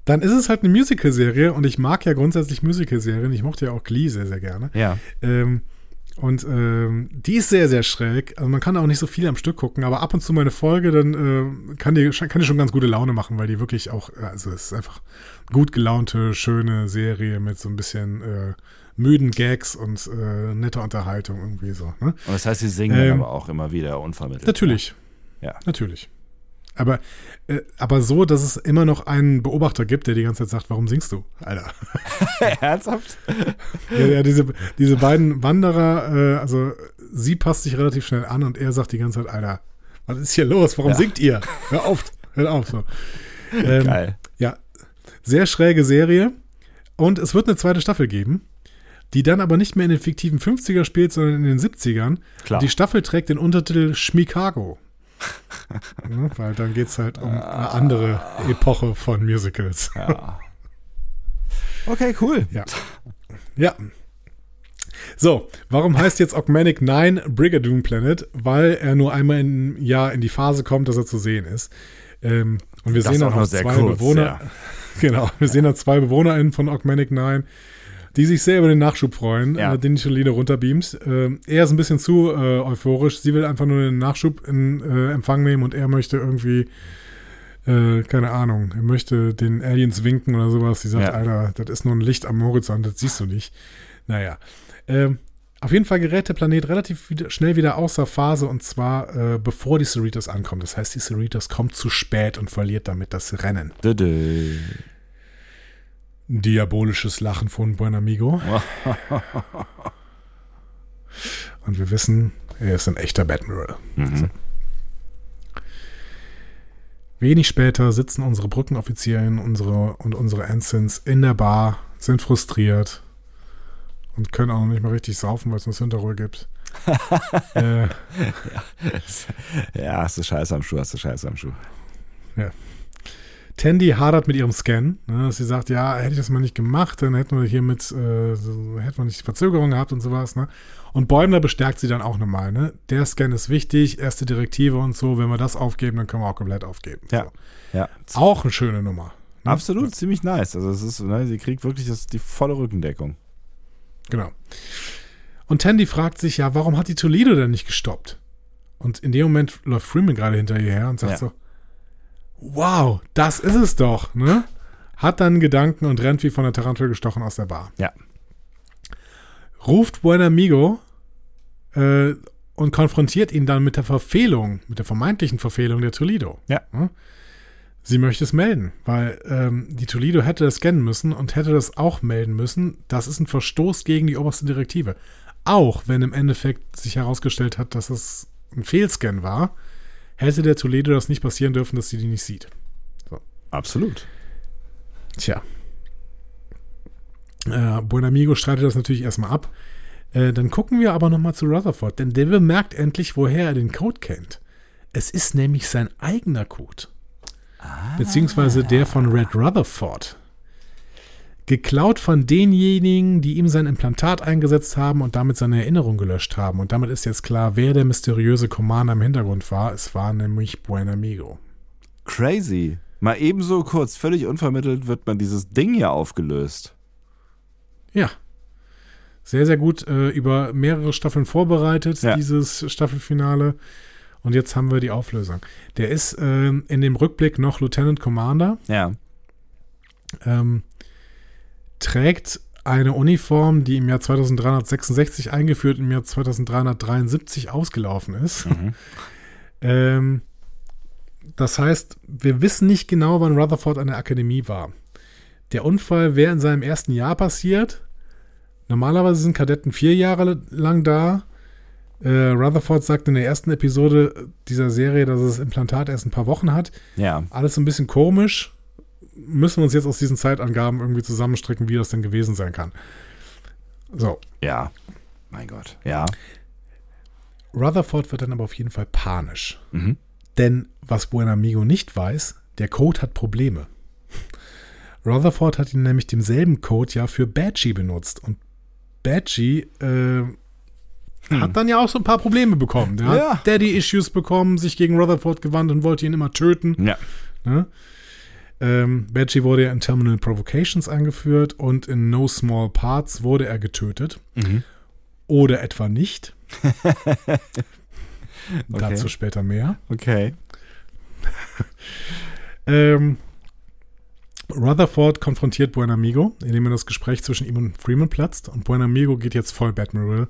Dann ist es halt eine Musical-Serie und ich mag ja grundsätzlich Musical-Serien. Ich mochte ja auch Glee sehr, sehr gerne. Ja. Ähm, und ähm, die ist sehr, sehr schräg. Also man kann auch nicht so viel am Stück gucken, aber ab und zu mal eine Folge, dann äh, kann, die, kann die schon ganz gute Laune machen, weil die wirklich auch, äh, also es ist einfach gut gelaunte, schöne Serie mit so ein bisschen äh, müden Gags und äh, netter Unterhaltung irgendwie so. Ne? Und das heißt, sie singen Ähm, dann aber auch immer wieder unvermittelt. Natürlich. Ja. Natürlich. Aber, äh, aber so, dass es immer noch einen Beobachter gibt, der die ganze Zeit sagt, warum singst du, Alter? Ernsthaft? Ja, ja diese, diese beiden Wanderer, äh, also sie passt sich relativ schnell an und er sagt die ganze Zeit, Alter, was ist hier los? Warum Ja. singt ihr? Hör auf, hör auf. So. Ähm, Geil. Ja, sehr schräge Serie. Und es wird eine zweite Staffel geben, die dann aber nicht mehr in den fiktiven 50er spielt, sondern in den 70ern. Klar. Die Staffel trägt den Untertitel Schmikago. Ne, weil dann geht es halt um eine andere Epoche von Musicals. Ja. Okay, cool. Ja. Ja. So, warum heißt jetzt Augmanic 9 Brigadoon Planet? Weil er nur einmal im Jahr in die Phase kommt, dass er zu sehen ist. Ähm, und wir Das sehen auch sehr zwei kurz, Bewohner. ja. Genau, wir sehen dann zwei BewohnerInnen von Augmanic 9, die sich sehr über den Nachschub freuen, Ja. äh, den die Toledo runterbeamt. Ähm, er ist ein bisschen zu äh, euphorisch. Sie will einfach nur den Nachschub in äh, Empfang nehmen und er möchte irgendwie äh, keine Ahnung, er möchte den Aliens winken oder sowas. Sie sagt, Ja. Alter, das ist nur ein Licht am Horizont, das siehst du nicht. Naja. Ähm, auf jeden Fall gerät der Planet relativ wieder, schnell wieder außer Phase und zwar äh, bevor die Cerritos ankommen. Das heißt, die Cerritos kommt zu spät und verliert damit das Rennen. Dö, dö. Diabolisches Lachen von Buenamigo. und wir wissen, er ist ein echter Admiral. Mhm. Wenig später sitzen unsere Brückenoffizierin unsere, und unsere Ensigns in der Bar, sind frustriert und können auch noch nicht mal richtig saufen, weil es nur Hinterruhe gibt. äh, Ja, hast du Scheiße am Schuh, hast du Scheiße am Schuh. Tandy hadert mit ihrem Scan, ne, dass sie sagt, ja, hätte ich das mal nicht gemacht, dann hätten wir hier mit, äh, so, hätten wir nicht die Verzögerung gehabt und sowas, ne? Und Bäumler bestärkt sie dann auch nochmal, ne? Der Scan ist wichtig, erste Direktive und so, wenn wir das aufgeben, dann können wir auch komplett aufgeben. Ja. Ja. So. Auch eine schöne Nummer. ne? Absolut, ziemlich nice. Also es ist, ne, sie kriegt wirklich das, die volle Rückendeckung. Genau. Und Tandy fragt sich ja, warum hat die Toledo denn nicht gestoppt? Und in dem Moment läuft Freeman gerade hinter ihr her und sagt Ja. so, wow, das ist es doch, ne? Hat dann Gedanken und rennt wie von der Tarantel gestochen aus der Bar. Ja. Ruft Buenamigo äh, und konfrontiert ihn dann mit der Verfehlung, mit der vermeintlichen Verfehlung der Toledo. Ja. Hm? Sie möchte es melden, weil ähm, die Toledo hätte das scannen müssen und hätte das auch melden müssen. Das ist ein Verstoß gegen die oberste Direktive. Auch wenn im Endeffekt sich herausgestellt hat, dass es ein Fehlscan war, hätte der Toledo das nicht passieren dürfen, dass sie die nicht sieht. Absolut. Tja. Äh, Buenamigo streitet das natürlich erstmal ab. Äh, dann gucken wir aber nochmal zu Rutherford, denn der merkt endlich, woher er den Code kennt. Es ist nämlich sein eigener Code. Beziehungsweise der von Red Rutherford. Geklaut von denjenigen, die ihm sein Implantat eingesetzt haben und damit seine Erinnerung gelöscht haben. Und damit ist jetzt klar, wer der mysteriöse Commander im Hintergrund war. Es war nämlich Buenamigo. Crazy. Mal ebenso kurz, völlig unvermittelt wird man dieses Ding hier aufgelöst. Ja. Sehr, sehr gut äh, über mehrere Staffeln vorbereitet, Ja. dieses Staffelfinale. Und jetzt haben wir die Auflösung. Der ist ähm, in dem Rückblick noch Lieutenant Commander, Ja. ähm, trägt eine Uniform, die im Jahr 2366 eingeführt, im Jahr 2373 ausgelaufen ist. Mhm. Ähm, das heißt, wir wissen nicht genau, wann Rutherford an der Akademie war. Der Unfall wäre in seinem ersten Jahr passiert. Normalerweise sind Kadetten vier Jahre lang da. Äh, Rutherford sagt in der ersten Episode dieser Serie, dass es das Implantat erst ein paar Wochen hat. Ja. Alles so ein bisschen komisch. Müssen wir uns jetzt aus diesen Zeitangaben irgendwie zusammenstricken, wie das denn gewesen sein kann. So, Ja. Mein Gott. Ja. Rutherford wird dann aber auf jeden Fall panisch. Mhm. Denn was Buenamigo nicht weiß, der Code hat Probleme. Rutherford hat ihn nämlich demselben Code ja für Badgie benutzt. Und Badgie äh, hat dann ja auch so ein paar Probleme bekommen. Der Ja. hat Daddy-Issues bekommen, sich gegen Rutherford gewandt und wollte ihn immer töten. Ja. Ne? Ähm, Badgie wurde ja in Terminal Provocations eingeführt und in No Small Parts wurde er getötet. Mhm. Oder etwa nicht. Okay. Dazu später mehr. Okay. Ähm, Rutherford konfrontiert Buenamigo, indem er das Gespräch zwischen ihm und Freeman platzt. Und Buenamigo geht jetzt voll Batmiral.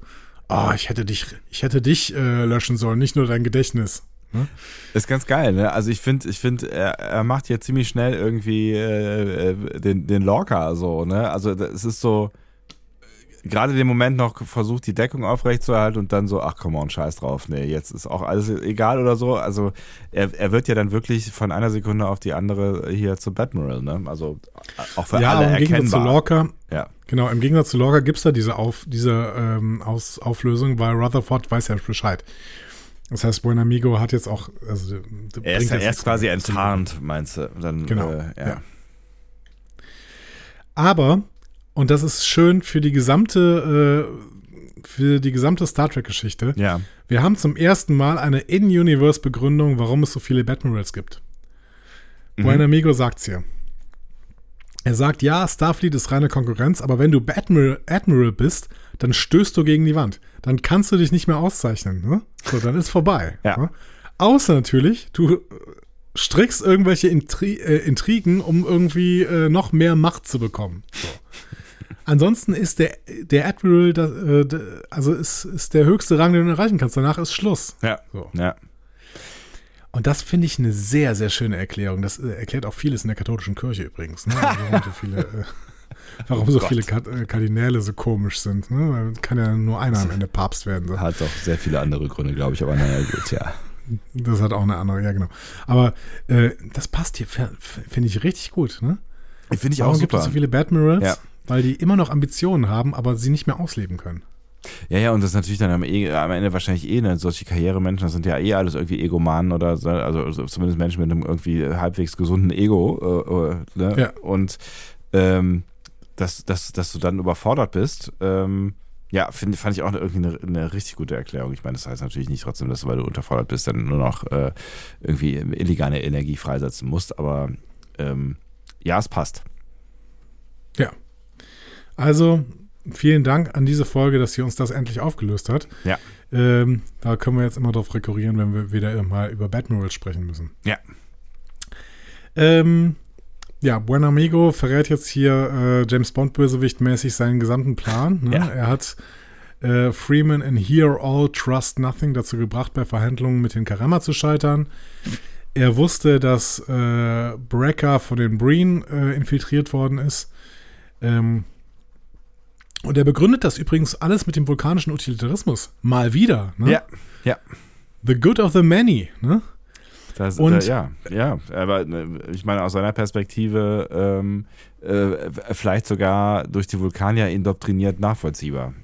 Ah, ich hätte dich, ich hätte dich äh, löschen sollen, nicht nur dein Gedächtnis. Ne? Ist ganz geil, ne? Also ich finde, ich finde, er, er macht hier ziemlich schnell irgendwie äh, äh, den, den Lorca so, ne? Also es ist so, äh, gerade den Moment noch versucht, die Deckung aufrechtzuerhalten und dann so, ach komm on, scheiß drauf, nee, jetzt ist auch alles egal oder so. Also er, er wird ja dann wirklich von einer Sekunde auf die andere hier zu Batmiral, ne? Also auch für ja, alle im Gegensatz zu erkennbar. Lorca, Ja. genau, im Gegensatz zu Lorca gibt es da diese, auf, diese ähm, Aus, Auflösung, weil Rutherford weiß ja Bescheid. Das heißt, Buenamigo hat jetzt auch, also Er ist, er ist quasi enttarnt, meinst du? Dann, Genau, Äh, ja. ja. Aber, und das ist schön für die gesamte, äh, für die gesamte Star Trek-Geschichte, ja. wir haben zum ersten Mal eine In-Universe-Begründung, warum es so viele Batmirals gibt. Mhm. Buenamigo sagt's hier. Er sagt, ja, Starfleet ist reine Konkurrenz, aber wenn du Batmiral Admiral bist, dann stößt du gegen die Wand. Dann kannst du dich nicht mehr auszeichnen. Ne? So, dann ist vorbei. Ja. Ne? Außer natürlich, du äh, strickst irgendwelche Intri äh, Intrigen, um irgendwie äh, noch mehr Macht zu bekommen. So. Ansonsten ist der, der Admiral, da, äh, also ist, ist der höchste Rang, den du erreichen kannst. Danach ist Schluss. Ja. So. Ja. Und das finde ich eine sehr, sehr schöne Erklärung. Das äh, erklärt auch vieles in der katholischen Kirche übrigens. Ne? Also viele, warum so Gott. viele äh, Kardinäle so komisch sind. Ne? Kann ja nur einer am Ende Papst werden. So. Hat doch sehr viele andere Gründe, glaube ich, aber naja, gut, ja. Das hat auch eine andere, ja genau. Aber äh, das passt hier, finde ich richtig gut. Ne? Finde ich Warum auch gibt es super. so viele Badmirals? Ja. Weil die immer noch Ambitionen haben, aber sie nicht mehr ausleben können. Ja, ja, und das ist natürlich dann am, am Ende wahrscheinlich eh, ne, solche Karrieremenschen, das sind ja eh alles irgendwie Egomanen oder so, also zumindest Menschen mit einem irgendwie halbwegs gesunden Ego. Äh, äh, ne? Ja. Und ähm, dass, dass, dass du dann überfordert bist, ähm, ja, find, fand ich auch irgendwie eine, eine richtig gute Erklärung. Ich meine, das heißt natürlich nicht trotzdem, dass du, weil du unterfordert bist, dann nur noch äh, irgendwie illegale Energie freisetzen musst, aber ähm, ja, es passt. Also, vielen Dank an diese Folge, dass sie uns das endlich aufgelöst hat. Ja. Ähm, da können wir jetzt immer drauf rekurrieren, wenn wir wieder mal über Badmirals sprechen müssen. Ja. Ähm, ja, Buen Amigo verrät jetzt hier äh, James Bond-Bösewicht mäßig seinen gesamten Plan. Ne? Ja. Er hat äh, Freeman in Hear All, Trust Nothing dazu gebracht, bei Verhandlungen mit den Karama zu scheitern. Er wusste, dass äh, Brecker von den Breen äh, infiltriert worden ist. Ähm, und er begründet das übrigens alles mit dem vulkanischen Utilitarismus. Mal wieder. Ne? Ja, ja. The good of the many. Ne? Das, Und- äh, ja, ja, aber äh, ich meine, aus seiner Perspektive ähm, äh, vielleicht sogar durch die Vulkanier indoktriniert nachvollziehbar.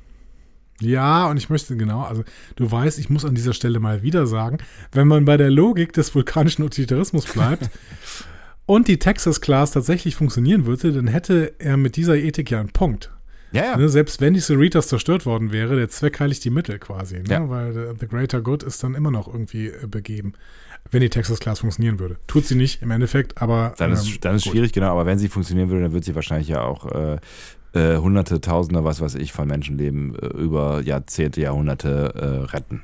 Ja, und ich möchte genau, also du weißt, ich muss an dieser Stelle mal wieder sagen, wenn man bei der Logik des vulkanischen Utilitarismus bleibt und die Texas Class tatsächlich funktionieren würde, dann hätte er mit dieser Ethik ja einen Punkt. Ja, ja. Ne, selbst wenn die Cerritos zerstört worden wäre, der Zweck heiligt die Mittel quasi, ne? Ja. weil the, the greater good ist dann immer noch irgendwie äh, begeben. Wenn die Texas Class funktionieren würde. Tut sie nicht im Endeffekt, aber. Dann ist, ähm, dann ist gut. schwierig, genau, aber wenn sie funktionieren würde, dann würde sie wahrscheinlich ja auch äh, äh, Hunderte, Tausende, was weiß ich, von Menschenleben äh, über Jahrzehnte, Jahrhunderte äh, retten.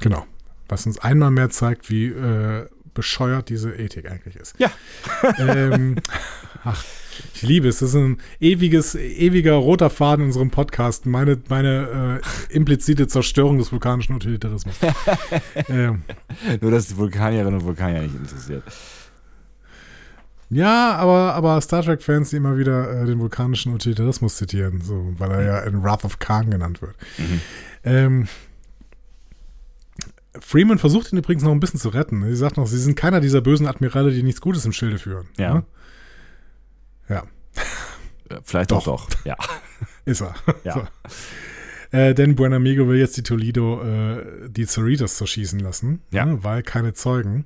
Genau. Was uns einmal mehr zeigt, wie äh, bescheuert diese Ethik eigentlich ist. Ja. ähm, ach, ich liebe es. Das ist ein ewiges, ewiger roter Faden in unserem Podcast. Meine, meine äh, implizite Zerstörung des vulkanischen Utilitarismus. ähm, Nur, dass die Vulkanierinnen und Vulkanier nicht interessiert. ja, aber, aber Star Trek-Fans, die immer wieder äh, den vulkanischen Utilitarismus zitieren, so, weil er ja in Wrath of Khan genannt wird. Mhm. Ähm, Freeman versucht ihn übrigens noch ein bisschen zu retten. Sie sagt noch, sie sind keiner dieser bösen Admirale, die nichts Gutes im Schilde führen. Ja. Ne? Ja, Äh, Vielleicht doch, doch. Ja. ist er. Ja. So. Äh, denn Buenamigo will jetzt die Toledo, äh, die Cerritos zerschießen lassen, Ja. ne, weil keine Zeugen.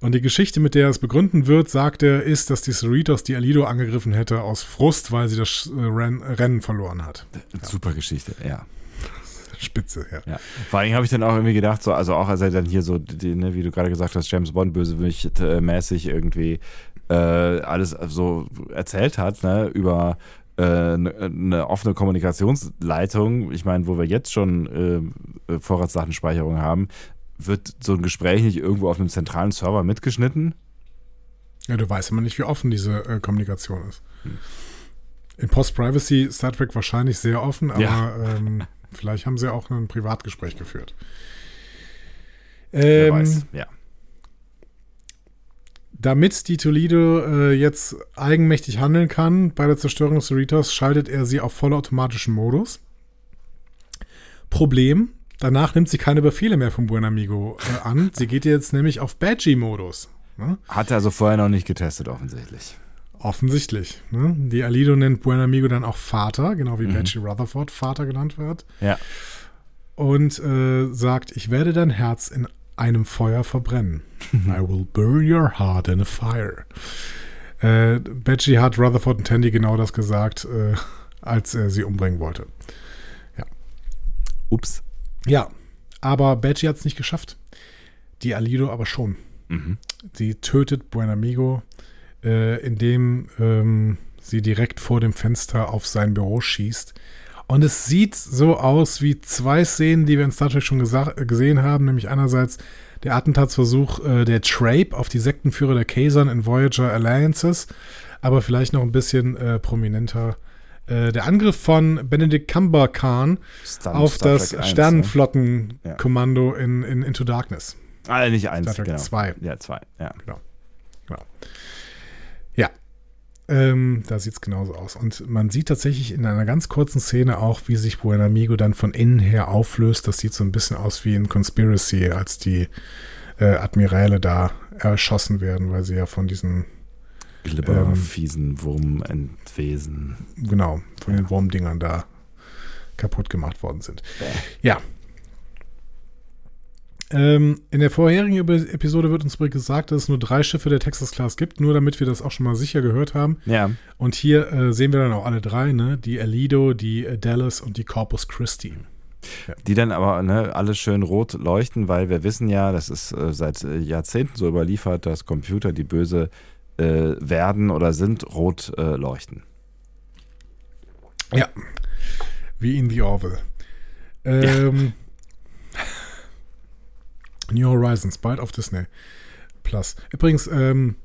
Und die Geschichte, mit der er es begründen wird, sagt er, ist, dass die Cerritos die Alido angegriffen hätte aus Frust, weil sie das äh, Ren Rennen verloren hat. Super Geschichte, ja. Spitze, ja. ja. Vor allem habe ich dann auch irgendwie gedacht, so, also auch als er dann hier so, die, ne, wie du gerade gesagt hast, James Bond bösewicht-mäßig irgendwie äh, alles so erzählt hat, ne, über eine äh, ne offene Kommunikationsleitung, ich meine, wo wir jetzt schon äh, Vorratsdatenspeicherung haben, wird so ein Gespräch nicht irgendwo auf einem zentralen Server mitgeschnitten? Ja, du weißt immer nicht, wie offen diese äh, Kommunikation ist. Hm. In Post-Privacy Star Trek wahrscheinlich sehr offen, aber Ja. ähm, vielleicht haben sie auch ein Privatgespräch geführt. Wer Ähm, weiß, ja. Damit die Toledo äh, jetzt eigenmächtig handeln kann bei der Zerstörung des Cerritos, schaltet er sie auf vollautomatischen Modus. Problem, danach nimmt sie keine Befehle mehr vom Buenamigo äh, an. Sie geht jetzt nämlich auf Badgie-Modus. Ne? Hat er also vorher noch nicht getestet, offensichtlich. Offensichtlich. Ne? Die Alido nennt Buenamigo dann auch Vater, genau wie Mhm. Badgie Rutherford Vater genannt wird. Ja. Und äh, sagt, ich werde dein Herz in einem Feuer verbrennen. I will burn your heart in a fire. Äh, Badgie hat Rutherford und Tandy genau das gesagt, äh, als er sie umbringen wollte. Ups. Ja, aber Badgie hat es nicht geschafft. Die Alido aber schon. Mhm. Sie tötet Buenamigo, äh, indem ähm, sie direkt vor dem Fenster auf sein Büro schießt. Und es sieht so aus wie zwei Szenen, die wir in Star Trek schon gesehen haben, nämlich einerseits der Attentatsversuch äh, der Trape auf die Sektenführer der Kazon in Voyager Alliances, aber vielleicht noch ein bisschen äh, prominenter äh, der Angriff von Benedict Cumbercan Star- auf Star das Trek 1, ne? Sternenflottenkommando in, in Into Darkness. Ah, nicht eins, Star Trek genau. 2. Ja, zwei, ja. Genau. Ja. Ähm, da sieht es genauso aus. Und man sieht tatsächlich in einer ganz kurzen Szene auch, wie sich Buenamigo dann von innen her auflöst. Das sieht so ein bisschen aus wie in Conspiracy, als die äh, Admiräle da erschossen werden, weil sie ja von diesen, Glibber, Ähm. fiesen Wurmentwesen. genau, von den Wurmdingern da kaputt gemacht worden sind. Ja. Ähm, in der vorherigen Epi- Episode wird uns gesagt, dass es nur drei Schiffe der Texas Class gibt, nur damit wir das auch schon mal sicher gehört haben. Ja, Und hier äh, sehen wir dann auch alle drei, ne? Die Alido, die äh, Dallas und die Corpus Christi. die dann aber ne, alle schön rot leuchten, weil wir wissen ja, das ist äh, seit äh, Jahrzehnten so überliefert, dass Computer, die böse äh, werden oder sind, rot leuchten. Ja. Wie in The Orville. Ähm, New Horizons, bald auf Disney Plus. Übrigens, ähm,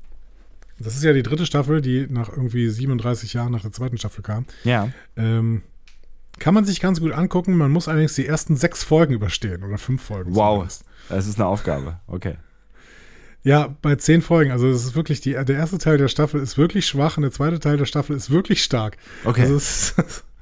das ist ja die dritte Staffel, die nach irgendwie 37 Jahren nach der zweiten Staffel kam. Ja, Ähm, kann man sich ganz gut angucken. Man muss allerdings die ersten sechs Folgen überstehen oder fünf Folgen. Wow. zumindest. das ist eine Aufgabe. Okay. Ja, bei zehn Folgen. Also es ist wirklich die, der erste Teil der Staffel ist wirklich schwach und der zweite Teil der Staffel ist wirklich stark. Okay. Also es ist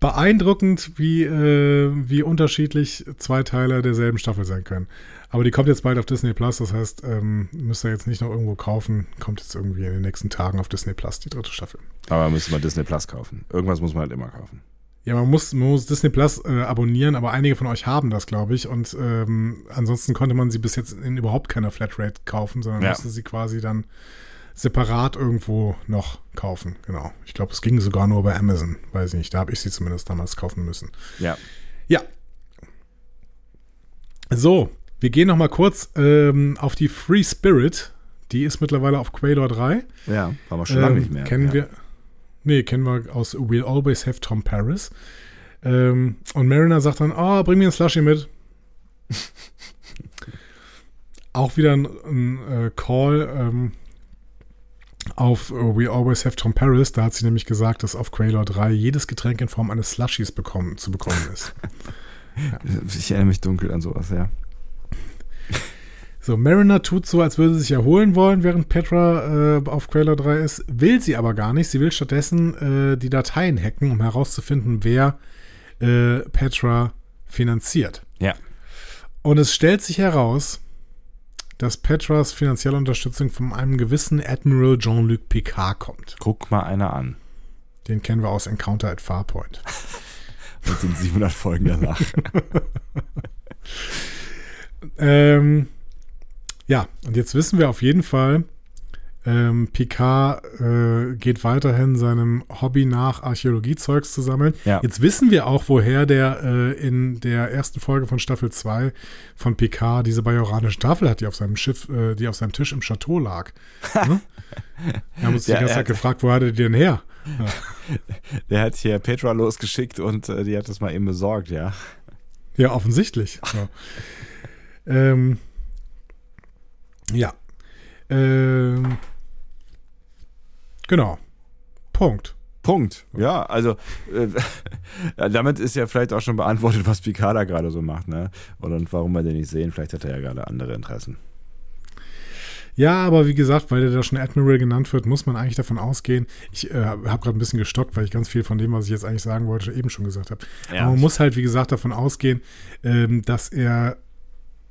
beeindruckend, wie, äh, wie unterschiedlich zwei Teile derselben Staffel sein können. Aber die kommt jetzt bald auf Disney Plus, das heißt, ähm, müsst ihr jetzt nicht noch irgendwo kaufen. Kommt jetzt irgendwie in den nächsten Tagen auf Disney Plus, die dritte Staffel. Aber müsste man Disney Plus kaufen. Irgendwas muss man halt immer kaufen. Ja, man muss, man muss Disney Plus äh, abonnieren, aber einige von euch haben das, glaube ich. Und ähm, ansonsten konnte man sie bis jetzt in überhaupt keiner Flatrate kaufen, sondern Ja. musste sie quasi dann separat irgendwo noch kaufen. Genau. Ich glaube, es ging sogar nur bei Amazon. Weiß ich nicht. Da habe ich sie zumindest damals kaufen müssen. Ja. Ja. So, wir gehen noch mal kurz ähm, auf die Free Spirit. Die ist mittlerweile auf Quailor 3. Ja, war wir schon lange Ähm, nicht mehr. Kennen ja. wir. Nee, kennen wir aus We'll Always Have Tom Paris. Ähm, und Mariner sagt dann, oh, bring mir ein Slushy mit. Auch wieder ein, ein äh, Call ähm, auf äh, We Always Have Tom Paris. Da hat sie nämlich gesagt, dass auf Quailor 3 jedes Getränk in Form eines Slushies bekommen, zu bekommen ist. Ich erinnere mich dunkel an sowas, ja. So, Mariner tut so, als würde sie sich erholen wollen, während Petra äh, auf Quailor 3 ist. Will sie aber gar nicht. Sie will stattdessen äh, die Dateien hacken, um herauszufinden, wer äh, Petra finanziert. Ja. Und es stellt sich heraus, dass Petras finanzielle Unterstützung von einem gewissen Admiral Jean-Luc Picard kommt. Guck mal einer an. Den kennen wir aus Encounter at Farpoint. Mit den 700 Folgen danach. Ähm, ja, und jetzt wissen wir auf jeden Fall, ähm, Picard äh, geht weiterhin seinem Hobby nach, Archäologiezeugs zu sammeln. Ja. Jetzt wissen wir auch, woher der äh, in der ersten Folge von Staffel 2 von Picard diese bajoranische Tafel hat, die auf seinem Schiff, äh, die auf seinem Tisch im Chateau lag. ne? Wir haben uns Ja, die ganze Zeit gefragt, wo hat er die denn her? Der hat hier Petra losgeschickt und äh, die hat das mal eben besorgt, ja. Ja, offensichtlich. So. ähm, ja. Ähm, genau. Punkt. Punkt. Ja, also äh, damit ist ja vielleicht auch schon beantwortet, was Picard da gerade so macht, ne? Und, und warum wir den nicht sehen. Vielleicht hat er ja gerade andere Interessen. Ja, aber wie gesagt, weil der da schon Admiral genannt wird, muss man eigentlich davon ausgehen. Ich äh, habe gerade ein bisschen gestockt, weil ich ganz viel von dem, was ich jetzt eigentlich sagen wollte, eben schon gesagt habe. Ja. Aber man muss halt, wie gesagt, davon ausgehen, ähm, dass er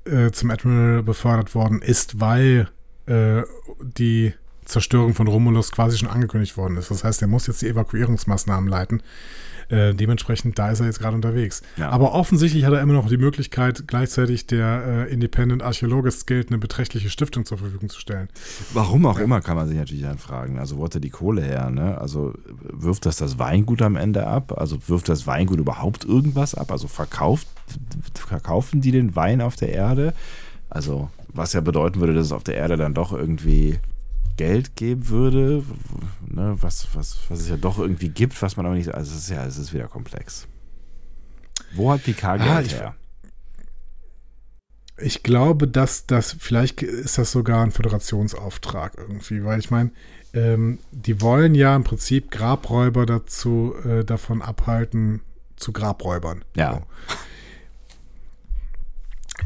äh, zum Admiral befördert worden ist, weil äh, die Zerstörung von Romulus quasi schon angekündigt worden ist. Das heißt, er muss jetzt die Evakuierungsmaßnahmen leiten. Äh, dementsprechend, da ist er jetzt gerade unterwegs. Ja. Aber offensichtlich hat er immer noch die Möglichkeit, gleichzeitig der äh, Independent Archaeologist Guild eine beträchtliche Stiftung zur Verfügung zu stellen. Warum auch immer, kann man sich natürlich dann fragen. Also, wo hat er die Kohle her? Ne? Also, wirft das das Weingut am Ende ab? Also, wirft das Weingut überhaupt irgendwas ab? Also, verkauft, verkaufen die den Wein auf der Erde? Also, was ja bedeuten würde, dass es auf der Erde dann doch irgendwie Geld geben würde, ne? was, was, was es ja doch irgendwie gibt, was man aber nicht. Also, es ist ja, es ist wieder komplex. Wo hat Picard Ah, Geld ich- her? Ich glaube, dass das, vielleicht ist das sogar ein Föderationsauftrag irgendwie, weil ich meine, ähm, die wollen ja im Prinzip Grabräuber dazu, äh, davon abhalten, zu Grabräubern. Ja. So.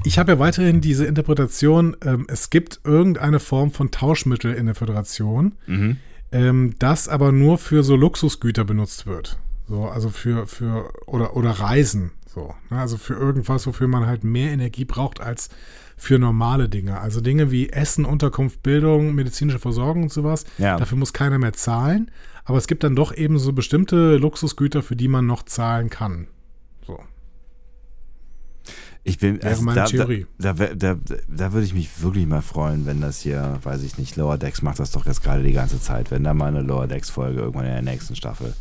Ich habe ja weiterhin diese Interpretation, ähm, es gibt irgendeine Form von Tauschmittel in der Föderation, Mhm. ähm, das aber nur für so Luxusgüter benutzt wird. So, also für, für, oder, oder Reisen. So, ne? Also für irgendwas, wofür man halt mehr Energie braucht als für normale Dinge. Also Dinge wie Essen, Unterkunft, Bildung, medizinische Versorgung und sowas. Ja. Dafür muss keiner mehr zahlen. Aber es gibt dann doch eben so bestimmte Luxusgüter, für die man noch zahlen kann. Ich bin, also meine da, da, Theorie. da, wär- da, da würde ich mich wirklich mal freuen, wenn das hier, weiß ich nicht, Lower Decks macht das doch jetzt gerade die ganze Zeit, wenn da mal eine Lower Decks Folge irgendwann in der nächsten Staffel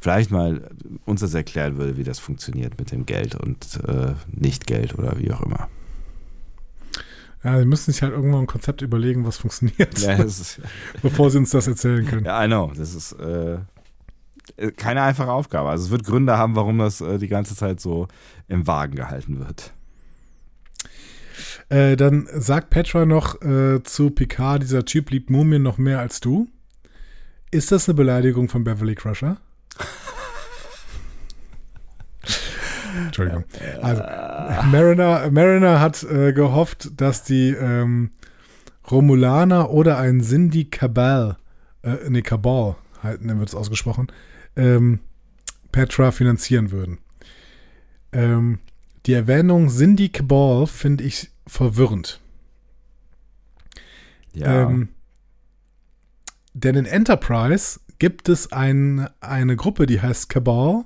vielleicht mal uns das erklären würde, wie das funktioniert mit dem Geld und äh, Nicht-Geld oder wie auch immer. Ja, sie müssen sich halt irgendwann ein Konzept überlegen, was funktioniert, Ja, ist, bevor sie uns das erzählen können. ja I know, das ist äh, keine einfache Aufgabe. Also es wird Gründe haben, warum das äh, die ganze Zeit so im Wagen gehalten wird. Äh, dann sagt Petra noch äh, zu Picard, dieser Typ liebt Mumien noch mehr als du. Ist das eine Beleidigung von Beverly Crusher? Entschuldigung. Also, Mariner, Mariner hat äh, gehofft, dass die ähm, Romulaner oder ein Sindhi Cabal, äh, nee, Cabal, halt, dann wird es ausgesprochen, ähm, Petra finanzieren würden. Ähm, die Erwähnung Cindy Cabal finde ich verwirrend. Ja. Ähm, denn in Enterprise gibt es ein, eine Gruppe, die heißt Cabal.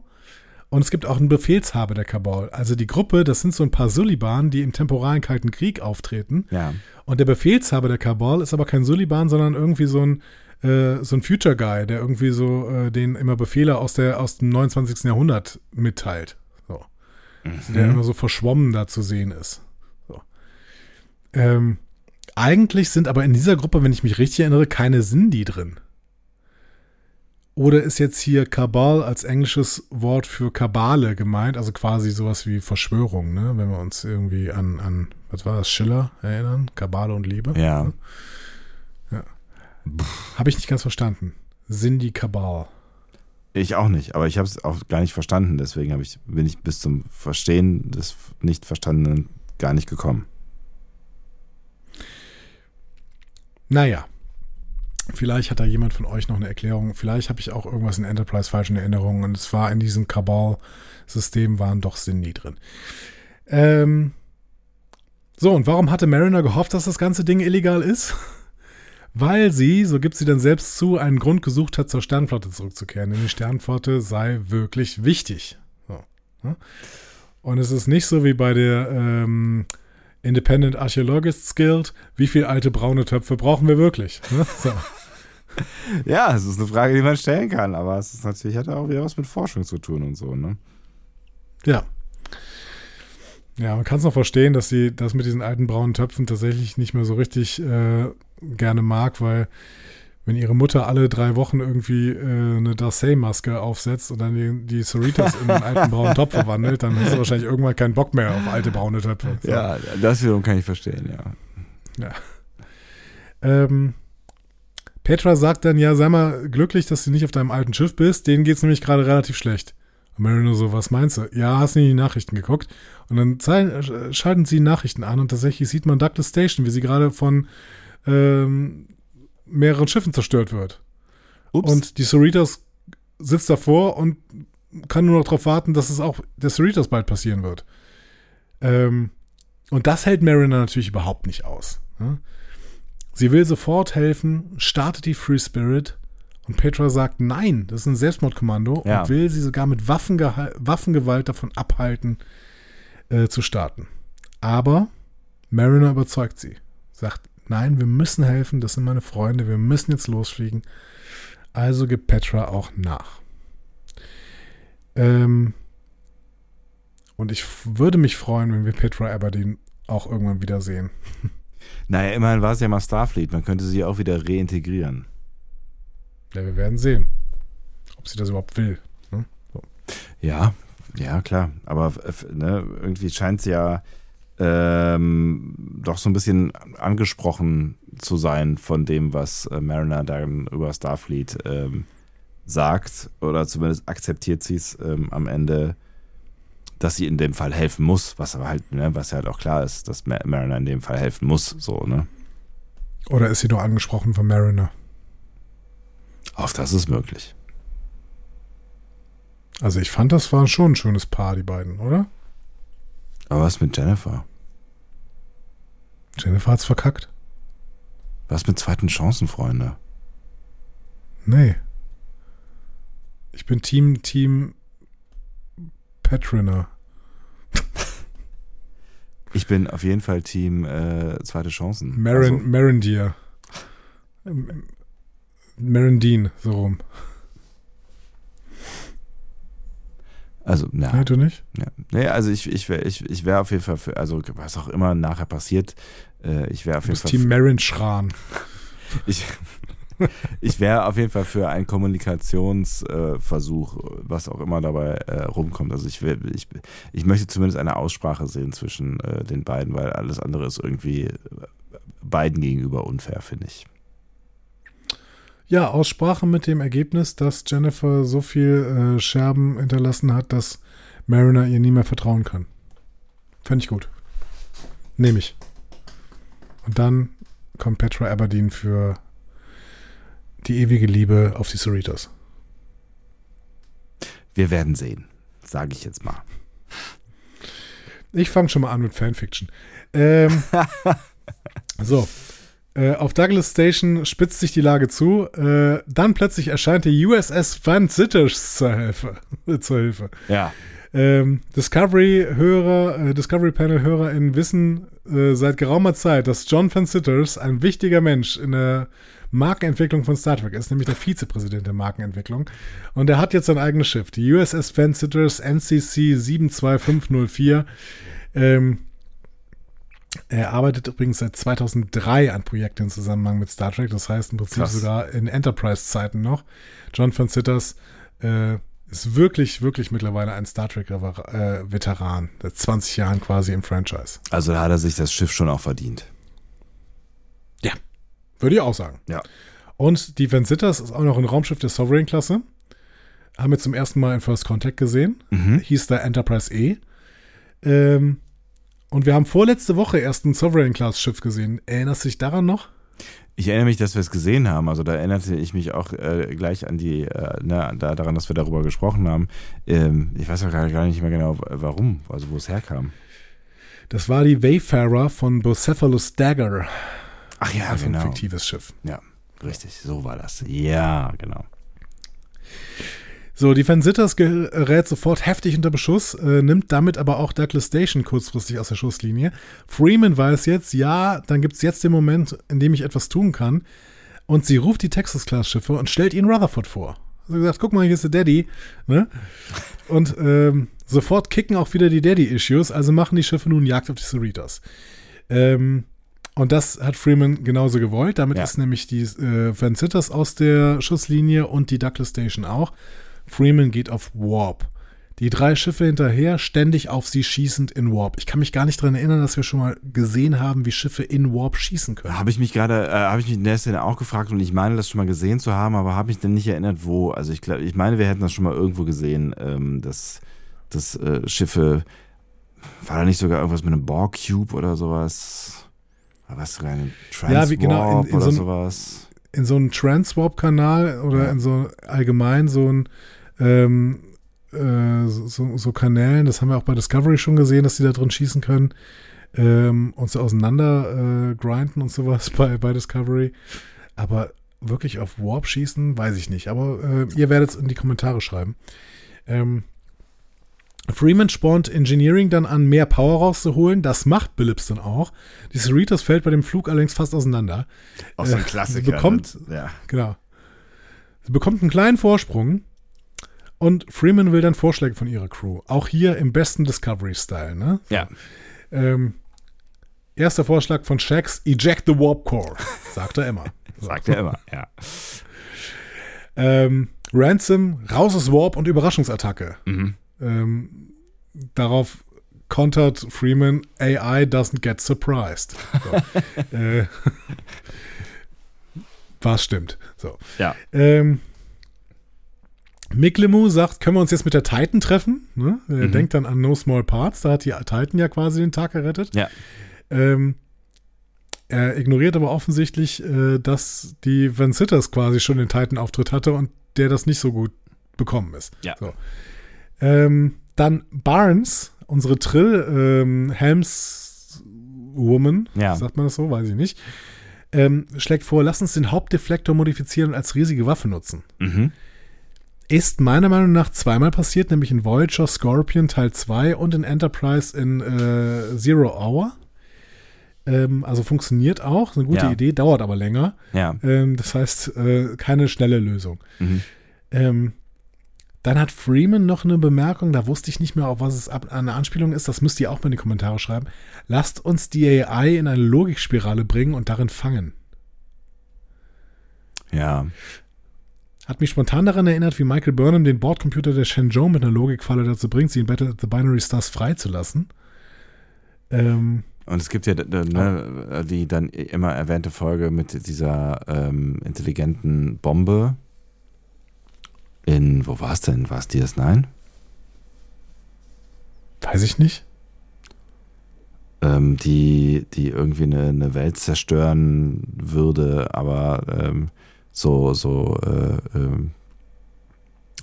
Und es gibt auch einen Befehlshaber der Cabal. Also die Gruppe, das sind so ein paar Suliban, die im temporalen Kalten Krieg auftreten. ja. Und der Befehlshaber der Cabal ist aber kein Suliban, sondern irgendwie so ein, äh, so ein Future Guy, der irgendwie so äh, den immer Befehle aus, der, aus dem 29. Jahrhundert mitteilt. So. Also der immer so verschwommen da zu sehen ist. So. Ähm, eigentlich sind aber in dieser Gruppe, wenn ich mich richtig erinnere, keine Sindhi drin. Oder ist jetzt hier Kabal als englisches Wort für Kabale gemeint, also quasi sowas wie Verschwörung, ne? wenn wir uns irgendwie an, an was war das, Schiller erinnern? Kabale und Liebe? Ja. ja. Habe ich nicht ganz verstanden. Sindhi Kabal. Ich auch nicht, aber ich habe es auch gar nicht verstanden, deswegen ich, bin ich bis zum Verstehen des nicht Verstandenen gar nicht gekommen. Naja, vielleicht hat da jemand von euch noch eine Erklärung. Vielleicht habe ich auch irgendwas in Enterprise falsch in Erinnerung und es war in diesem Cabal-System waren doch Sindhi drin. Ähm, so, und warum hatte Mariner gehofft, dass das ganze Ding illegal ist? Weil sie, so gibt sie dann selbst zu, einen Grund gesucht hat, zur Sternflotte zurückzukehren. Denn die Sternflotte sei wirklich wichtig. So, ne? Und es ist nicht so wie bei der ähm, Independent Archaeologists Guild, wie viele alte braune Töpfe brauchen wir wirklich? Ne? So. Ja, es ist eine Frage, die man stellen kann, aber es ist natürlich, hat auch wieder was mit Forschung zu tun und so, ne? Ja. Ja, man kann es noch verstehen, dass sie das mit diesen alten braunen Töpfen tatsächlich nicht mehr so richtig äh, gerne mag, weil wenn ihre Mutter alle drei Wochen irgendwie äh, eine Darcy-Maske aufsetzt und dann die, die Cerritos in einen alten braunen Topf verwandelt, dann hast du wahrscheinlich irgendwann keinen Bock mehr auf alte braune Töpfe. So. Ja, das wiederum kann ich verstehen, ja. Ja. Ähm, Petra sagt dann, ja, sei mal glücklich, dass du nicht auf deinem alten Schiff bist, denen geht es nämlich gerade relativ schlecht. Und Mariner so, was meinst du? Ja, hast du nicht die Nachrichten geguckt? Und dann zeigen, schalten sie Nachrichten an und tatsächlich sieht man Douglas Station, wie sie gerade von ähm, mehreren Schiffen zerstört wird. Ups. Und die Cerritos sitzt davor und kann nur noch darauf warten, dass es auch der Cerritos bald passieren wird. Ähm, und das hält Mariner natürlich überhaupt nicht aus. Ne? Sie will sofort helfen, startet die Free Spirit und Petra sagt nein, das ist ein Selbstmordkommando ja. und will sie sogar mit Waffenge Waffengewalt davon abhalten, äh, zu starten. Aber Mariner überzeugt sie, sagt, nein, wir müssen helfen, das sind meine Freunde, wir müssen jetzt losfliegen. Also gibt Petra auch nach. Ähm, und ich würde mich freuen, wenn wir Petra Aberdeen auch irgendwann wiedersehen. Naja, immerhin war es ja mal Starfleet, man könnte sie auch wieder reintegrieren. Ja, wir werden sehen, ob sie das überhaupt will. Ne? So. Ja, ja, klar. Aber ne, irgendwie scheint sie ja ähm, doch so ein bisschen angesprochen zu sein von dem, was äh, Mariner dann über Starfleet ähm, sagt. Oder zumindest akzeptiert sie es ähm, am Ende, dass sie in dem Fall helfen muss, was aber halt, ne, was ja halt auch klar ist, dass Mariner in dem Fall helfen muss, so, ne? Oder ist sie nur angesprochen von Mariner? Auch das ist möglich. Also ich fand, das war schon ein schönes Paar, die beiden, oder? Aber was mit Jennifer? Jennifer hat's verkackt. Was mit zweiten Chancen, Freunde? Nee. Ich bin Team, Team Patriner. Ich bin auf jeden Fall Team äh, zweite Chancen. Marin, also. Marindier. Marindine, so rum. Also, ja. Nee, du nicht? Ja. Nee, also ich, ich wäre ich, ich wär auf jeden Fall für, also was auch immer nachher passiert, äh, ich wäre auf jeden Fall. Team Marin Schran. ich ich wäre auf jeden Fall für einen Kommunikationsversuch, äh, was auch immer dabei äh, rumkommt. Also ich, will, ich, ich möchte zumindest eine Aussprache sehen zwischen äh, den beiden, weil alles andere ist irgendwie beiden gegenüber unfair, finde ich. Ja, Aussprache mit dem Ergebnis, dass Jennifer so viel äh, Scherben hinterlassen hat, dass Mariner ihr nie mehr vertrauen kann. Fände ich gut. Nehme ich. Und dann kommt Petra Aberdeen für die ewige Liebe auf die Cerritos. Wir werden sehen, sage ich jetzt mal. Ich fange schon mal an mit Fanfiction. Ähm, so, äh, auf Douglas Station spitzt sich die Lage zu. Äh, dann plötzlich erscheint die USS Van Zitters zur Hilfe. zur Hilfe. Ja. Ähm, Discovery-Hörer, äh, Discovery-Panel-HörerInnen wissen äh, seit geraumer Zeit, dass John Van Zitters ein wichtiger Mensch in der Markenentwicklung von Star Trek ist, nämlich der Vizepräsident der Markenentwicklung. Und er hat jetzt sein eigenes Schiff, die USS Van Zitters NCC 72504. Ähm, Er arbeitet übrigens seit 2003 an Projekten im Zusammenhang mit Star Trek, das heißt im Prinzip Krass. sogar in Enterprise-Zeiten noch. John Van Sitters äh, ist wirklich, wirklich mittlerweile ein Star Trek-Veteran, seit 20 Jahren quasi im Franchise. Also da hat er sich das Schiff schon auch verdient. Ja. Würde ich auch sagen. Ja. Und die Van Sitters ist auch noch ein Raumschiff der Sovereign-Klasse. Haben wir zum ersten Mal in First Contact gesehen. Mhm. Hieß da Enterprise E. Ähm, und wir haben vorletzte Woche erst ein Sovereign-Class-Schiff gesehen. Erinnerst du dich daran noch? Ich erinnere mich, dass wir es gesehen haben. Also da erinnerte ich mich auch äh, gleich an die, äh, da, daran, dass wir darüber gesprochen haben. Ähm, ich weiß auch gar, gar nicht mehr genau, warum, also wo es herkam. Das war die Wayfarer von Bucephalus Dagger. Ach ja, also genau. ein fiktives Schiff. Ja, richtig, so war das. Ja, genau. So, die Van Sitters gerät sofort heftig unter Beschuss, äh, nimmt damit aber auch Douglas Station kurzfristig aus der Schusslinie. Freeman weiß jetzt, ja, dann gibt es jetzt den Moment, in dem ich etwas tun kann. Und sie ruft die Texas-Class-Schiffe und stellt ihnen Rutherford vor. Also gesagt, guck mal, hier ist der Daddy. Ne? Und ähm, sofort kicken auch wieder die Daddy-Issues, also machen die Schiffe nun Jagd auf die Cerritos. Ähm, und das hat Freeman genauso gewollt. Damit Ja. ist nämlich die äh, Van Sitters aus der Schusslinie und die Douglas Station auch. Freeman geht auf Warp. Die drei Schiffe hinterher, ständig auf sie schießend in Warp. Ich kann mich gar nicht daran erinnern, dass wir schon mal gesehen haben, wie Schiffe in Warp schießen können. Habe ich mich gerade, äh, habe ich mich in der Szene auch gefragt und ich meine, das schon mal gesehen zu haben, aber habe mich dann nicht erinnert, wo. Also ich glaube, ich meine, wir hätten das schon mal irgendwo gesehen, ähm, dass, dass äh, Schiffe, war da nicht sogar irgendwas mit einem Borg-Cube oder sowas? Was sogar ein Ja, wie genau, in- in oder so einem- sowas? In so einem Transwarp-Kanal oder Ja. in so allgemein so ein ähm, äh, so, so Kanälen, das haben wir auch bei Discovery schon gesehen, dass die da drin schießen können ähm, und so auseinander äh, grinden und sowas bei, bei Discovery. Aber wirklich auf Warp schießen, weiß ich nicht. Aber äh, ihr werdet es in die Kommentare schreiben. Ähm, Freeman spornt Engineering dann an, mehr Power rauszuholen. Das macht Billups dann auch. Die Cerritos fällt bei dem Flug allerdings fast auseinander. Auch so ein Äh, Klassiker. bekommt- ne? Ja. Genau. Sie bekommt einen kleinen Vorsprung und Freeman will dann Vorschläge von ihrer Crew. Auch hier im besten Discovery-Style. Ne? Ja. Ähm, erster Vorschlag von Shax: Eject the Warp Core, sagt er immer. Sagt er immer, ja. Ähm, Ransom, raus aus Warp und Überraschungsattacke. Mhm. Ähm, darauf kontert Freeman, AI doesn't get surprised. So. äh, was stimmt. So. Ja. Ähm, Mick Lemieux sagt, können wir uns jetzt mit der Titan treffen? Ne? Er Mhm. denkt dann an No Small Parts, da hat die Titan ja quasi den Tag gerettet. Ja. Ähm, er ignoriert aber offensichtlich, äh, dass die Van Sitters quasi schon den Titan-Auftritt hatte und der das nicht so gut bekommen ist. Ja. So. Ähm, dann Barnes, unsere Trill, ähm, Helms Woman, Ja. sagt man das so, weiß ich nicht, ähm, schlägt vor, lass uns den Hauptdeflektor modifizieren und als riesige Waffe nutzen. Mhm. Ist meiner Meinung nach zweimal passiert, nämlich in Voyager Scorpion Teil 2 und in Enterprise in äh, Zero Hour. Ähm, also funktioniert auch, eine gute Ja. Idee, dauert aber länger. Ja. Ähm, das heißt, äh, keine schnelle Lösung. Mhm. Ähm, dann hat Freeman noch eine Bemerkung, da wusste ich nicht mehr, auf was es ab, eine Anspielung ist. Das müsst ihr auch mal in die Kommentare schreiben. Lasst uns die AI in eine Logikspirale bringen und darin fangen. Ja. Hat mich spontan daran erinnert, wie Michael Burnham den Bordcomputer der Shenzhou mit einer Logikfalle dazu bringt, sie in Battle at the Binary Stars freizulassen. Ähm, Und es gibt ja ne, die dann immer erwähnte Folge mit dieser ähm, intelligenten Bombe. In, wo war es denn? War es DS9? weiß ich nicht. Ähm, die, die irgendwie eine, eine Welt zerstören würde, aber ähm, so, so äh, ähm,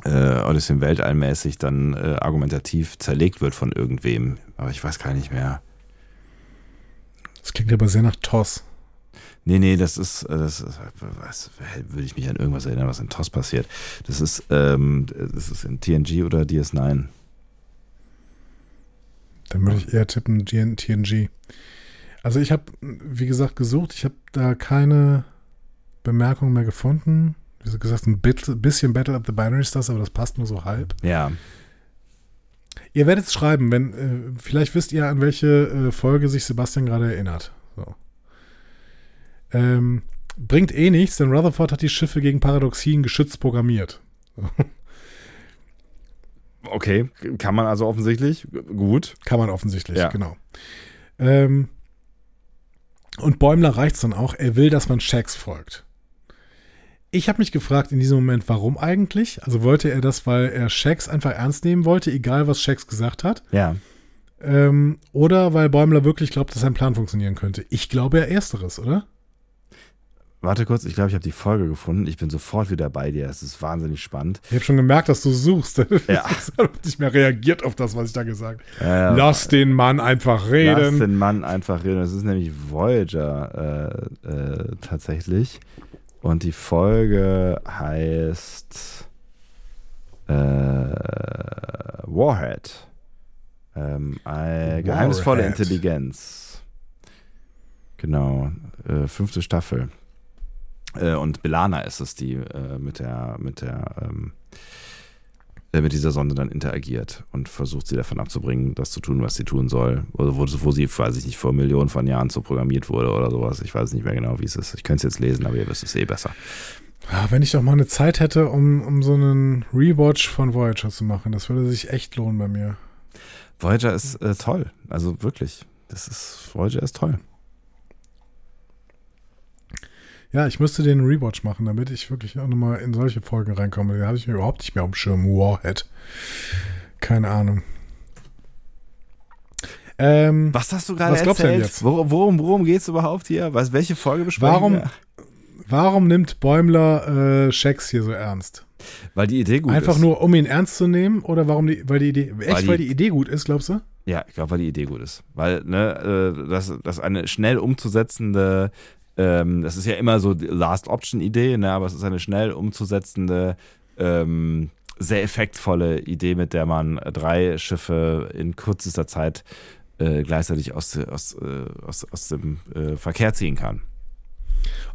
äh, Odyssey im Weltall mäßig dann äh, argumentativ zerlegt wird von irgendwem. Aber ich weiß gar nicht mehr. Das klingt aber sehr nach TOS. Nee, nee, das ist, äh, das ist, was, würde ich mich an irgendwas erinnern, was in TOS passiert. Das ist, ähm, das ist in TNG oder DS9. Dann würde ich eher tippen TNG. Also ich habe, wie gesagt, gesucht. Ich habe da keine Bemerkung mehr gefunden. Wie gesagt, ein bisschen Battle of the Binary Stars, aber das passt nur so halb. Ja, Ihr werdet es schreiben, wenn, äh, vielleicht wisst ihr, an welche äh, Folge sich Sebastian gerade erinnert. So. Ähm, bringt eh nichts, denn Rutherford hat die Schiffe gegen Paradoxien geschützt programmiert. Okay, kann man also offensichtlich. Gut. Kann man offensichtlich, Ja. genau. Ähm, und Bäumler reicht es dann auch, er will, dass man Shax folgt. Ich habe mich gefragt in diesem Moment, warum eigentlich? Also wollte er das, weil er Shax einfach ernst nehmen wollte, egal was Shax gesagt hat? Ja. Ähm, oder weil Bäumler wirklich glaubt, dass sein Plan funktionieren könnte? Ich glaube ja ersteres, oder? Warte kurz, ich glaube, ich habe die Folge gefunden. Ich bin sofort wieder bei dir. Es ist wahnsinnig spannend. Ich habe schon gemerkt, dass du suchst. Ja. Ich habe nicht mehr reagiert auf das, was ich da gesagt habe. Äh, Lass den Mann einfach Lass reden. den Mann einfach reden. Das ist nämlich Voyager äh, äh, tatsächlich. Und die Folge heißt äh, Warhead. Ähm, äh, geheimnisvolle Warhead. Intelligenz. Genau. Äh, fünfte Staffel. Äh, und Belana ist es, die äh, mit der, mit der, ähm, äh, mit dieser Sonde dann interagiert und versucht sie davon abzubringen, das zu tun, was sie tun soll. Oder wo, wo sie, weiß ich nicht, vor Millionen von Jahren so programmiert wurde oder sowas. Ich weiß nicht mehr genau, wie es ist. Ich könnte es jetzt lesen, aber ihr wisst es eh besser. Wenn ich doch mal eine Zeit hätte, um, um so einen Rewatch von Voyager zu machen, das würde sich echt lohnen bei mir. Voyager ist äh, toll. Also wirklich. Das ist, Voyager ist toll. Ja, ich müsste den Rewatch machen, damit ich wirklich auch nochmal in solche Folgen reinkomme. Den habe ich mir überhaupt nicht mehr am Schirm. Warhead. Keine Ahnung. Ähm, Was hast du gerade du denn erzählt? jetzt? Wor- Worum, worum geht es überhaupt hier? Was, welche Folge besprechen Warum- wir? warum nimmt Bäumler äh, hier so ernst? Weil die Idee gut Einfach ist. nur, um ihn ernst zu nehmen oder warum die, weil die Idee, echt, die- weil die Idee gut ist, glaubst du? Ja, ich glaube, weil die Idee gut ist. Weil, ne, äh, das, das eine schnell umzusetzende, ähm, das ist ja immer so die Last-Option-Idee, ne, aber es ist eine schnell umzusetzende, ähm, sehr effektvolle Idee, mit der man drei Schiffe in kürzester Zeit äh, gleichzeitig aus, aus, äh, aus, aus dem äh, Verkehr ziehen kann.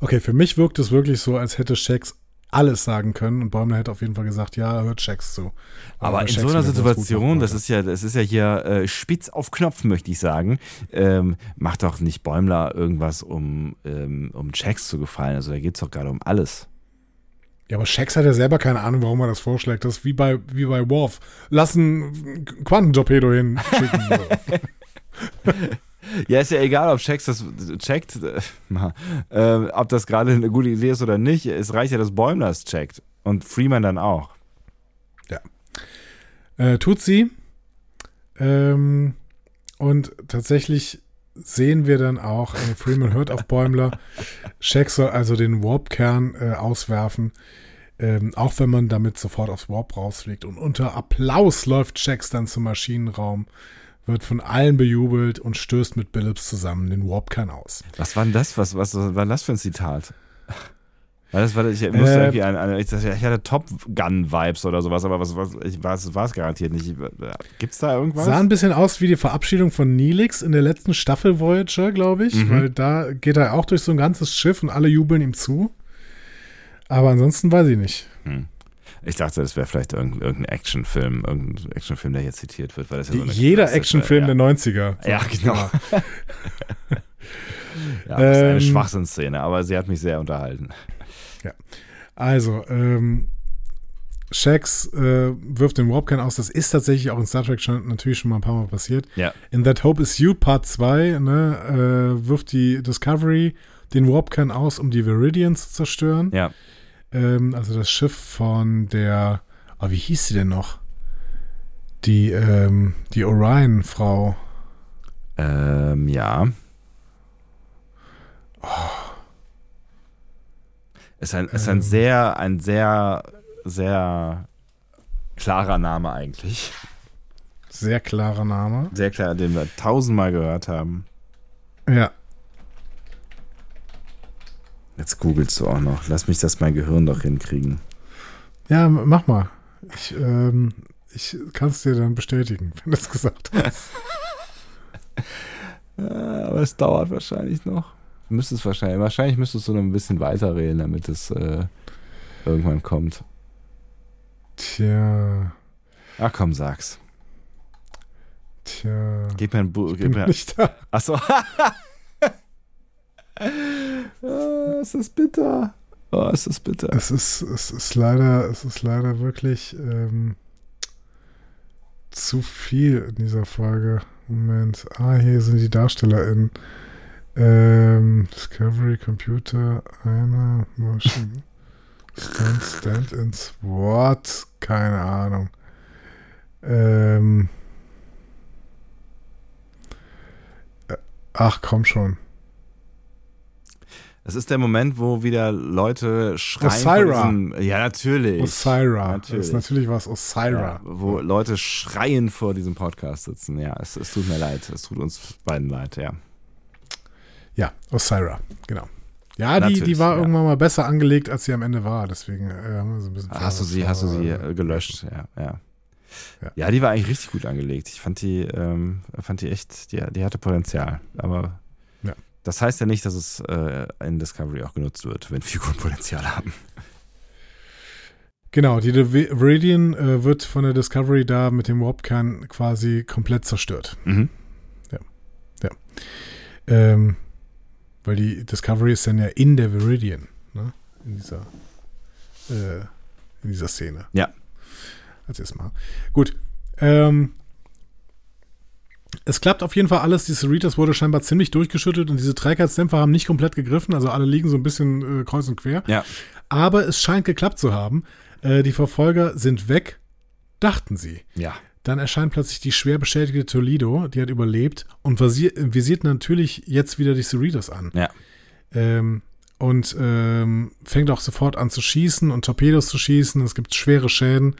Okay, für mich wirkt es wirklich so, als hätte Shax alles sagen können und Bäumler hätte auf jeden Fall gesagt, ja, hört Shax zu. Aber Weil in Shax so einer Situation, das wollte. ist ja, das ist ja hier äh, spitz auf Knopf, möchte ich sagen, ähm, macht doch nicht Bäumler irgendwas, um, ähm, um Checks zu gefallen. Also da geht es doch gerade um alles. Ja, aber Shax hat ja selber keine Ahnung, warum er das vorschlägt. Das ist wie bei, wie bei Worf. Lass ein Quantentorpedo hinschicken. Ja, ist ja egal, ob Checks das checkt, äh, ob das gerade eine gute Idee ist oder nicht. Es reicht ja, dass Bäumler es checkt. Und Freeman dann auch. äh, tut sie. Ähm, und tatsächlich sehen wir dann auch, äh, Freeman hört auf Bäumler, Shax soll also den Warp-Kern äh, auswerfen, ähm, auch wenn man damit sofort aufs Warp rausfliegt. Und unter Applaus läuft Shax dann zum Maschinenraum, wird von allen bejubelt und stößt mit Billups zusammen den Warp-Kern aus. Was war denn das? Was, was war denn das für ein Zitat? Weil das war, ich musste Äh, irgendwie an, an, ich, ich hatte Top Gun-Vibes oder sowas, aber was, was, ich war es war es garantiert nicht. Gibt's da irgendwas? Sah ein bisschen aus wie die Verabschiedung von Neelix in der letzten Staffel Voyager, glaube ich, Mhm. weil da geht er auch durch so ein ganzes Schiff und alle jubeln ihm zu. Aber ansonsten weiß ich nicht. Ich dachte, das wäre vielleicht irgendein, Actionfilm, irgendein Actionfilm, der hier zitiert wird, weil das ja so Jeder Actionfilm ja. der 90er. So. Ja, genau. Ja, das ist eine Ähm, Schwachsinnsszene, aber sie hat mich sehr unterhalten. Also, ähm, Shax äh, wirft den Warpkern aus. Das ist tatsächlich auch in Star Trek schon natürlich schon mal ein paar Mal passiert. Ja. In That Hope Is You Part 2 ne, äh, wirft die Discovery den Warpkern aus, um die Viridian zu zerstören. Ja. Ähm, also das Schiff von der, oh, wie hieß sie denn noch? Die, ähm, die Orion-Frau. Ähm, ja. Ist ein, ist ein Ähm. sehr, ein sehr, sehr klarer Name eigentlich. Sehr klarer Name. Sehr klar, den wir tausendmal gehört haben. Ja. Jetzt googelst du auch noch. Lass mich das mein Gehirn doch hinkriegen. Ja, mach mal. Ich, ähm, ich kann es dir dann bestätigen, wenn du es gesagt hast. Äh, aber es dauert wahrscheinlich noch. Du müsstest wahrscheinlich, wahrscheinlich müsstest du noch ein bisschen weiterreden, damit es äh, irgendwann kommt. Tja. Ach komm, sag's. Tja. Gib mir ein Buch. Bin nicht da. Achso. oh, es ist bitter. Oh, es ist bitter. Es ist, es ist leider, es ist leider wirklich ähm, zu viel in dieser Folge. Moment. Ah, hier sind die DarstellerInnen. Ähm, Discovery, Computer, einer, Motion, Stand, Stand-ins, What? Keine Ahnung. Ähm, äh, ach, komm schon. Das ist der Moment, wo wieder Leute schreien. Osira. Diesem, ja, natürlich. Osira. Natürlich. Das ist natürlich was Osira. Ja, wo Leute schreien vor diesem Podcast sitzen. Ja, es, es tut mir leid. Es tut uns beiden leid, ja. Ja, Osira, genau. Ja, die, die war ja. irgendwann mal besser angelegt, als sie am Ende war. Deswegen äh, haben wir so ein bisschen. Hast du sie, hast du sie äh, gelöscht? Ja, ja. Ja, die war eigentlich richtig gut angelegt. Ich fand die, ähm, fand die echt, die, die hatte Potenzial. Aber Ja. Das heißt ja nicht, dass es äh, in Discovery auch genutzt wird, wenn Figuren Potenzial haben. Genau, die Viridian äh, wird von der Discovery da mit dem Warpkern quasi komplett zerstört. Mhm. Ähm, weil die Discovery ist dann ja in der Viridian, ne? In dieser, äh, in dieser Szene. Ja. Als erstmal. Gut. Ähm, es klappt auf jeden Fall alles. Die Cerritos wurde scheinbar ziemlich durchgeschüttelt und diese Trägheitsdämpfer haben nicht komplett gegriffen. Also alle liegen so ein bisschen äh, kreuz und quer. Ja. Aber es scheint geklappt zu haben. Äh, die Verfolger sind weg, dachten sie. Ja. Dann erscheint plötzlich die schwer beschädigte Toledo, die hat überlebt und visiert, visiert natürlich jetzt wieder die Cerritos an. Ja. Ähm, und ähm, fängt auch sofort an zu schießen und Torpedos zu schießen. Es gibt schwere Schäden.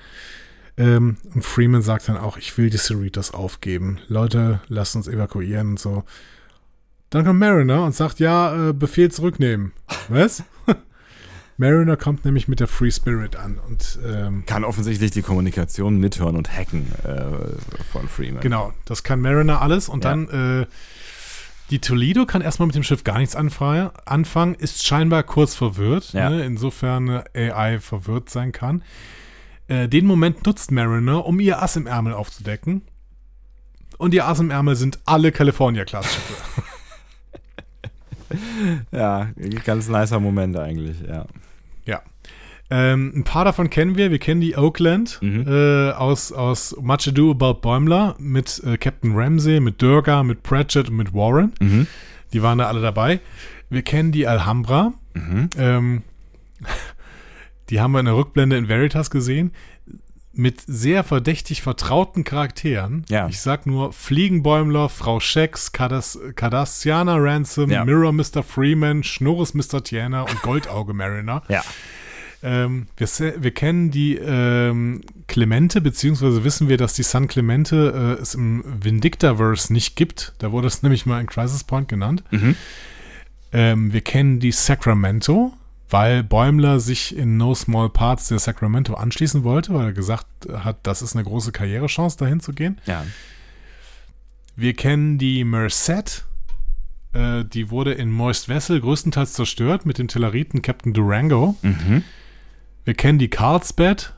Ähm, und Freeman sagt dann auch, ich will die Cerritos aufgeben. Leute, lasst uns evakuieren und so. Dann kommt Mariner und sagt, ja, äh, Befehl zurücknehmen. Was? Mariner kommt nämlich mit der Free Spirit an und ähm, Kann offensichtlich die Kommunikation mithören und hacken äh, von Freeman. Genau, das kann Mariner alles und Ja. dann äh, die Toledo kann erstmal mit dem Schiff gar nichts anfangen, ist scheinbar kurz verwirrt, Ja. ne, insofern eine AI verwirrt sein kann. Äh, den Moment nutzt Mariner, um ihr Ass im Ärmel aufzudecken. Und ihr Ass im Ärmel sind alle California-Class-Schiffe. Ja, ganz nicer Moment eigentlich, ja. ja. Ähm, ein paar davon kennen wir. Wir kennen die Oakland Mhm. äh, aus, aus Much Ado About Bäumler mit äh, Captain Ramsey, mit Durga, mit Pratchett und mit Warren. Mhm. Die waren da alle dabei. Wir kennen die Alhambra. Mhm. Ähm, die haben wir in der Rückblende in Veritas gesehen. Mit sehr verdächtig vertrauten Charakteren. Ja. Ich sag nur Fliegenbäumler, Frau Schex, Cardass Cardassianer Ransom, Ja. Mirror Mr. Freeman, Schnurres Mr. Tiana und Goldauge Mariner. Ja. Ähm, wir, wir kennen die ähm, Clemente, beziehungsweise wissen wir, dass die San Clemente äh, es im Vindictaverse nicht gibt. Da wurde es nämlich mal in Crisis Point genannt. Mhm. Ähm, wir kennen die Sacramento, weil Bäumler sich in No Small Parts der Sacramento anschließen wollte, weil er gesagt hat, das ist eine große Karrierechance, dahin zu gehen. Ja. Wir kennen die Merced. Äh, die wurde in Moist Vessel größtenteils zerstört mit dem Telleriten Captain Durango. Mhm. Wir kennen die Carlsbad.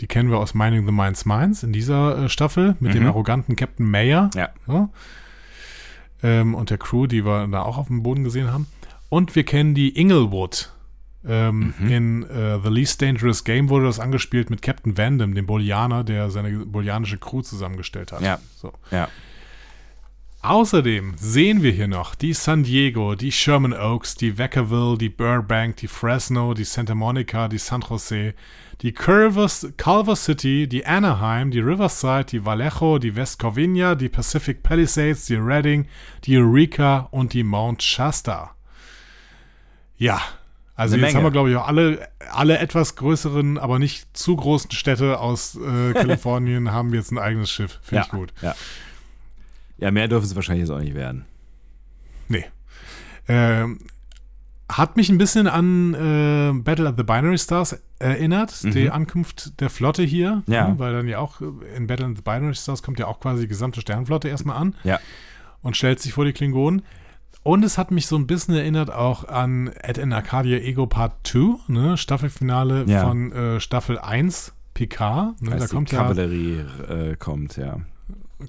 Die kennen wir aus Mining the Mines Mines in dieser äh, Staffel mit dem Mhm. arroganten Captain Mayer. Ja. Ja. Ähm, und der Crew, die wir da auch auf dem Boden gesehen haben. Und wir kennen die Inglewood. Ähm, Mhm. In äh, The Least Dangerous Game wurde das angespielt mit Captain Vandam, dem Bolianer, der seine bolianische Crew zusammengestellt hat. Ja. So. Ja. Außerdem sehen wir hier noch die San Diego, die Sherman Oaks, die Vacaville, die Burbank, die Fresno, die Santa Monica, die San Jose, die Culver, Culver City, die Anaheim, die Riverside, die Vallejo, die West Covina, die Pacific Palisades, die Redding, die Eureka und die Mount Shasta. Ja, also jetzt Menge. haben wir, glaube ich, auch alle, alle etwas größeren, aber nicht zu großen Städte aus äh, Kalifornien haben jetzt ein eigenes Schiff. Finde ja. ich gut. Ja. Ja, mehr dürfen sie wahrscheinlich jetzt auch nicht werden. Nee. Ähm, hat mich ein bisschen an äh, Battle of the Binary Stars erinnert, Mhm. die Ankunft der Flotte hier. Ja. ne, Weil dann ja auch in Battle of the Binary Stars kommt ja auch quasi die gesamte Sternflotte erstmal an Ja. und stellt sich vor die Klingonen. Und es hat mich so ein bisschen erinnert auch an Ed in Arcadia Ego Part 2, ne, Staffelfinale Ja. von äh, Staffel 1 PK. Ne, Als da die kommt ja Kavallerie äh, kommt, ja.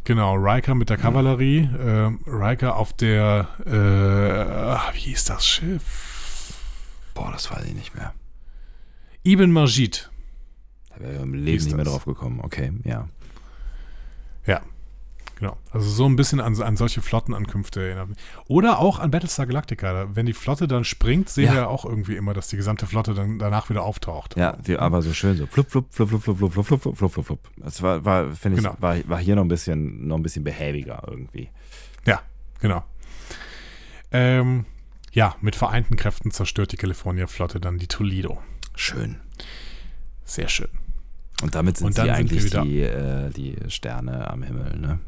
Genau, Riker mit der Kavallerie. Äh, Riker auf der, äh, wie hieß das Schiff? Boah, das weiß ich nicht mehr. Ibn Majid. Da wäre ich im Leben nicht mehr das? drauf gekommen. Okay, ja. Ja, genau. Also so ein bisschen an, an solche Flottenankünfte erinnert mich. Oder auch an Battlestar Galactica. Wenn die Flotte dann springt, sehen Ja. wir ja auch irgendwie immer, dass die gesamte Flotte dann danach wieder auftaucht. Ja, die, aber so schön so flup, flup, flup, flup, flup, flup, flup, flup, flup, flup, flup. Das war, war finde ich, Genau. war, war hier noch ein bisschen, noch ein bisschen behäbiger irgendwie. Ja, genau. Ähm, ja, mit vereinten Kräften zerstört die California-Flotte dann die Toledo. Schön. Sehr schön. Und damit sind Und sie sind eigentlich wieder- die, äh, die Sterne am Himmel, ne?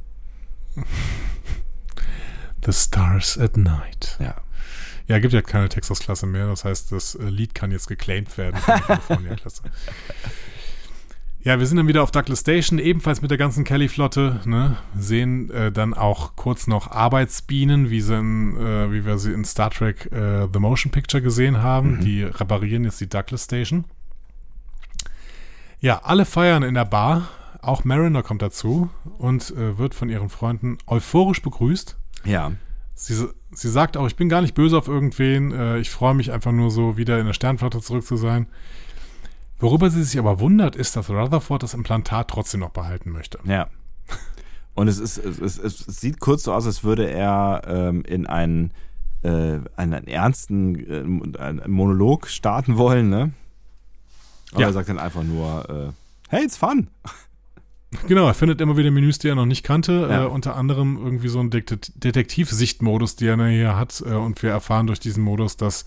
The Stars at Night. Ja. Ja, gibt ja keine Texas-Klasse mehr. Das heißt, das äh, Lied kann jetzt geclaimed werden von der California-Klasse. Ja, wir sind dann wieder auf Douglas Station, ebenfalls mit der ganzen Kelly-Flotte. Ne? Sehen äh, dann auch kurz noch Arbeitsbienen, wie, sie in, äh, wie wir sie in Star Trek äh, The Motion Picture gesehen haben. Die reparieren jetzt die Douglas Station. Ja, alle feiern in der Bar. Auch Mariner kommt dazu und äh, wird von ihren Freunden euphorisch begrüßt. Ja. Sie, sie sagt auch, ich bin gar nicht böse auf irgendwen. Äh, ich freue mich einfach nur so, wieder in der Sternflotte zurück zu sein. Worüber sie sich aber wundert, ist, dass Rutherford das Implantat trotzdem noch behalten möchte. Ja. Und es ist, es, es, es sieht kurz so aus, als würde er ähm, in einen, äh, einen ernsten äh, einen Monolog starten wollen, ne? Aber Ja. er sagt dann einfach nur, äh, hey, it's fun. Genau, er findet immer wieder Menüs, die er noch nicht kannte. Ja. Äh, unter anderem irgendwie so einen Dekt- Detektivsichtmodus, den er hier hat. Äh, und wir erfahren durch diesen Modus, dass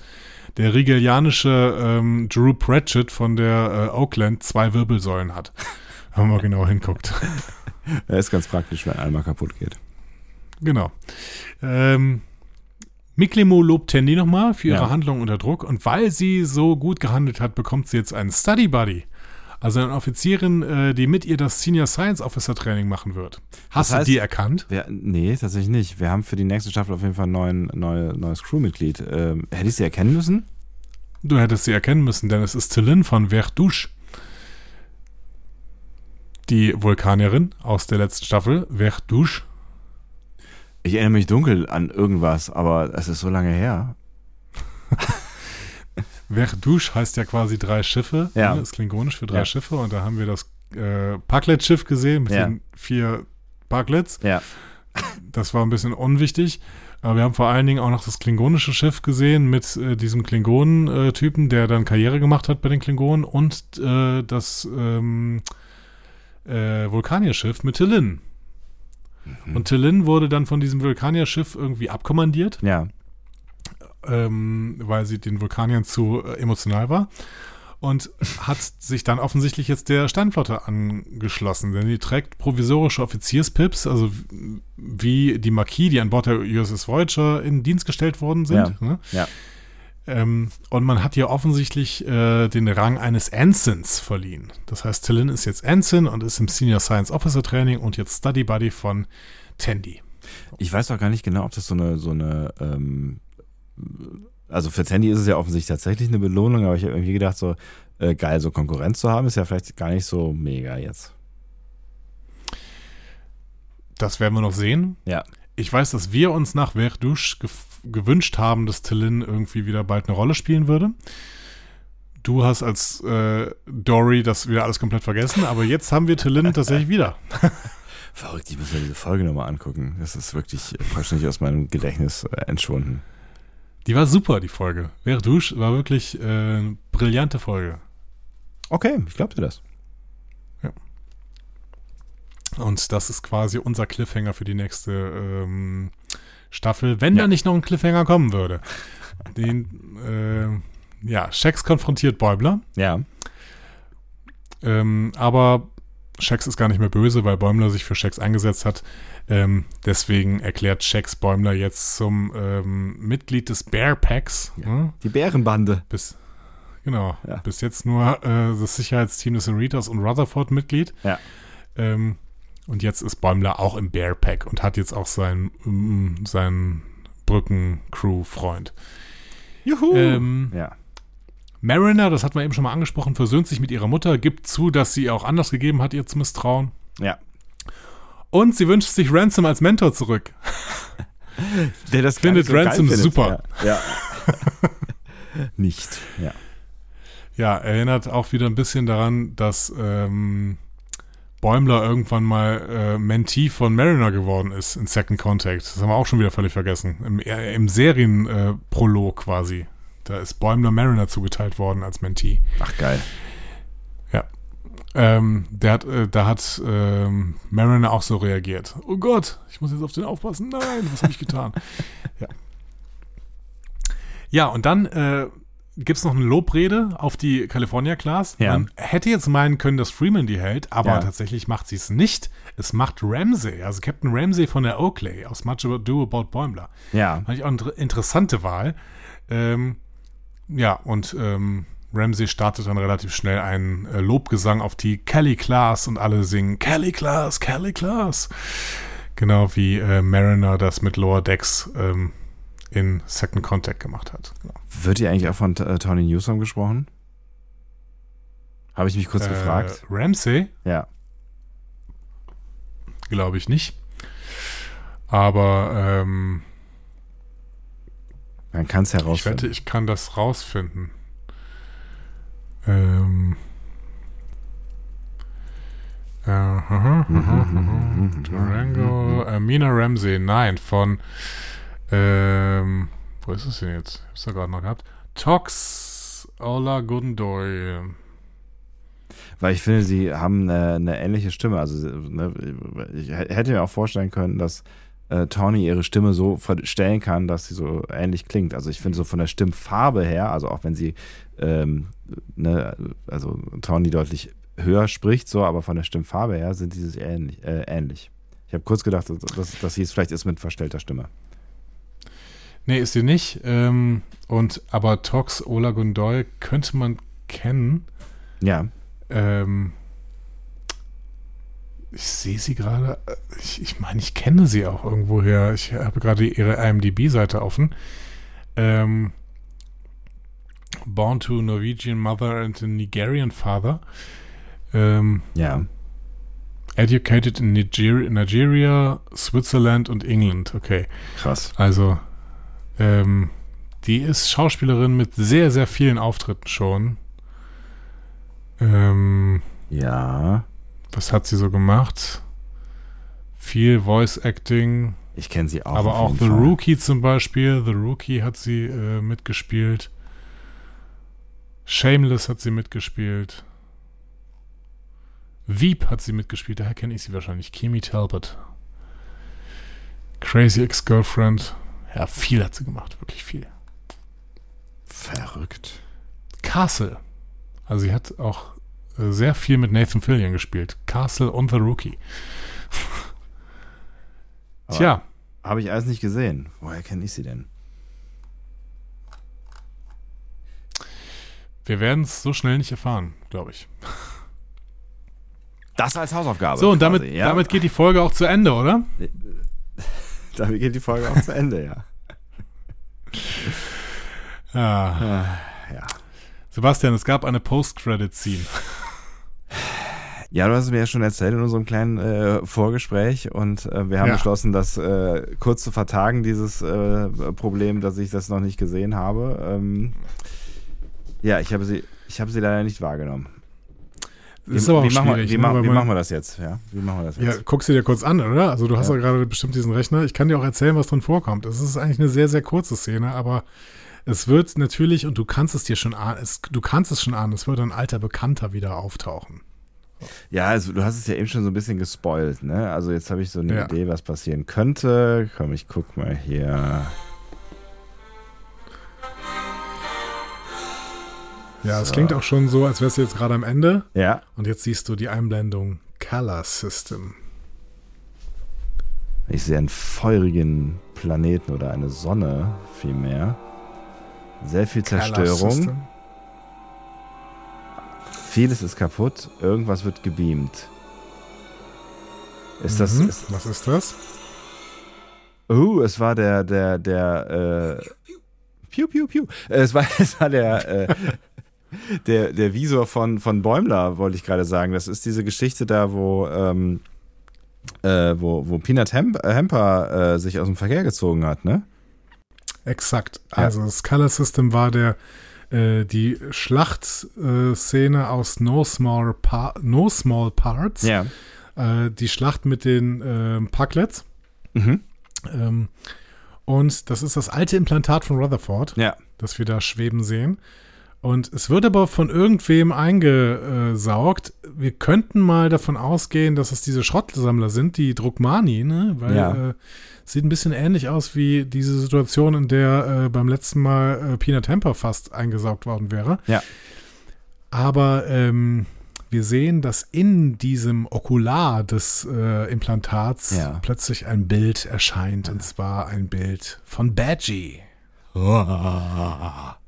der rigelianische ähm, Drew Pratchett von der äh, Oakland zwei Wirbelsäulen hat. Haben wir genau hinguckt. Er ist ganz praktisch, wenn einmal kaputt geht. Genau. Ähm, Miklimo lobt Tandy nochmal für ihre Ja. Handlung unter Druck und weil sie so gut gehandelt hat, bekommt sie jetzt einen Study Buddy. Also eine Offizierin, äh, die mit ihr das Senior Science Officer Training machen wird. Hast Das heißt- du die erkannt? Wir, nee, tatsächlich nicht. Wir haben für die nächste Staffel auf jeden Fall ein neuen, neue, neues Crewmitglied. Ähm, hätte ich sie erkennen müssen? Du hättest sie erkennen müssen, denn es ist Celine von Verdouche. Die Vulkanierin aus der letzten Staffel, Verdouche. Ich erinnere mich dunkel an irgendwas, aber es ist so lange her. Verdouche heißt ja quasi drei Schiffe. Ja. Ne? Ist klingonisch für drei Ja. Schiffe. Und da haben wir das äh, Parklet-Schiff gesehen mit Ja. den vier Parklets. Ja. Das war ein bisschen unwichtig. Aber wir haben vor allen Dingen auch noch das klingonische Schiff gesehen mit äh, diesem Klingonen-Typen, der dann Karriere gemacht hat bei den Klingonen und äh, das ähm, äh, Vulkanierschiff mit Tillin. Und Tillin wurde dann von diesem Vulkanierschiff irgendwie abkommandiert, Ja. Ähm, weil sie den Vulkaniern zu äh, emotional war. Und hat sich dann offensichtlich jetzt der Sternflotte angeschlossen, denn die trägt provisorische Offizierspips, also wie die Marquis, die an Bord der USS Voyager in Dienst gestellt worden sind. Ne? Ja. Ähm, und man hat ihr offensichtlich äh, den Rang eines Ensigns verliehen. Das heißt, Tillin ist jetzt Ensign und ist im Senior Science Officer Training und jetzt Study Buddy von Tandy. Ich weiß auch gar nicht genau, ob das so eine, so eine, ähm, also für Sandy ist es ja offensichtlich tatsächlich eine Belohnung, aber ich habe irgendwie gedacht, so äh, geil, so Konkurrenz zu haben, ist ja vielleicht gar nicht so mega jetzt. Das werden wir noch sehen. Ja. Ich weiß, dass wir uns nach Verdouche gef- gewünscht haben, dass Tillin irgendwie wieder bald eine Rolle spielen würde. Du hast als äh, Dory das wieder alles komplett vergessen, aber jetzt haben wir Tillin tatsächlich wieder. Verrückt, ich muss mir diese Folge nochmal angucken. Das ist wirklich äh, wahrscheinlich aus meinem Gedächtnis äh, entschwunden. Die war super, die Folge. Verdouche war wirklich äh, eine brillante Folge. Okay, ich glaube dir das. Und das ist quasi unser Cliffhanger für die nächste ähm, Staffel, wenn Ja. da nicht noch ein Cliffhanger kommen würde. Den, äh, ja, Shax konfrontiert Bäubler, Ja. ähm, aber Shax ist gar nicht mehr böse, weil Bäumler sich für Shax eingesetzt hat. Ähm, deswegen erklärt Shax Bäumler jetzt zum ähm, Mitglied des Bear Packs. ne? Die Bärenbande. Bis, genau, Ja. bis jetzt nur äh, das Sicherheitsteam des Cerritos und Rutherford Mitglied. Ja. Ähm, und jetzt ist Bäumler auch im Bear Pack und hat jetzt auch seinen, mm, seinen Brücken-Crew-Freund. Juhu. Ähm, ja. Mariner, das hat man eben schon mal angesprochen, versöhnt sich mit ihrer Mutter, gibt zu, dass sie auch anders gegeben hat, ihr zu misstrauen. Ja. Und sie wünscht sich Ransom als Mentor zurück. Der das Findet nicht Ransom geil super. Ja. ja. nicht, ja. Ja, erinnert auch wieder ein bisschen daran, dass ähm, Bäumler irgendwann mal äh, Mentee von Mariner geworden ist in Second Contact. Das haben wir auch schon wieder völlig vergessen. Im, äh, im Serienprolog äh, quasi. Da ist Bäumler Mariner zugeteilt worden als Mentee. Ach, geil. Ja. Ähm, der hat, äh, da hat ähm, Mariner auch so reagiert. Oh Gott, ich muss jetzt auf den aufpassen. Nein, was habe ich getan? ja. Ja, und dann äh, gibt es noch eine Lobrede auf die California Class. Ja. Man hätte jetzt meinen können, dass Freeman die hält, aber Ja. tatsächlich macht sie es nicht. Es macht Ramsey, also Captain Ramsey von der Oakley aus Much Ado About Bäumler. Ja. Fand ich auch eine inter- interessante Wahl. Ähm, ja, und ähm, Ramsey startet dann relativ schnell einen äh, Lobgesang auf die Kelly Class und alle singen Kelly Class, Kelly Class. Genau wie äh, Mariner das mit Lower Decks ähm, in Second Contact gemacht hat. Genau. Wird hier eigentlich auch von äh, Tony Newsom gesprochen? Habe ich mich kurz Äh, gefragt. Ramsey, Ja. glaube ich nicht. Aber ähm, Man kann es ich wette, herausfinden. ich kann das rausfinden. Ähm. Äh, aha, aha, aha. Durango, äh, Mina Ramsey, nein, von, ähm, wo ist es denn jetzt? Ich hab's da gerade noch gehabt. Tox Ola Gundoy. Weil ich finde, sie haben eine, eine ähnliche Stimme. Also ne, ich hätte mir auch vorstellen können, dass äh, Tawny ihre Stimme so verstellen kann, dass sie so ähnlich klingt. Also ich finde so von der Stimmfarbe her, also auch wenn sie, ähm, ne, also Tawny deutlich höher spricht, so, aber von der Stimmfarbe her sind sie sich ähnlich. Äh, ähnlich. Ich habe kurz gedacht, dass, dass, dass sie es vielleicht ist mit verstellter Stimme. Nee, ist sie nicht. Ähm, und, aber Tox Ola Gundoy könnte man kennen. Ja. Ähm, ich sehe sie gerade. äh, Ich, ich meine, ich kenne sie auch irgendwoher. Ich habe gerade ihre IMDb-Seite offen. Ähm, born to Norwegian mother and a Nigerian father. Ähm, Ja. educated in Niger Nigeria, Switzerland und England. Okay. Krass. Also, ähm, die ist Schauspielerin mit sehr, sehr vielen Auftritten schon. Ähm, Ja. Was hat sie so gemacht? Viel Voice Acting, Ich kenne sie auch. aber auch The Fall. Rookie zum Beispiel. The Rookie hat sie äh, mitgespielt. Shameless hat sie mitgespielt. Veep hat sie mitgespielt, daher kenne ich sie wahrscheinlich. Kimi Talbot. Crazy Ex-Girlfriend. Ja, viel hat sie gemacht, wirklich viel. Verrückt. Castle. Also sie hat auch sehr viel mit Nathan Fillion gespielt. Castle und The Rookie. Tja, Habe ich alles nicht gesehen. Woher kenne ich sie denn? wir werden es so schnell nicht erfahren, glaube ich. Das als Hausaufgabe. So, und damit, quasi, ja? damit geht die Folge auch zu Ende, oder? damit geht die Folge auch zu Ende, ja. Ja. ja. Sebastian, es gab eine Post-Credit-Scene. Ja, du hast es mir ja schon erzählt in unserem kleinen äh, Vorgespräch und äh, wir haben Ja. beschlossen, das äh, kurz zu vertagen, dieses äh, Problem, dass ich das noch nicht gesehen habe. Ähm, ja, ich habe sie, ich habe sie leider nicht wahrgenommen. Das ist aber wie, machen wir, wie, ne, weil wie man- machen wir das jetzt? Ja, wie machen wir das Ja, jetzt? guckst du dir kurz an, oder? Also du hast Ja. ja gerade bestimmt diesen Rechner. Ich kann dir auch erzählen, was drin vorkommt. Es ist eigentlich eine sehr, sehr kurze Szene, aber es wird natürlich, und du kannst es dir schon ahnen, es, du kannst es schon ahnen, es wird ein alter Bekannter wieder auftauchen. Ja, also du hast es ja eben schon so ein bisschen gespoilt, ne? Also jetzt habe ich so eine Ja. Idee, was passieren könnte. Komm, ich guck mal hier. Ja, es So. klingt auch schon so, als wärst du jetzt gerade am Ende. Ja, Und jetzt siehst du die Einblendung Color System. ich sehe einen feurigen Planeten oder eine Sonne vielmehr. Sehr viel Zerstörung. Vieles ist kaputt, irgendwas wird gebeamt. Ist das. Mhm. Ist, Was ist das? oh, es war der, der, der, äh, Piu, piu, piu. Es war, es war der, äh, der, der Visor von, von Bäumler, wollte ich gerade sagen. Das ist diese Geschichte da, wo, ähm, äh, wo, wo Peanut Hemp, Hamper äh, sich aus dem Verkehr gezogen hat, ne? Exakt. Also das Color System war der äh, die Schlachtszene aus No Small, pa no Small Parts. Ja. Äh, die Schlacht mit den ähm, Parklets. Mhm. Ähm, und das ist das alte Implantat von Rutherford, Ja. das wir da schweben sehen. Und es wird aber von irgendwem eingesaugt. Wir könnten mal davon ausgehen, dass es diese Schrottsammler sind, die Druckmani, ne? Weil Ja. äh, sieht ein bisschen ähnlich aus wie diese Situation, in der äh, beim letzten Mal äh, Peanut Temper fast eingesaugt worden wäre. Ja. Aber ähm, wir sehen, dass in diesem Okular des äh, Implantats Ja. plötzlich ein Bild erscheint. Und zwar ein Bild von Badgie.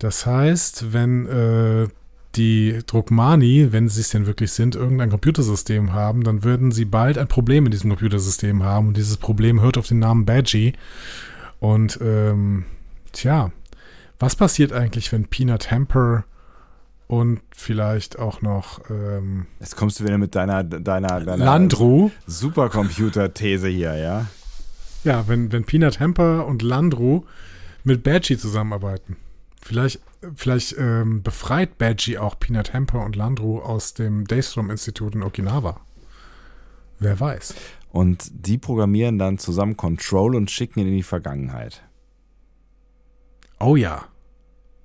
Das heißt, wenn äh, die Druckmani, wenn sie es denn wirklich sind, irgendein Computersystem haben, dann würden sie bald ein Problem in diesem Computersystem haben. Und dieses Problem hört auf den Namen Badgie. Und ähm, tja, was passiert eigentlich, wenn Peanut Hamper und vielleicht auch noch ähm, Jetzt kommst du wieder mit deiner, deiner, deiner Landru, Supercomputer-These hier, ja? ja, wenn, wenn Peanut Hamper und Landru mit Badgie zusammenarbeiten. Vielleicht, vielleicht ähm, befreit Badgie auch Peanut Hamper und Landru aus dem Daystrom-Institut in Okinawa. Wer weiß. Und die programmieren dann zusammen Control und schicken ihn in die Vergangenheit. Oh ja.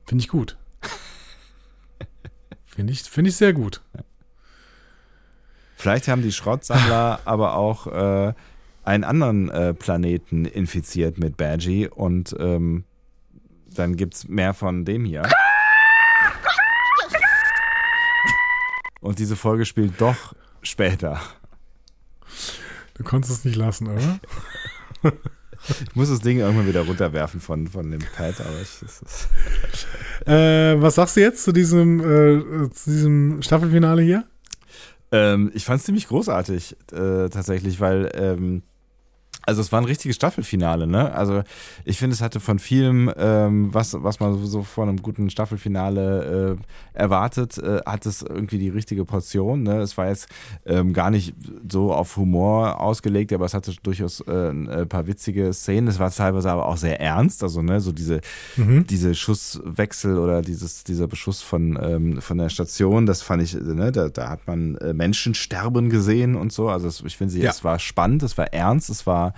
Finde ich gut. Finde ich, finde ich sehr gut. Vielleicht haben die Schrottsammler aber auch äh, einen anderen äh, Planeten infiziert mit Badgie und ähm, dann gibt es mehr von dem hier. Und diese Folge spielt doch später. Du konntest es nicht lassen, oder? Ich muss das Ding irgendwann wieder runterwerfen von, von dem Pad, aber ich, das ist Äh, was sagst du jetzt zu diesem, äh, zu diesem Staffelfinale hier? Ähm, ich fand es ziemlich großartig, äh, tatsächlich, weil, ähm, also es war ein richtiges Staffelfinale, ne? Also ich finde, es hatte von vielem, ähm, was, was man so von einem guten Staffelfinale äh, erwartet, äh, hat es irgendwie die richtige Portion. Ne? Es war jetzt ähm, gar nicht so auf Humor ausgelegt, aber es hatte durchaus äh, ein paar witzige Szenen. Es war teilweise aber auch sehr ernst, also ne, so diese Mhm. diese Schusswechsel oder dieses, dieser Beschuss von, ähm, von der Station, das fand ich, ne, da, da hat man äh, Menschen sterben gesehen und so. Also es, ich finde, Ja. es war spannend, es war ernst, es war,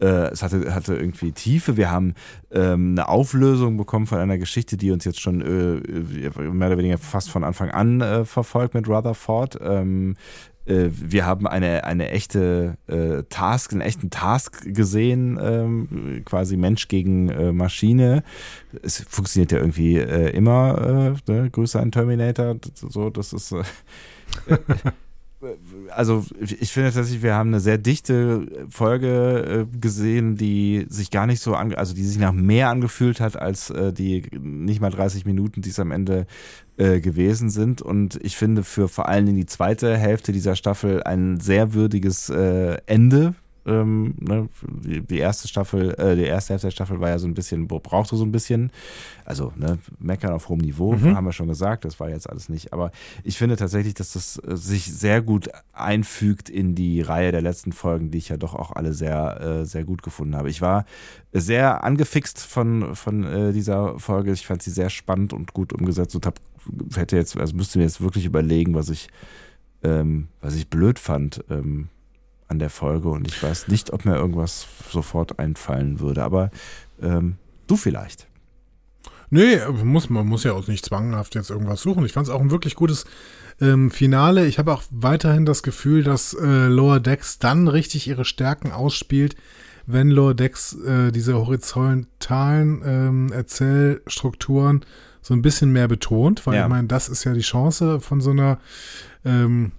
äh, es hatte, hatte irgendwie Tiefe. Wir haben ähm, eine Auflösung bekommen von einer Geschichte, die uns jetzt schon äh, mehr oder weniger fast von Anfang an äh, verfolgt mit Rutherford. Ähm, äh, wir haben eine, eine echte äh, Task, einen echten Task gesehen, ähm, quasi Mensch gegen äh, Maschine. Es funktioniert ja irgendwie äh, immer, äh, ne? Grüße an Terminator, so, das ist. Also ich finde tatsächlich, wir haben eine sehr dichte Folge äh, gesehen, die sich gar nicht so also die sich nach mehr angefühlt hat als äh, die nicht mal 30 Minuten, die es am Ende äh, gewesen sind. Und ich finde für vor allen Dingen die zweite Hälfte dieser Staffel ein sehr würdiges Ende. Ähm, ne? die, die erste Staffel, äh, die erste Hälfte der Staffel war ja so ein bisschen, brauchte so ein bisschen, also ne, meckern auf hohem Niveau, Mhm. haben wir schon gesagt, das war jetzt alles nicht. Aber ich finde tatsächlich, dass das äh, sich sehr gut einfügt in die Reihe der letzten Folgen, die ich ja doch auch alle sehr, äh, sehr gut gefunden habe. Ich war sehr angefixt von, von äh, dieser Folge. Ich fand sie sehr spannend und gut umgesetzt und hab, hätte jetzt, also müsste mir jetzt wirklich überlegen, was ich, ähm, was ich blöd fand ähm, an der Folge. Und ich weiß nicht, ob mir irgendwas sofort einfallen würde. Aber ähm, du vielleicht. Nee, muss, man muss ja auch nicht zwanghaft jetzt irgendwas suchen. Ich fand es auch ein wirklich gutes ähm, Finale. Ich habe auch weiterhin das Gefühl, dass äh, Lower Decks dann richtig ihre Stärken ausspielt, wenn Lower Decks äh, diese horizontalen ähm, Erzählstrukturen so ein bisschen mehr betont, weil Ja. ich meine, das ist ja die Chance von so einer ähm,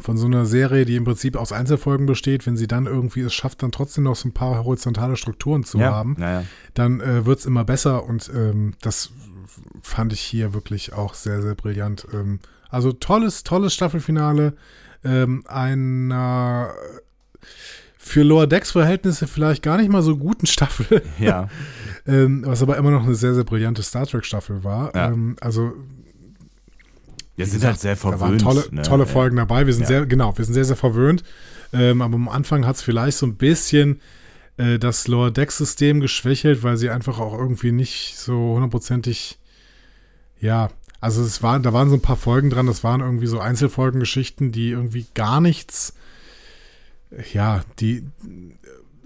von so einer Serie, die im Prinzip aus Einzelfolgen besteht, wenn sie dann irgendwie es schafft, dann trotzdem noch so ein paar horizontale Strukturen zu ja, haben Naja. dann äh, wird es immer besser und ähm, das fand ich hier wirklich auch sehr, sehr brillant. Ähm, also tolles, tolles Staffelfinale ähm, einer für Lower Decks Verhältnisse vielleicht gar nicht mal so guten Staffel, Ja. ähm, was aber immer noch eine sehr, sehr brillante Star Trek Staffel war. Ja. Ähm, also Ja, sind gesagt, halt sehr Da waren verwöhnt. tolle, ne? tolle. Folgen dabei. Wir sind Ja. sehr, genau, wir sind sehr, sehr verwöhnt. Ähm, aber am Anfang hat es vielleicht so ein bisschen äh, das Lower Deck-System geschwächelt, weil sie einfach auch irgendwie nicht so hundertprozentig, ja, also es waren, da waren so ein paar Folgen dran, das waren irgendwie so Einzelfolgengeschichten, die irgendwie gar nichts, ja, die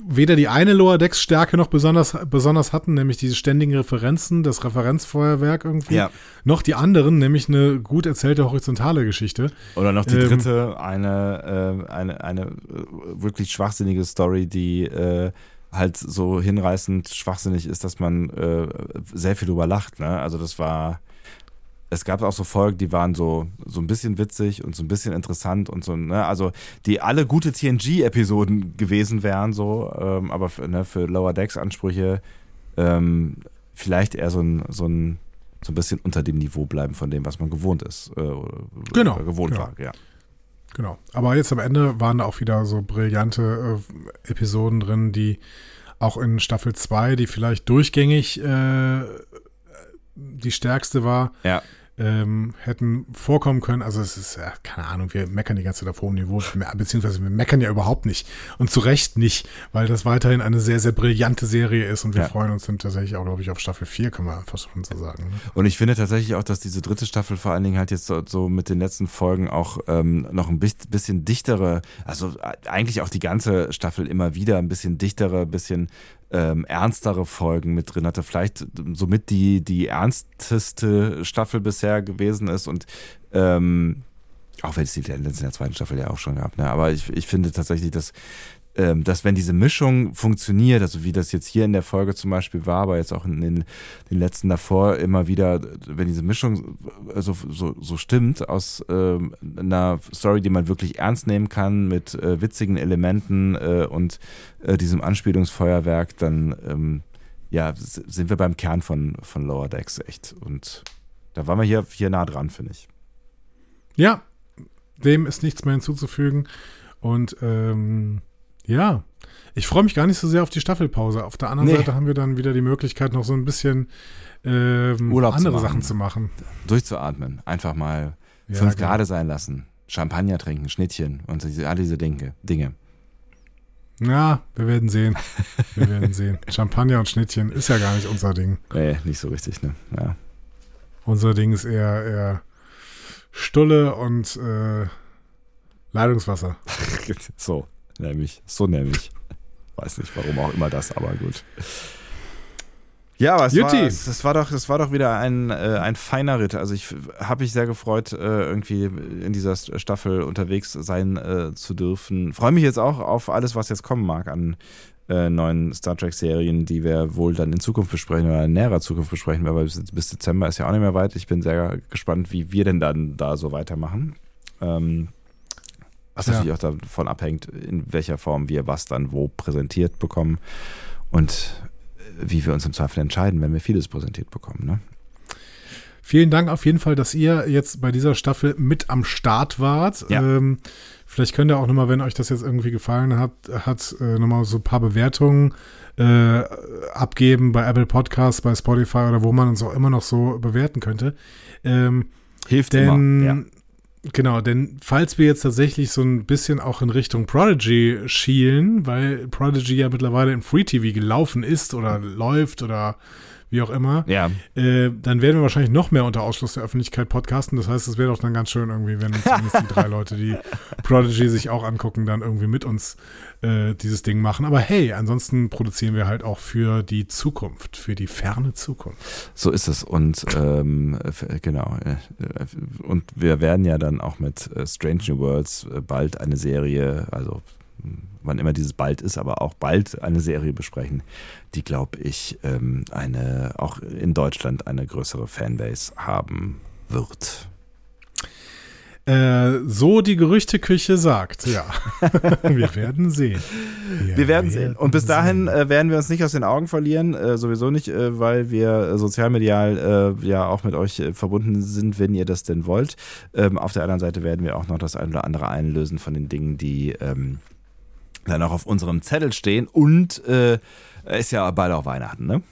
weder die eine Lower Decks Stärke noch besonders, besonders hatten, nämlich diese ständigen Referenzen, das Referenzfeuerwerk irgendwie, Ja. noch die anderen, nämlich eine gut erzählte horizontale Geschichte. Oder noch die Ähm, dritte, eine, äh, eine, eine äh, wirklich schwachsinnige Story, die äh, halt so hinreißend schwachsinnig ist, dass man äh, sehr viel drüber lacht. Ne? Also das war, es gab auch so Folgen, die waren so, so ein bisschen witzig und so ein bisschen interessant und so, ne? also die alle gute TNG-Episoden gewesen wären, so, ähm, aber für, ne, für Lower Decks-Ansprüche ähm, vielleicht eher so ein, so ein so ein bisschen unter dem Niveau bleiben von dem, was man gewohnt ist. Äh, oder- Genau, gewohnt genau. war, ja. Genau. Aber jetzt am Ende waren da auch wieder so brillante äh, Episoden drin, die auch in Staffel 2, die vielleicht durchgängig äh, die stärkste war, Ja. Ähm, hätten vorkommen können. Also es ist, ja, keine Ahnung, wir meckern die ganze Zeit auf hohem Niveau, beziehungsweise wir meckern ja überhaupt nicht. Und zu Recht nicht, weil das weiterhin eine sehr, sehr brillante Serie ist und wir Ja. freuen uns dann tatsächlich auch, glaube ich, auf Staffel 4, kann man einfach schon so sagen. Ne? Und ich finde tatsächlich auch, dass diese dritte Staffel vor allen Dingen halt jetzt so, so mit den letzten Folgen auch ähm, noch ein bis- bisschen dichtere, also äh, eigentlich auch die ganze Staffel immer wieder ein bisschen dichtere, ein bisschen ähm, ernstere Folgen mit drin hatte. Vielleicht somit die, die ernsteste Staffel bisher gewesen ist und ähm, auch wenn es die Tendenz in der zweiten Staffel ja auch schon gab, ne? aber ich, ich finde tatsächlich, dass ähm, dass wenn diese Mischung funktioniert, also wie das jetzt hier in der Folge zum Beispiel war, aber jetzt auch in den, den letzten davor immer wieder, wenn diese Mischung so, so, so stimmt aus ähm, einer Story, die man wirklich ernst nehmen kann, mit äh, witzigen Elementen äh, und äh, diesem Anspielungsfeuerwerk, dann ähm, ja, sind wir beim Kern von, von Lower Decks echt. Und da waren wir hier, hier nah dran, finde ich. Ja, dem ist nichts mehr hinzuzufügen. Und ähm, ja, ich freue mich gar nicht so sehr auf die Staffelpause. Auf der anderen Nee. Seite haben wir dann wieder die Möglichkeit, noch so ein bisschen ähm, zu andere machen. Sachen zu machen. Durchzuatmen, einfach mal Ja, fünf genau. Grade sein lassen, Champagner trinken, Schnittchen und diese, all diese Dinge. Dinge. Ja, wir werden sehen. Wir werden sehen. Champagner und Schnittchen ist ja gar nicht unser Ding. Nee, nicht so richtig, ne? Ja. Unser Ding ist eher, eher Stulle und äh, Leitungswasser. so, nämlich. So nämlich. Weiß nicht, warum auch immer das, aber gut. Ja, aber es war, Jutti. es war doch, es war doch wieder ein, äh, ein feiner Ritt. Also ich habe mich sehr gefreut, äh, irgendwie in dieser Staffel unterwegs sein äh, zu dürfen. Freue mich jetzt auch auf alles, was jetzt kommen mag an äh, neuen Star Trek-Serien, die wir wohl dann in Zukunft besprechen oder in näherer Zukunft besprechen, weil bis, bis Dezember ist ja auch nicht mehr weit. Ich bin sehr gespannt, wie wir denn dann da so weitermachen. Ähm, was Ja. natürlich auch davon abhängt, in welcher Form wir was dann wo präsentiert bekommen und wie wir uns im Zweifel entscheiden, wenn wir vieles präsentiert bekommen. Ne? Vielen Dank auf jeden Fall, dass ihr jetzt bei dieser Staffel mit am Start wart. Ja. Ähm, vielleicht könnt ihr auch nochmal, wenn euch das jetzt irgendwie gefallen hat, hat äh, nochmal so ein paar Bewertungen äh, abgeben bei Apple Podcasts, bei Spotify oder wo man uns auch immer noch so bewerten könnte. Ähm, Hilft denn, immer. Ja. Genau, denn falls wir jetzt tatsächlich so ein bisschen auch in Richtung Prodigy schielen, weil Prodigy ja mittlerweile im Free TV gelaufen ist oder läuft oder wie auch immer, Ja, äh, dann werden wir wahrscheinlich noch mehr unter Ausschluss der Öffentlichkeit podcasten. Das heißt, es wäre doch dann ganz schön irgendwie, wenn zumindest die drei Leute, die Prodigy sich auch angucken, dann irgendwie mit uns äh, dieses Ding machen. Aber hey, ansonsten produzieren wir halt auch für die Zukunft, für die ferne Zukunft. so ist es. Und ähm, genau. äh, äh, Und wir werden ja dann auch mit äh, Strange New Worlds bald eine Serie, also wann immer dieses bald ist, aber auch bald eine Serie besprechen, die, glaube ich, ähm, eine, auch in Deutschland eine größere Fanbase haben wird. Äh, so die Gerüchteküche sagt, ja. wir werden sehen. Wir werden sehen. Und bis dahin äh, werden wir uns nicht aus den Augen verlieren, äh, sowieso nicht, äh, weil wir sozialmedial ja auch mit euch verbunden sind, wenn ihr das denn wollt. Ähm, auf der anderen Seite werden wir auch noch das ein oder andere einlösen von den Dingen, die ähm, dann auch auf unserem Zettel stehen. Und äh, ist ja bald auch Weihnachten, ne?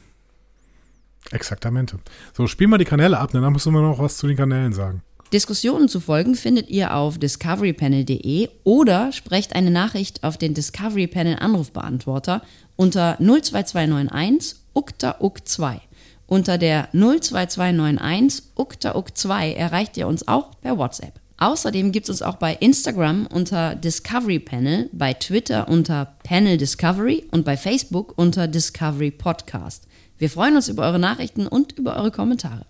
Exaktamente. So, spiel mal die Kanäle ab, danach müssen wir noch was zu den Kanälen sagen. Diskussionen zu folgen findet ihr auf discoverypanel.de oder sprecht eine Nachricht auf den Discovery Panel Anrufbeantworter unter 02291 ukta uk 2 Unter der 02291 ukta uk 2 erreicht ihr uns auch per WhatsApp. Außerdem gibt es uns auch bei Instagram unter Discovery Panel, bei Twitter unter Panel Discovery und bei Facebook unter Discovery Podcast. Wir freuen uns über eure Nachrichten und über eure Kommentare.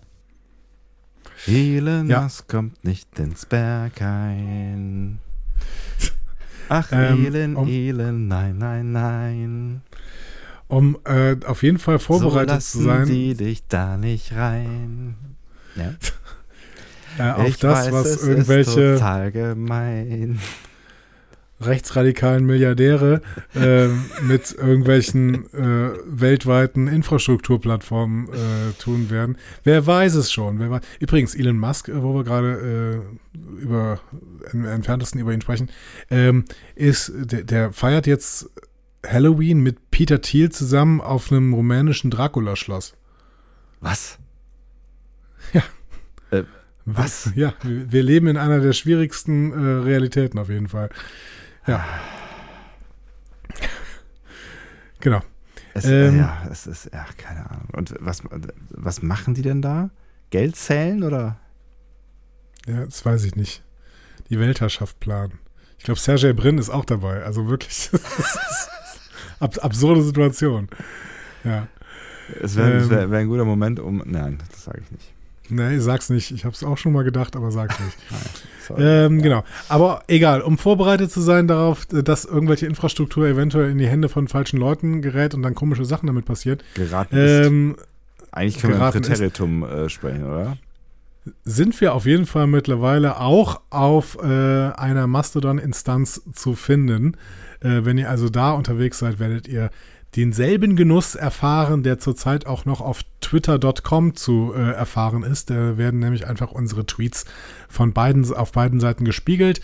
Elon Ja. Musk kommt nicht ins Berghain. Ach, Ähm, Elon, um- Elon, nein, nein, nein. Um äh, auf jeden Fall vorbereitet so zu lassen sein Sie dich da nicht rein. Ja. äh, auf ich das, weiß, was es Ist irgendwelche total gemein. rechtsradikalen Milliardäre äh, mit irgendwelchen äh, weltweiten Infrastrukturplattformen äh, tun werden. Wer weiß es schon? Wer weiß. Übrigens, Elon Musk, äh, wo wir gerade äh, über im entferntesten über ihn sprechen, ähm, ist der, der feiert jetzt Halloween mit Peter Thiel zusammen auf einem rumänischen Dracula-Schloss. Was? Was? Ja, wir wir leben in einer der schwierigsten äh, Realitäten auf jeden Fall. Ja. Genau. Es, Ähm, ja, es ist, ja, keine Ahnung. Und was, was machen die denn da? Geld zählen oder? Ja, das weiß ich nicht. Die Weltherrschaft planen. Ich glaube, Sergej Brin ist auch dabei. Also wirklich ab, absurde Situation. Ja. Es wäre Ähm. wär, wär ein guter Moment, um. Nein, das sage ich nicht. Nee, sag's nicht. Ich habe es auch schon mal gedacht, aber sag's nicht. Nein, ähm, genau. Aber egal, um vorbereitet zu sein darauf, dass irgendwelche Infrastruktur eventuell in die Hände von falschen Leuten gerät und dann komische Sachen damit passiert, Geraten ist. ähm, Eigentlich können wir im ist- Präteritum äh, sprechen, oder? sind wir auf jeden Fall mittlerweile auch auf äh, einer Mastodon-Instanz zu finden. Äh, wenn ihr also da unterwegs seid, werdet ihr denselben Genuss erfahren, der zurzeit auch noch auf twitter.com zu äh, erfahren ist. Da werden nämlich einfach unsere Tweets von beiden, auf beiden Seiten gespiegelt.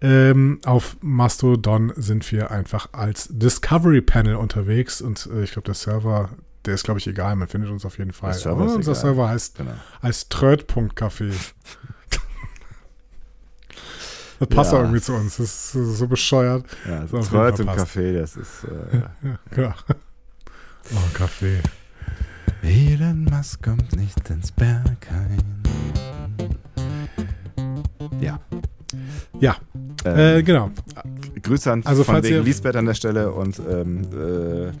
Ähm, auf Mastodon sind wir einfach als Discovery Panel unterwegs und äh, ich glaube, der Server, der ist, glaube ich, egal. Man findet uns auf jeden Fall. Der Server unser egal. Server heißt Genau. als Tröd.café. Das passt Ja. auch irgendwie zu uns. Das ist so- bescheuert. Ja, So, im passt. Café, das ist. Äh, Ja. Oh, Kaffee. Elon Musk kommt nicht ins Berghain. Ja. Ja, Ähm, äh, genau. Grüße an Also, von wegen Lisbeth an der Stelle und ähm,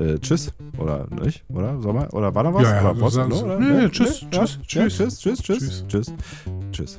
äh, äh, tschüss. Oder nicht? Oder? Man? Oder war da was? Ja, ja, oder was? Oder? nee, tschüss. tschüss, tschüss, tschüss, Tschüss. tschüss, tschüss.